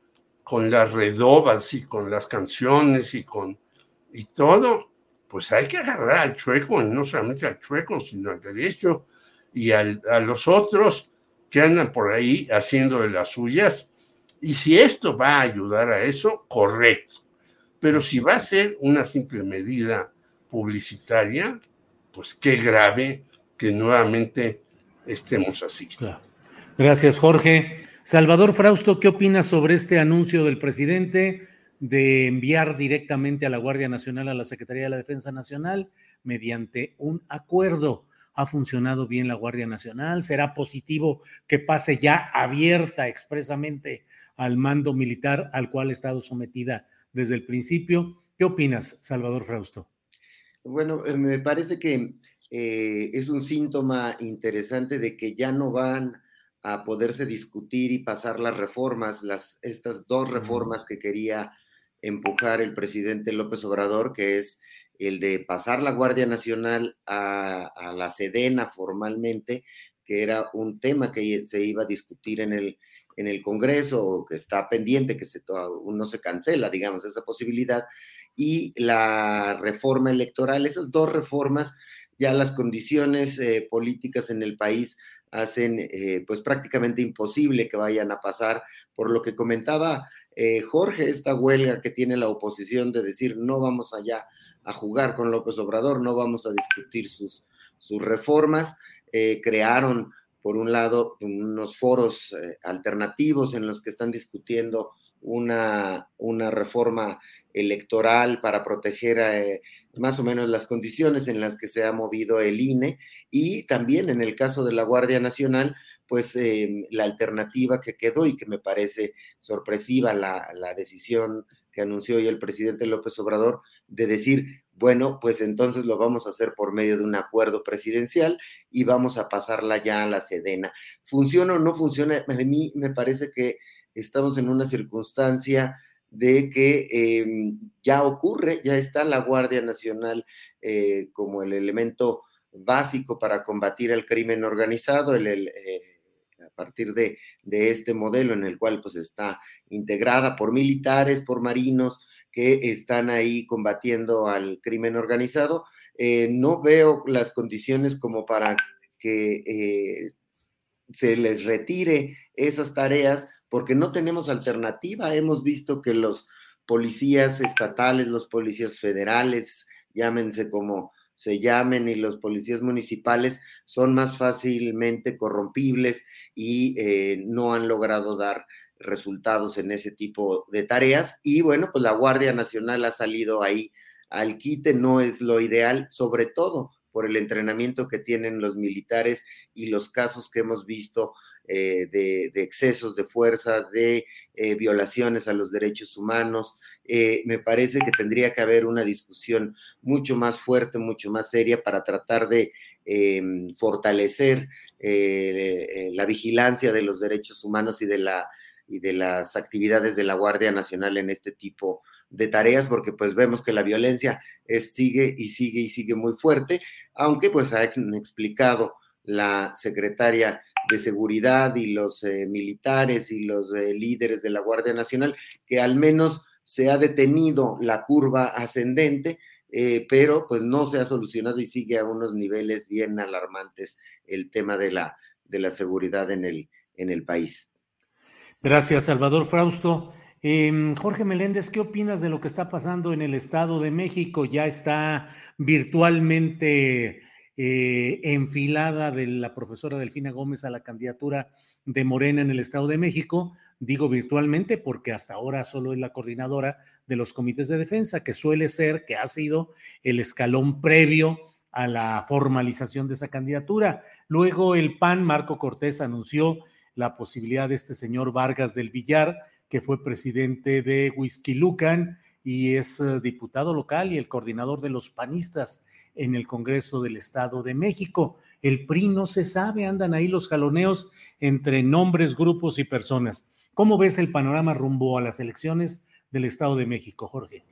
con las redobas y con las canciones y con y todo, pues hay que agarrar al chueco, no solamente al chueco, sino al derecho y a los otros que andan por ahí haciendo de las suyas. Y si esto va a ayudar a eso, correcto. Pero si va a ser una simple medida publicitaria, pues qué grave que nuevamente estemos así. Gracias, Jorge. Salvador Frausto, ¿qué opinas sobre este anuncio del presidente de enviar directamente a la Guardia Nacional a la Secretaría de la Defensa Nacional mediante un acuerdo? ¿Ha funcionado bien la Guardia Nacional? ¿Será positivo que pase ya abierta expresamente al mando militar al cual ha estado sometida desde el principio? ¿Qué opinas, Salvador Frausto? Bueno, eh, me parece que eh, es un síntoma interesante de que ya no van a poderse discutir y pasar las reformas, las, estas dos reformas que quería empujar el presidente López Obrador, que es el de pasar la Guardia Nacional a, la Sedena formalmente, que era un tema que se iba a discutir en el, en el Congreso, o que está pendiente, que se, no se cancela, digamos, esa posibilidad, y la reforma electoral, esas dos reformas ya las condiciones eh, políticas en el país hacen eh, pues prácticamente imposible que vayan a pasar, por lo que comentaba eh, Jorge, esta huelga que tiene la oposición de decir no vamos allá a jugar con López Obrador, no vamos a discutir sus, sus reformas, crearon por un lado, unos foros alternativos en los que están discutiendo una, una reforma electoral para proteger eh, más o menos las condiciones en las que se ha movido el INE y también en el caso de la Guardia Nacional, pues eh, la alternativa que quedó y que me parece sorpresiva la, la decisión que anunció hoy el presidente López Obrador de decir, bueno, pues entonces lo vamos a hacer por medio de un acuerdo presidencial y vamos a pasarla ya a la Sedena. ¿Funciona o no funciona? A mí me parece que estamos en una circunstancia de que em, ya ocurre, ya está la Guardia Nacional eh, como el elemento básico para combatir el crimen organizado, el, eh, a partir de, de, este modelo en el cual pues está integrada por militares, por marinos que están ahí combatiendo al crimen organizado. Eh, no veo las condiciones como para que se les retire esas tareas porque no tenemos alternativa. Hemos visto que los policías estatales, los policías federales, llámense como se llamen, y los policías municipales son más fácilmente corrompibles y eh, no han logrado dar resultados en ese tipo de tareas. Y bueno, pues la Guardia Nacional ha salido ahí al quite, no es lo ideal, sobre todo por el entrenamiento que tienen los militares y los casos que hemos visto eh, de, excesos de fuerza, de eh, violaciones a los derechos humanos. Eh, me parece que tendría que haber una discusión mucho más fuerte, mucho más seria para tratar de fortalecer la vigilancia de los derechos humanos y de, la, y de las actividades de la Guardia Nacional en este tipo de tareas, porque pues vemos que la violencia sigue y sigue y sigue muy fuerte, aunque pues ha explicado la secretaria de seguridad y los eh, militares y los eh, líderes de la Guardia Nacional, que al menos se ha detenido la curva ascendente, eh, pero pues no se ha solucionado y sigue a unos niveles bien alarmantes el tema de la, de la seguridad en el, en el país. Gracias, Salvador Frausto. Em, Jorge Meléndez, ¿qué opinas de lo que está pasando en el Estado de México? Ya está virtualmente eh, enfilada de la profesora Delfina Gómez a la candidatura de Morena en el Estado de México. Digo virtualmente porque hasta ahora solo es la coordinadora de los comités de defensa, que suele ser, que ha sido el escalón previo a la formalización de esa candidatura. Luego el PAN, Marco Cortés, anunció la posibilidad de este señor Vargas del Villar, que fue presidente de Whisky Lucan y es eh, diputado local y el coordinador de los panistas en el Congreso del Estado de México. El PRI no se sabe, andan ahí los jaloneos entre nombres, grupos y personas. ¿Cómo ves el panorama rumbo a las elecciones del Estado de México, Jorge?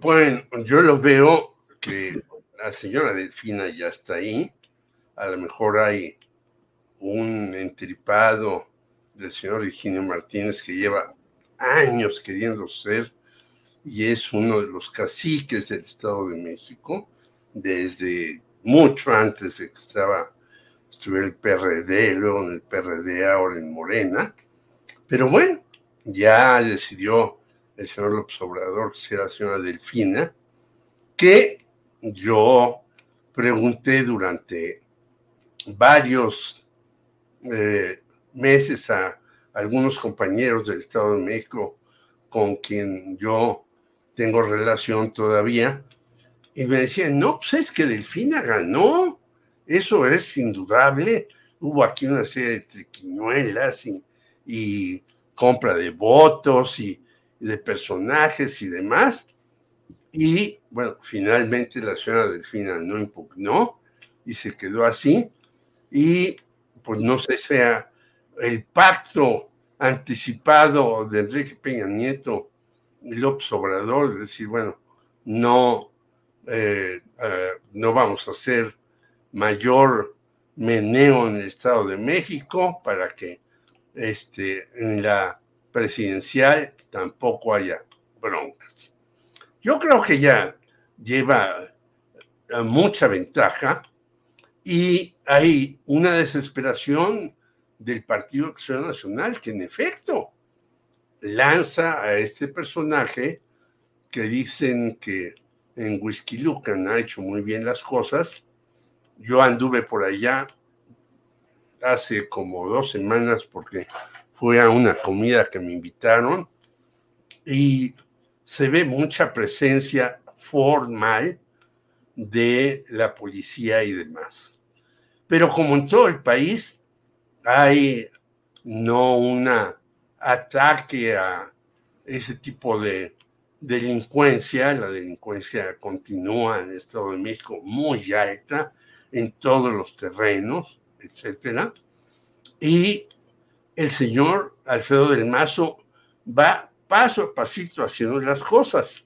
Bueno, yo lo veo que la señora Delfina ya está ahí. A lo mejor hay un entripado del señor Eugenio Martínez que lleva años queriendo ser y es uno de los caciques del Estado de México desde mucho antes de que estaba, estuviera el PRD, luego en el PRD, ahora en Morena. Pero bueno, ya decidió el señor López Obrador que sea la señora Delfina, que yo pregunté durante varios eh, meses a algunos compañeros del Estado de México con quien yo tengo relación todavía, y me decían, no, pues es que Delfina ganó, eso es indudable. Hubo aquí una serie de triquiñuelas y, compra de votos y, de personajes y demás. Y bueno, finalmente la señora Delfina no impugnó y se quedó así. Y pues no sé, sea el pacto anticipado de Enrique Peña Nieto y López Obrador, decir, bueno, no eh, eh, no vamos a hacer mayor meneo en el Estado de México para que este, en la presidencial tampoco haya broncas. Yo creo que ya lleva eh, mucha ventaja y hay una desesperación del Partido Acción Nacional que en efecto lanza a este personaje que dicen que en Whisky ha hecho muy bien las cosas. Yo anduve por allá hace como dos semanas porque fue a una comida que me invitaron y se ve mucha presencia formal de la policía y demás. Pero como en todo el país, hay no un ataque a ese tipo de delincuencia, la delincuencia continúa en el Estado de México muy alta en todos los terrenos, etcétera. Y el señor Alfredo del Mazo va paso a pasito haciendo las cosas.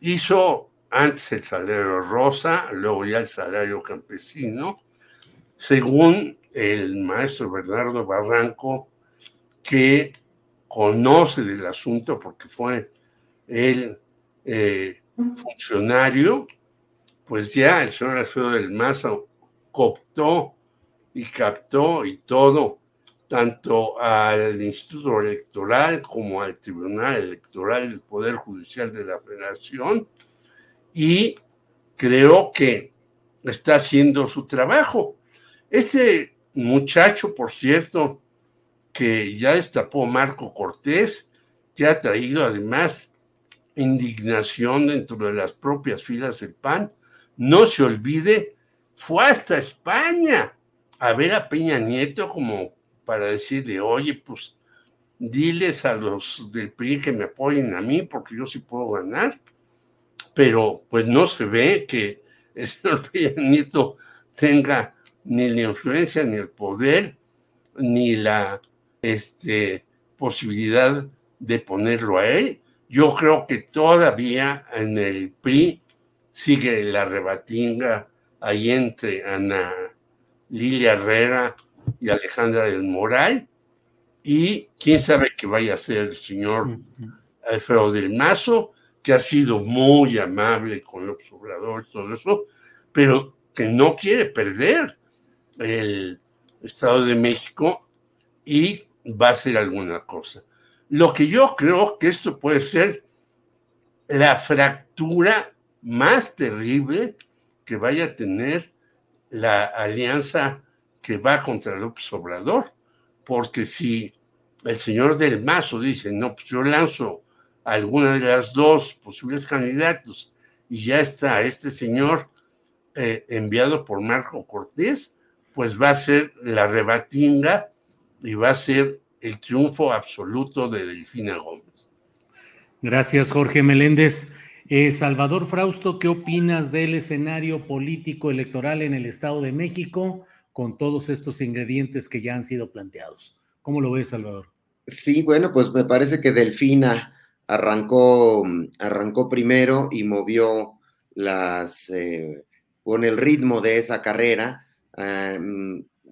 Hizo antes el salario rosa, luego ya el salario campesino, según el maestro Bernardo Barranco, que conoce del asunto porque fue el eh, funcionario, pues ya el señor Alfredo del Mazo cooptó y captó y todo, tanto al Instituto Electoral como al Tribunal Electoral del Poder Judicial de la Federación, y creo que está haciendo su trabajo. Este muchacho, por cierto, que ya destapó Marco Cortés, que ha traído además indignación dentro de las propias filas del PAN. No se olvide, fue hasta España a ver a Peña Nieto como para decirle, oye, pues diles a los del PRI que me apoyen a mí porque yo sí puedo ganar. Pero pues no se ve que el señor Peña Nieto tenga ni la influencia, ni el poder, ni la este, posibilidad de ponerlo a él. Yo creo que todavía en el PRI sigue la rebatinga ahí entre Ana Lilia Herrera y Alejandra del Moral. Y quién sabe qué vaya a ser el señor Alfredo del Mazo, que ha sido muy amable con el Obrador y todo eso, pero que no quiere perder el Estado de México y va a hacer alguna cosa. Lo que yo creo que esto puede ser la fractura más terrible que vaya a tener la alianza que va contra López Obrador, porque si el señor del Mazo dice, no, pues yo lanzo alguna de las dos posibles candidatos y ya está este señor eh, enviado por Marco Cortés, pues va a ser la rebatinga y va a ser el triunfo absoluto de Delfina Gómez. Gracias, Jorge Meléndez. Eh, Salvador Frausto, ¿qué opinas del escenario político electoral en el Estado de México con todos estos ingredientes que ya han sido planteados? ¿Cómo lo ves, Salvador? Sí, bueno, pues me parece que Delfina arrancó, arrancó primero y movió las, eh, con el ritmo de esa carrera. Ah,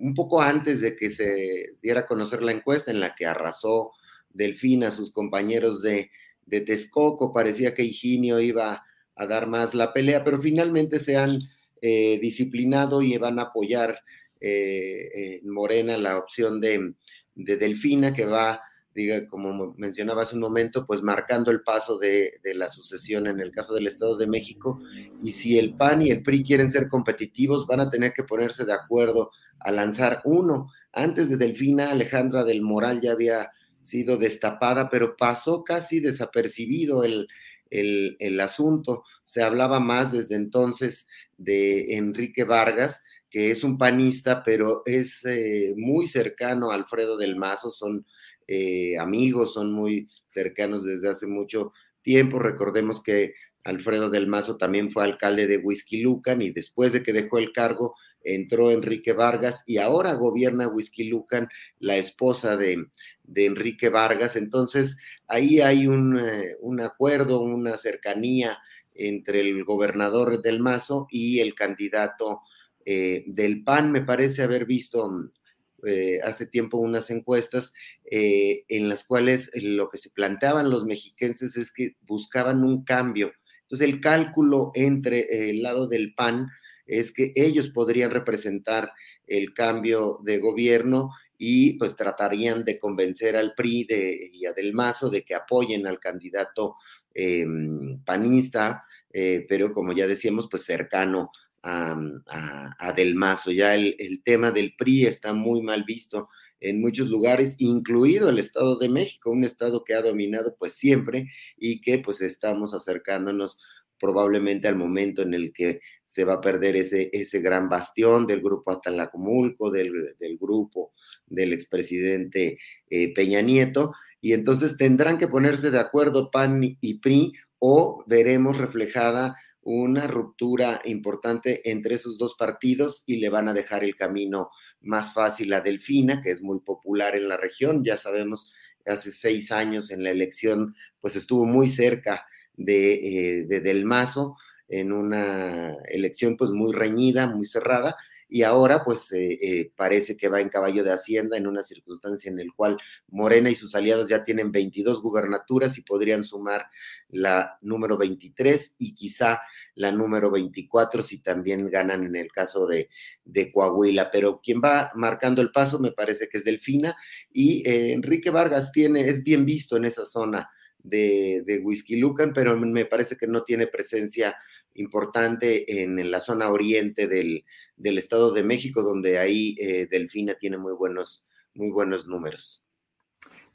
un poco antes de que se diera a conocer la encuesta en la que arrasó Delfín a sus compañeros de, de Texcoco, parecía que Higinio iba a dar más la pelea, pero finalmente se han eh, disciplinado y van a apoyar eh, en Morena la opción de, de, Delfina, que va, diga, como mencionaba hace un momento, pues marcando el paso de, de, la sucesión en el caso del Estado de México. Y si el PAN y el PRI quieren ser competitivos, van a tener que ponerse de acuerdo a lanzar uno. Antes de Delfina, Alejandra del Moral ya había sido destapada, pero pasó casi desapercibido el, el, asunto. Se hablaba más desde entonces de Enrique Vargas, que es un panista, pero es eh, muy cercano a Alfredo del Mazo, son eh, amigos, son muy cercanos desde hace mucho tiempo. Recordemos que Alfredo del Mazo también fue alcalde de Whisky Lucan y después de que dejó el cargo, entró Enrique Vargas y ahora gobierna Whisky Lucan, la esposa de, Enrique Vargas. Entonces, ahí hay un, eh, un, acuerdo, una cercanía entre el gobernador del Mazo y el candidato eh, del PAN. Me parece haber visto eh, hace tiempo unas encuestas en las cuales lo que se planteaban los mexiquenses es que buscaban un cambio. Entonces, el cálculo entre el lado del PAN es que ellos podrían representar el cambio de gobierno y pues tratarían de convencer al PRI de, y a Del Mazo de que apoyen al candidato em, panista, eh, pero como ya decíamos, pues cercano a, Del Mazo. Ya el, el, tema del PRI está muy mal visto en muchos lugares, incluido el Estado de México, un estado que ha dominado pues siempre y que pues estamos acercándonos probablemente al momento en el que se va a perder ese, ese gran bastión del grupo Atalacomulco, del, del grupo del expresidente eh, Peña Nieto, y entonces tendrán que ponerse de acuerdo PAN y PRI o veremos reflejada una ruptura importante entre esos dos partidos y le van a dejar el camino más fácil a Delfina, que es muy popular en la región. Ya sabemos, hace seis años en la elección, pues estuvo muy cerca de, eh, de Del Mazo en una elección pues muy reñida, muy cerrada, y ahora pues eh, eh, parece que va en caballo de Hacienda en una circunstancia en la cual Morena y sus aliados ya tienen 22 gubernaturas y podrían sumar la número 23 y quizá la número 24 si también ganan en el caso de, de Coahuila. Pero quien va marcando el paso me parece que es Delfina y eh, Enrique Vargas tiene, es bien visto en esa zona de, de Whisky Lucan, pero me parece que no tiene presencia importante en, la zona oriente del, Estado de México, donde ahí eh, Delfina tiene muy buenos, muy buenos números.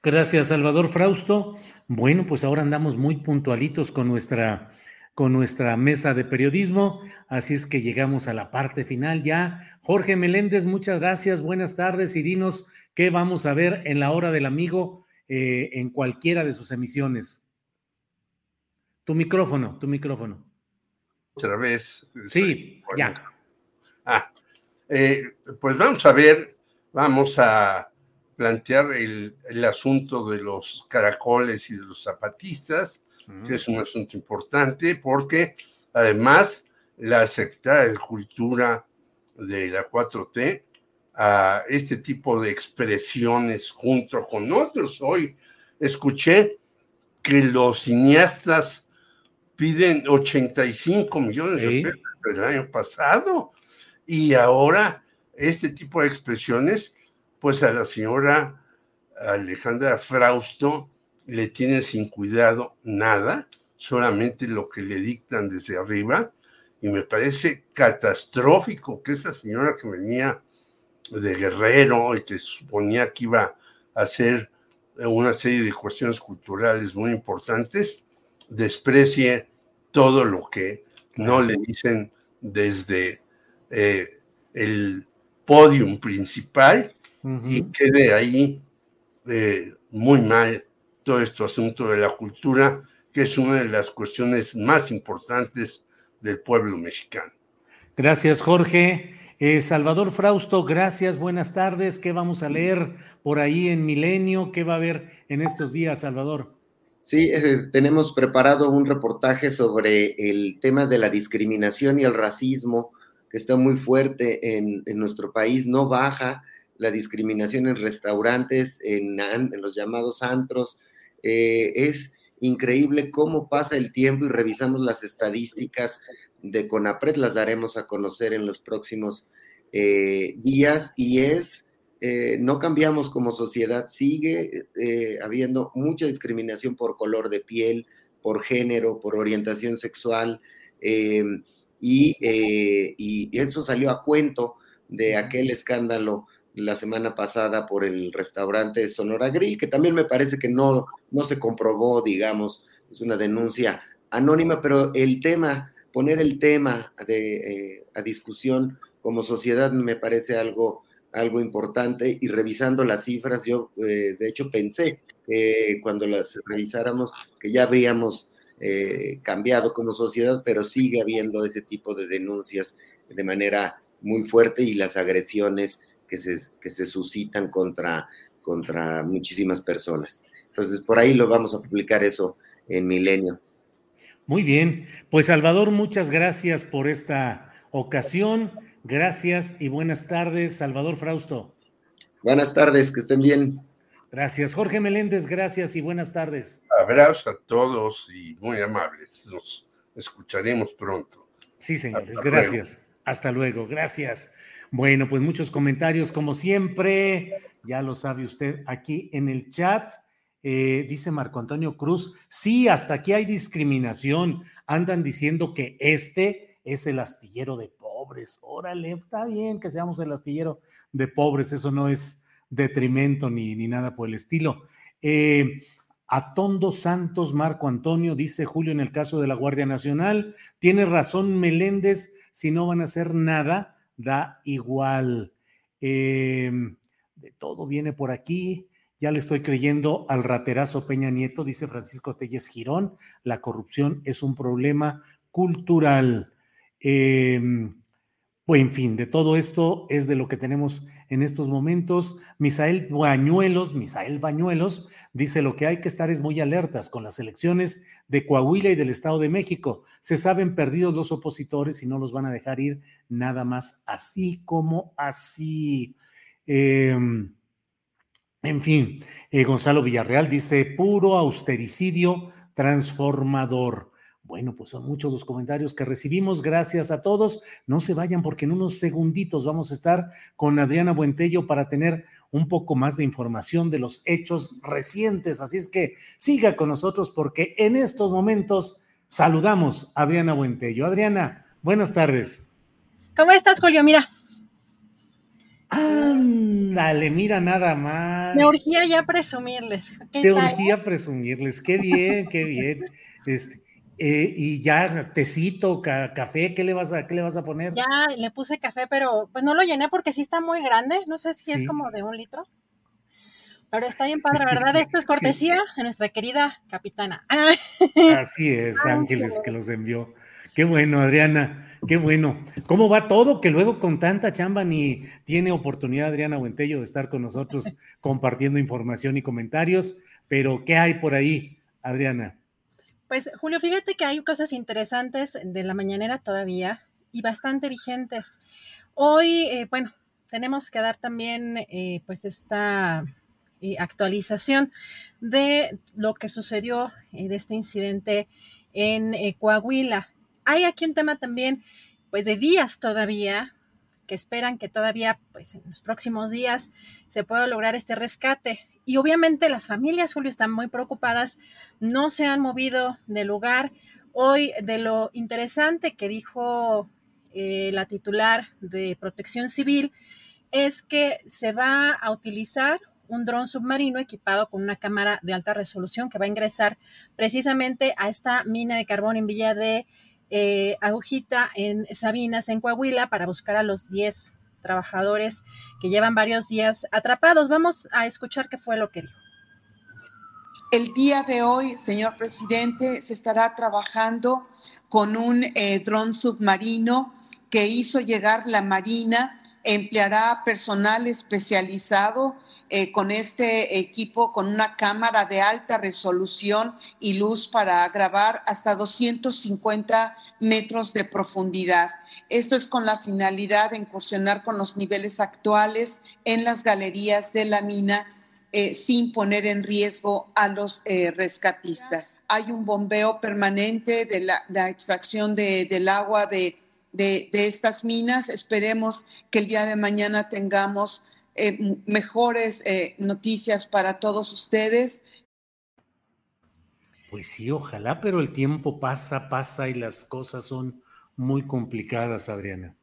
Gracias, Salvador Frausto. Bueno, pues ahora andamos muy puntualitos con nuestra, con nuestra mesa de periodismo, así es que llegamos a la parte final ya. Jorge Meléndez, muchas gracias, buenas tardes y dinos qué vamos a ver en la hora del amigo eh, en cualquiera de sus emisiones. Tu micrófono, tu micrófono otra vez. Sí, ya. Ah, eh, pues vamos a ver, vamos a plantear el, asunto de los caracoles y de los zapatistas, que es un asunto importante porque además la Secretaría de Cultura de la 4T a este tipo de expresiones junto con otros. Hoy escuché que los cineastas piden 85 millones de pesos el año pasado. Y ahora este tipo de expresiones, pues a la señora Alejandra Frausto le tiene sin cuidado nada, solamente lo que le dictan desde arriba. Y me parece catastrófico que esa señora que venía de Guerrero y que suponía que iba a hacer una serie de cuestiones culturales muy importantes, desprecie todo lo que no le dicen desde eh, el podium principal y quede ahí eh, muy mal todo este asunto de la cultura, que es una de las cuestiones más importantes del pueblo mexicano. Gracias, Jorge. Eh, Salvador Frausto, gracias, buenas tardes. ¿Qué vamos a leer por ahí en Milenio? ¿Qué va a haber en estos días, Salvador? Sí, eh, tenemos preparado un reportaje sobre el tema de la discriminación y el racismo, que está muy fuerte en, nuestro país, no baja la discriminación en restaurantes, en, los llamados antros. Eh, es increíble cómo pasa el tiempo y revisamos las estadísticas de CONAPRED, las daremos a conocer en los próximos eh, días y es eh, no cambiamos como sociedad, sigue eh, habiendo mucha discriminación por color de piel, por género, por orientación sexual, y, eso salió a cuento de aquel escándalo la semana pasada por el restaurante Sonora Grill, que también me parece que no, no se comprobó, digamos, es una denuncia anónima, pero el tema, poner el tema de, a discusión como sociedad me parece algo algo importante y revisando las cifras, yo eh, de hecho pensé que cuando las revisáramos que ya habríamos eh, cambiado como sociedad, pero sigue habiendo ese tipo de denuncias de manera muy fuerte y las agresiones que se, que se suscitan contra, contra muchísimas personas. Entonces, por ahí lo vamos a publicar eso en Milenio. Muy bien, pues Salvador, muchas gracias por esta ocasión. Gracias y buenas tardes, Salvador Frausto. Buenas tardes, que estén bien. Gracias, Jorge Meléndez, gracias y buenas tardes. Abrazo a todos y muy amables. Nos escucharemos pronto. Sí, señores, gracias. Hasta luego, gracias. Bueno, pues muchos comentarios, como siempre, ya lo sabe usted aquí en el chat. Eh, dice Marco Antonio Cruz, sí, hasta aquí hay discriminación. Andan diciendo que este es el astillero de pobres. Órale, está bien que seamos el astillero de pobres, eso no es detrimento ni, ni nada por el estilo. Eh, Atondo Santos Marco Antonio, dice Julio en el caso de la Guardia Nacional, tiene razón Meléndez, si no van a hacer nada, da igual. Em, de todo viene por aquí. Ya le estoy creyendo al raterazo Peña Nieto, dice Francisco Telles Girón. La corrupción es un problema cultural. Eh, pues en fin, de todo esto es de lo que tenemos en estos momentos. Misael Bañuelos, Misael Bañuelos, dice lo que hay que estar es muy alertas con las elecciones de Coahuila y del Estado de México. Se saben perdidos los opositores y no los van a dejar ir nada más así como así. Em, en fin, eh, Gonzalo Villarreal dice puro austericidio transformador. Bueno, pues son muchos los comentarios que recibimos. Gracias a todos. No se vayan porque en unos segunditos vamos a estar con Adriana Buentello para tener un poco más de información de los hechos recientes. Así es que siga con nosotros porque en estos momentos saludamos a Adriana Buentello. Adriana, buenas tardes. ¿Cómo estás, Julio? Mira. Ándale, mira nada más. Me urgía ya presumirles. Te urgía presumirles. Qué bien, qué bien. Este, eh, y ya, tecito, café, ¿qué le, vas a, ¿qué le vas a poner? Ya le puse café, pero pues no lo llené porque sí está muy grande. No sé si es como de un litro. Pero está bien padre, ¿verdad? Esto es cortesía de nuestra querida capitana. Así es, Ángeles, que los envió. Qué bueno, Adriana, qué bueno. ¿Cómo va todo? Que luego con tanta chamba ni tiene oportunidad Adriana Buentello de estar con nosotros compartiendo información y comentarios. Pero, ¿qué hay por ahí, Adriana? Pues Julio, fíjate que hay cosas interesantes de la mañanera todavía y bastante vigentes. Hoy, eh, bueno, tenemos que dar también eh, pues esta eh, actualización de lo que sucedió de este incidente en Coahuila. Hay aquí un tema también pues de días todavía que esperan que todavía pues en los próximos días se pueda lograr este rescate. Y obviamente las familias, Julio, están muy preocupadas, no se han movido del lugar. Hoy, de lo interesante que dijo eh, la titular de Protección Civil, es que se va a utilizar un dron submarino equipado con una cámara de alta resolución que va a ingresar precisamente a esta mina de carbón en Villa de eh, Agujita, en Sabinas, en Coahuila, para buscar a los 10 trabajadores que llevan varios días atrapados. Vamos a escuchar qué fue lo que dijo. El día de hoy, señor presidente, se estará trabajando con un eh, dron submarino que hizo llegar la Marina, empleará personal especializado eh, con este equipo, con una cámara de alta resolución y luz para grabar hasta 250 metros de profundidad. Esto es con la finalidad de incursionar con los niveles actuales en las galerías de la mina eh, sin poner en riesgo a los eh, rescatistas. Hay un bombeo permanente de la, extracción del agua de, de, estas minas. Esperemos que el día de mañana tengamos eh, mejores noticias para todos ustedes. Pues sí, ojalá, pero el tiempo pasa, pasa y las cosas son muy complicadas, Adriana.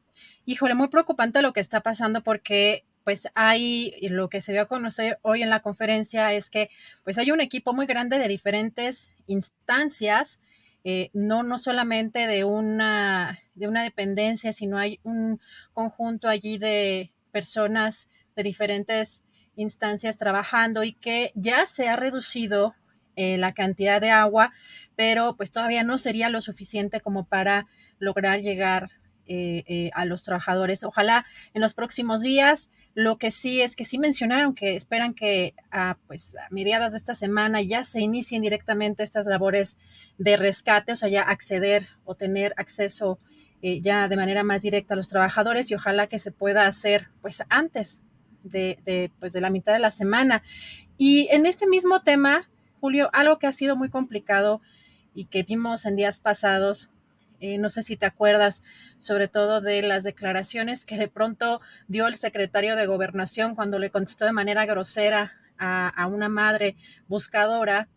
Híjole, muy preocupante lo que está pasando porque pues hay lo que se dio a conocer hoy en la conferencia es que pues hay un equipo muy grande de diferentes instancias, eh, no, no solamente de una, de una dependencia, sino hay un conjunto allí de personas de diferentes instancias trabajando y que ya se ha reducido eh, la cantidad de agua, pero pues todavía no sería lo suficiente como para lograr llegar eh, eh, a los trabajadores. Ojalá en los próximos días. Lo que sí es que sí mencionaron que esperan que a, pues, a mediadas de esta semana ya se inicien directamente estas labores de rescate, o sea, ya acceder o tener acceso ya de manera más directa a los trabajadores y ojalá que se pueda hacer pues antes de, pues, de la mitad de la semana. Y en este mismo tema, Julio, algo que ha sido muy complicado y que vimos en días pasados, eh, no sé si te acuerdas, sobre todo de las declaraciones que de pronto dio el secretario de gobernación cuando le contestó de manera grosera a, una madre buscadora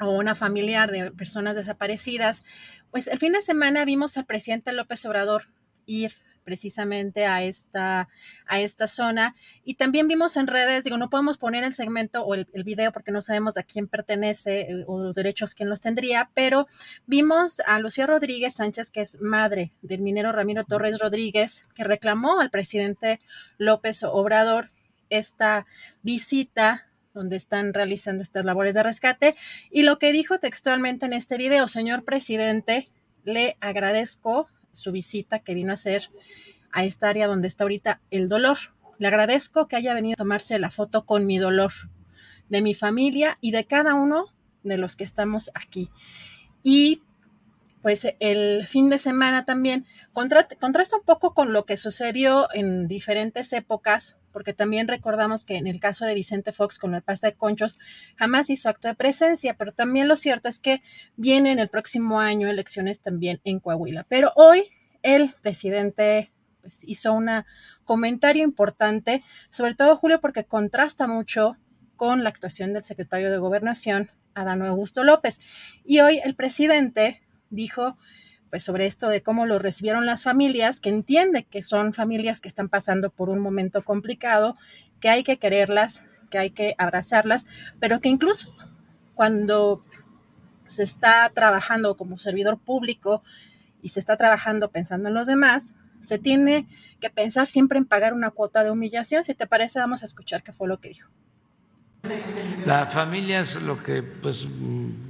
o una familiar de personas desaparecidas. Pues el fin de semana vimos al presidente López Obrador ir precisamente a esta, a esta zona. Y también vimos en redes, digo, no podemos poner el segmento o el, video porque no sabemos a quién pertenece eh, o los derechos quién los tendría, pero vimos a Lucía Rodríguez Sánchez, que es madre del minero Ramiro Torres Rodríguez, que reclamó al presidente López Obrador esta visita donde están realizando estas labores de rescate. Y lo que dijo textualmente en este video, señor presidente, le agradezco su visita que vino a hacer a esta área donde está ahorita el dolor. Le agradezco que haya venido a tomarse la foto con mi dolor, de mi familia y de cada uno de los que estamos aquí. Y pues el fin de semana también contrasta un poco con lo que sucedió en diferentes épocas, porque también recordamos que en el caso de Vicente Fox con la pasta de conchos jamás hizo acto de presencia, pero también lo cierto es que vienen el próximo año elecciones también en Coahuila. Pero hoy el presidente pues, hizo un comentario importante, sobre todo Julio, porque contrasta mucho con la actuación del secretario de Gobernación, Adán Augusto López. Y hoy el presidente dijo pues sobre esto de cómo lo recibieron las familias, que entiende que son familias que están pasando por un momento complicado, que hay que quererlas, que hay que abrazarlas, pero que incluso cuando se está trabajando como servidor público y se está trabajando pensando en los demás, se tiene que pensar siempre en pagar una cuota de humillación. Si te parece, vamos a escuchar qué fue lo que dijo. Las familias lo que pues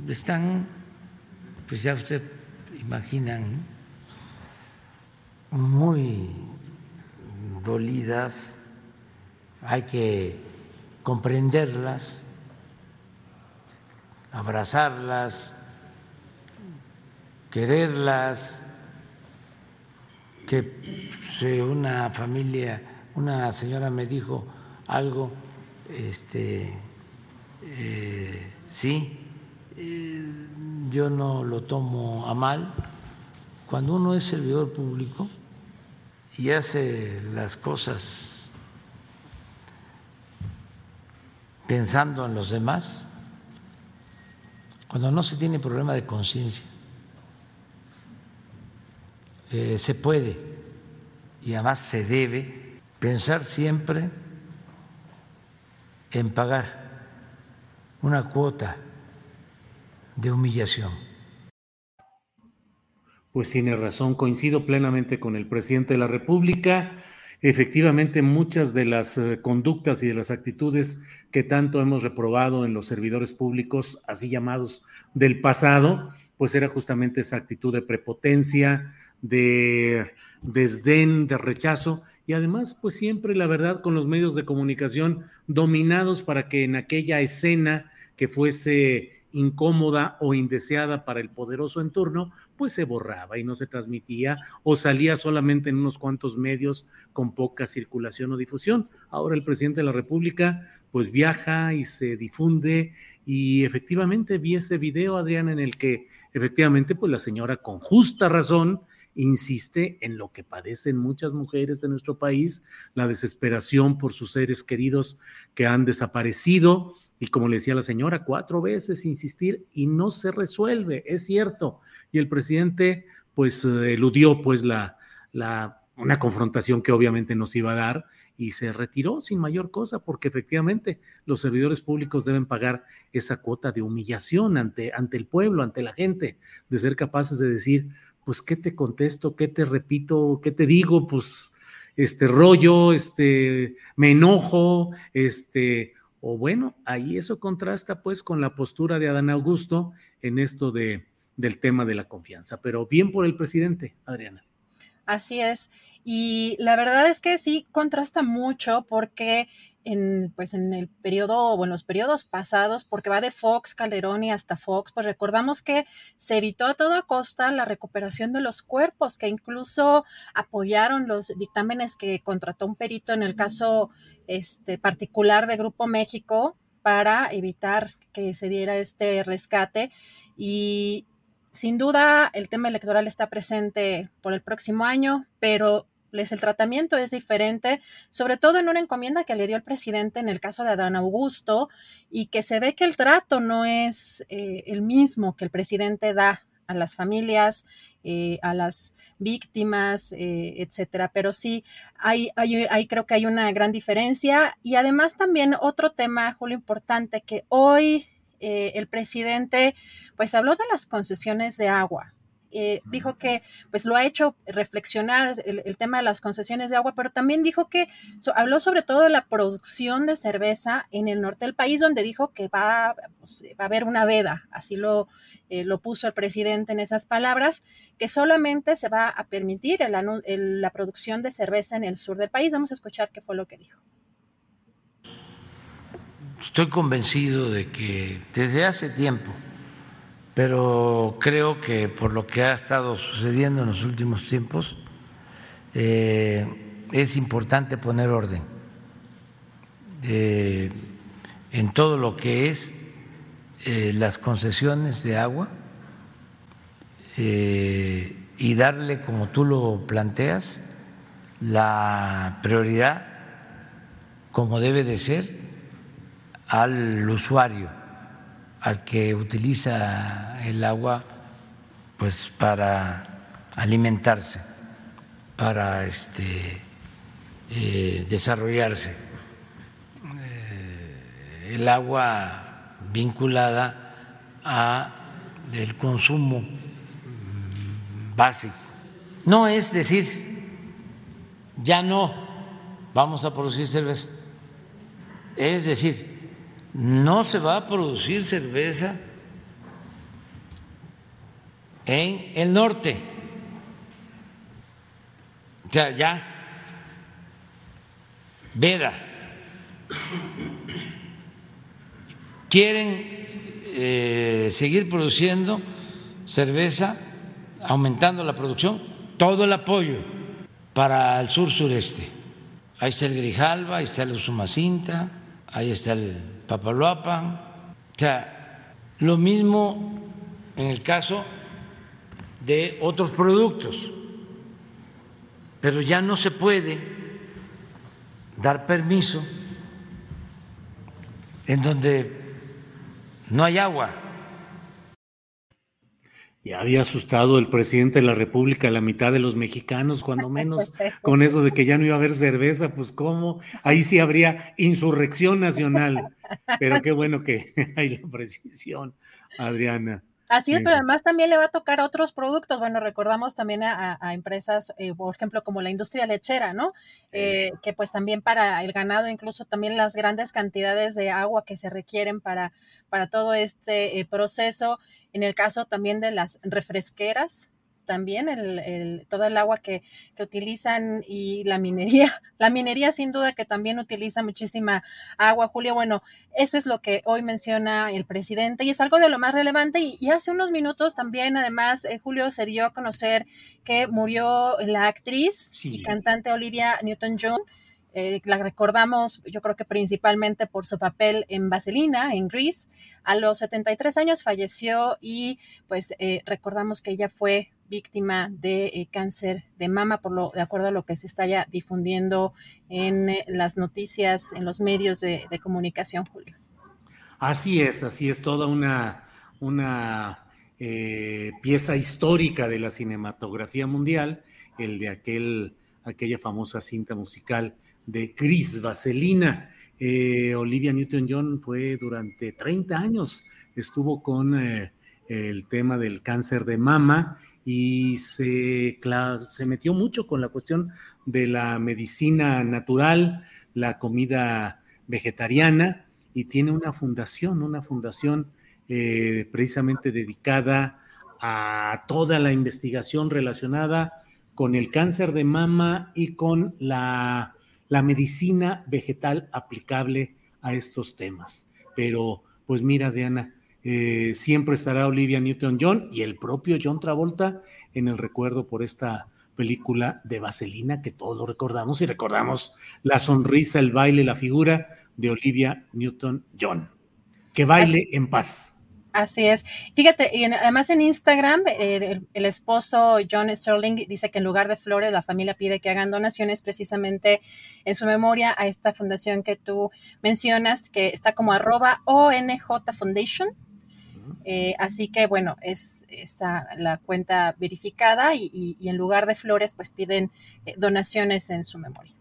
están, pues ya usted imaginan, muy dolidas, hay que comprenderlas, abrazarlas, quererlas, que una familia, una señora me dijo algo, este, eh, sí, eh, yo no lo tomo a mal. Cuando uno es servidor público y hace las cosas pensando en los demás, cuando no se tiene problema de conciencia, eh, se puede y además se debe pensar siempre en pagar una cuota de humillación. Pues tiene razón, coincido plenamente con el presidente de la República. Efectivamente, muchas de las eh, conductas y de las actitudes que tanto hemos reprobado en los servidores públicos, así llamados del pasado, pues era justamente esa actitud de prepotencia, de desdén, de rechazo, y además, pues siempre, la verdad, con los medios de comunicación dominados para que en aquella escena que fuese incómoda o indeseada para el poderoso en turno, pues se borraba y no se transmitía o salía solamente en unos cuantos medios con poca circulación o difusión. Ahora el presidente de la República pues viaja y se difunde y efectivamente vi ese video, Adrián, en el que efectivamente pues la señora con justa razón insiste en lo que padecen muchas mujeres de nuestro país, la desesperación por sus seres queridos que han desaparecido, y como le decía la señora, cuatro veces insistir y no se resuelve, es cierto. Y el presidente pues eludió pues la, la, una confrontación que obviamente nos iba a dar y se retiró sin mayor cosa porque efectivamente los servidores públicos deben pagar esa cuota de humillación ante, ante el pueblo, ante la gente, de ser capaces de decir, pues, ¿qué te contesto? ¿Qué te repito? ¿Qué te digo? Pues, este rollo, este, me enojo, este, o bueno, ahí eso contrasta pues con la postura de Adán Augusto en esto de, del tema de la confianza. Pero bien por el presidente, Adriana. Así es. Y la verdad es que sí contrasta mucho porque en, pues en el periodo o en los periodos pasados, porque va de Fox, Calderón y hasta Fox, pues recordamos que se evitó a toda costa la recuperación de los cuerpos, que incluso apoyaron los dictámenes que contrató un perito en el caso este, particular de Grupo México para evitar que se diera este rescate. Y sin duda el tema electoral está presente por el próximo año, pero el tratamiento es diferente, sobre todo en una encomienda que le dio el presidente en el caso de Adán Augusto y que se ve que el trato no es eh, el mismo que el presidente da a las familias, eh, a las víctimas, eh, etcétera. Pero sí, hay, hay, creo que hay una gran diferencia. Y además también otro tema, Julio, importante, que hoy el presidente pues habló de las concesiones de agua. Eh, dijo que pues lo ha hecho reflexionar el, tema de las concesiones de agua, pero también dijo que habló sobre todo de la producción de cerveza en el norte del país, donde dijo que va, pues, va a haber una veda, así lo, eh, lo puso el presidente en esas palabras, que solamente se va a permitir la producción de cerveza en el sur del país. Vamos a escuchar qué fue lo que dijo. Estoy convencido de que desde hace tiempo pero creo que por lo que ha estado sucediendo en los últimos tiempos, eh, es importante poner orden eh, en todo lo que es eh, las concesiones de agua y darle, como tú lo planteas, la prioridad, como debe de ser, al usuario al que utiliza el agua pues para alimentarse, para este, eh, desarrollarse. Eh, el agua vinculada a el consumo básico. No es decir, ya no vamos a producir cerveza. Es decir, no se va a producir cerveza en el norte. O sea, ya, Veda, quieren eh, seguir produciendo cerveza, aumentando la producción, todo el apoyo para el sur sureste. Ahí está el Grijalva, ahí está el Usumacinta, ahí está el Papaloapan. O sea, lo mismo en el caso de otros productos, pero ya no se puede dar permiso en donde no hay agua. Ya había asustado el presidente de la República a la mitad de los mexicanos, cuando menos con eso de que ya no iba a haber cerveza, pues cómo, ahí sí habría insurrección nacional. Pero qué bueno que hay la precisión, Adriana. Así es, pero además también le va a tocar a otros productos. Bueno, recordamos también a, empresas, eh, por ejemplo, como la industria lechera, ¿no? Eh, que pues también para el ganado, incluso también las grandes cantidades de agua que se requieren para, para todo este eh, proceso. En el caso también de las refresqueras, también el, el, todo el agua que, que, utilizan y la minería. La minería sin duda que también utiliza muchísima agua, Julio. Bueno, eso es lo que hoy menciona el presidente y es algo de lo más relevante. Y, hace unos minutos también, además, eh, Julio se dio a conocer que murió la actriz y cantante Olivia Newton-John. Eh, la recordamos, yo creo que principalmente por su papel en Vaselina, en Grease. A los 73 años falleció y pues eh, recordamos que ella fue víctima de eh, cáncer de mama, por lo, de acuerdo a lo que se está ya difundiendo en las noticias, en los medios de, comunicación, Julio. Así es, así es, toda una, una pieza histórica de la cinematografía mundial, el de aquel, aquella famosa cinta musical de Chris Vaselina. Eh, Olivia Newton-John fue durante 30 años, estuvo con eh, el tema del cáncer de mama y se, se metió mucho con la cuestión de la medicina natural, la comida vegetariana y tiene una fundación, una fundación eh, precisamente dedicada a toda la investigación relacionada con el cáncer de mama y con la la medicina vegetal aplicable a estos temas. Pero, pues mira, Diana, eh, siempre estará Olivia Newton-John y el propio John Travolta en el recuerdo por esta película de Vaselina que todos recordamos y recordamos la sonrisa, el baile, la figura de Olivia Newton-John. Que baile en paz. Así es. Fíjate, y además en Instagram, eh, el, esposo John Sterling dice que en lugar de flores, la familia pide que hagan donaciones precisamente en su memoria a esta fundación que tú mencionas, que está como arroba ONJ Foundation. Eh, así que bueno, es está la cuenta verificada y, en lugar de flores, pues piden eh, donaciones en su memoria.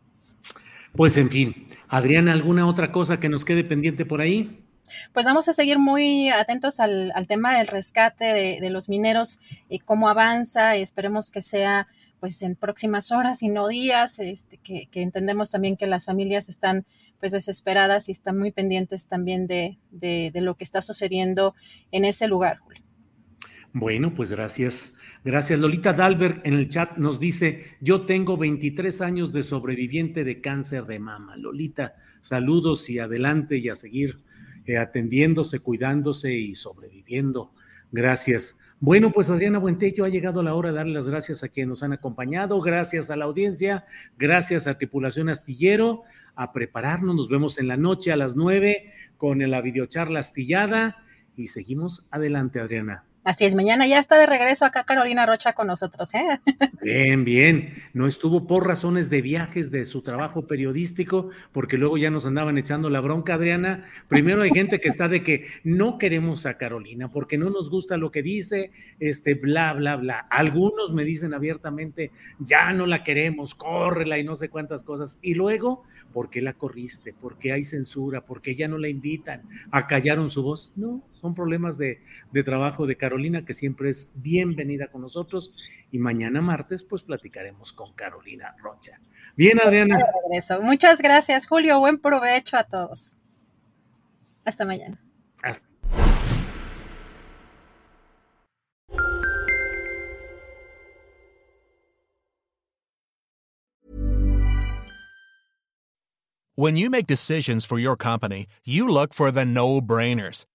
Pues en fin, Adriana, ¿alguna otra cosa que nos quede pendiente por ahí? Pues vamos a seguir muy atentos al, tema del rescate de, los mineros, y cómo avanza, y esperemos que sea pues en próximas horas y no días, este, que, entendemos también que las familias están pues desesperadas y están muy pendientes también de, de, lo que está sucediendo en ese lugar, Julio. Bueno, pues gracias. Gracias. Lolita Dalberg en el chat nos dice, yo tengo 23 años de sobreviviente de cáncer de mama. Lolita, saludos y adelante y a seguir eh, atendiéndose, cuidándose y sobreviviendo. Gracias. Bueno, pues Adriana Buentello ha llegado la hora de darle las gracias a quienes nos han acompañado, gracias a la audiencia, gracias a Tripulación Astillero, a prepararnos, nos vemos en la noche a las nueve con la videocharla astillada. Y seguimos adelante, Adriana. Así es, mañana ya está de regreso acá Carolina Rocha con nosotros, ¿eh? Bien, bien. No estuvo por razones de viajes de su trabajo periodístico, porque luego ya nos andaban echando la bronca, Adriana. Primero hay gente que está de que no queremos a Carolina porque no nos gusta lo que dice, este, bla, bla, bla. Algunos me dicen abiertamente, ya no la queremos, córrela y no sé cuántas cosas. Y luego, ¿por qué la corriste? ¿Por qué hay censura? ¿Por qué ya no la invitan? ¿Acallaron su voz? No, son problemas de, de trabajo de Carolina Carolina, que siempre es bienvenida con nosotros. Y mañana martes, pues platicaremos con Carolina Rocha. Bien, Adriana. Muchas gracias, Julio. Buen provecho a todos. Hasta mañana. When you make decisions for your company, you look for the no-brainers.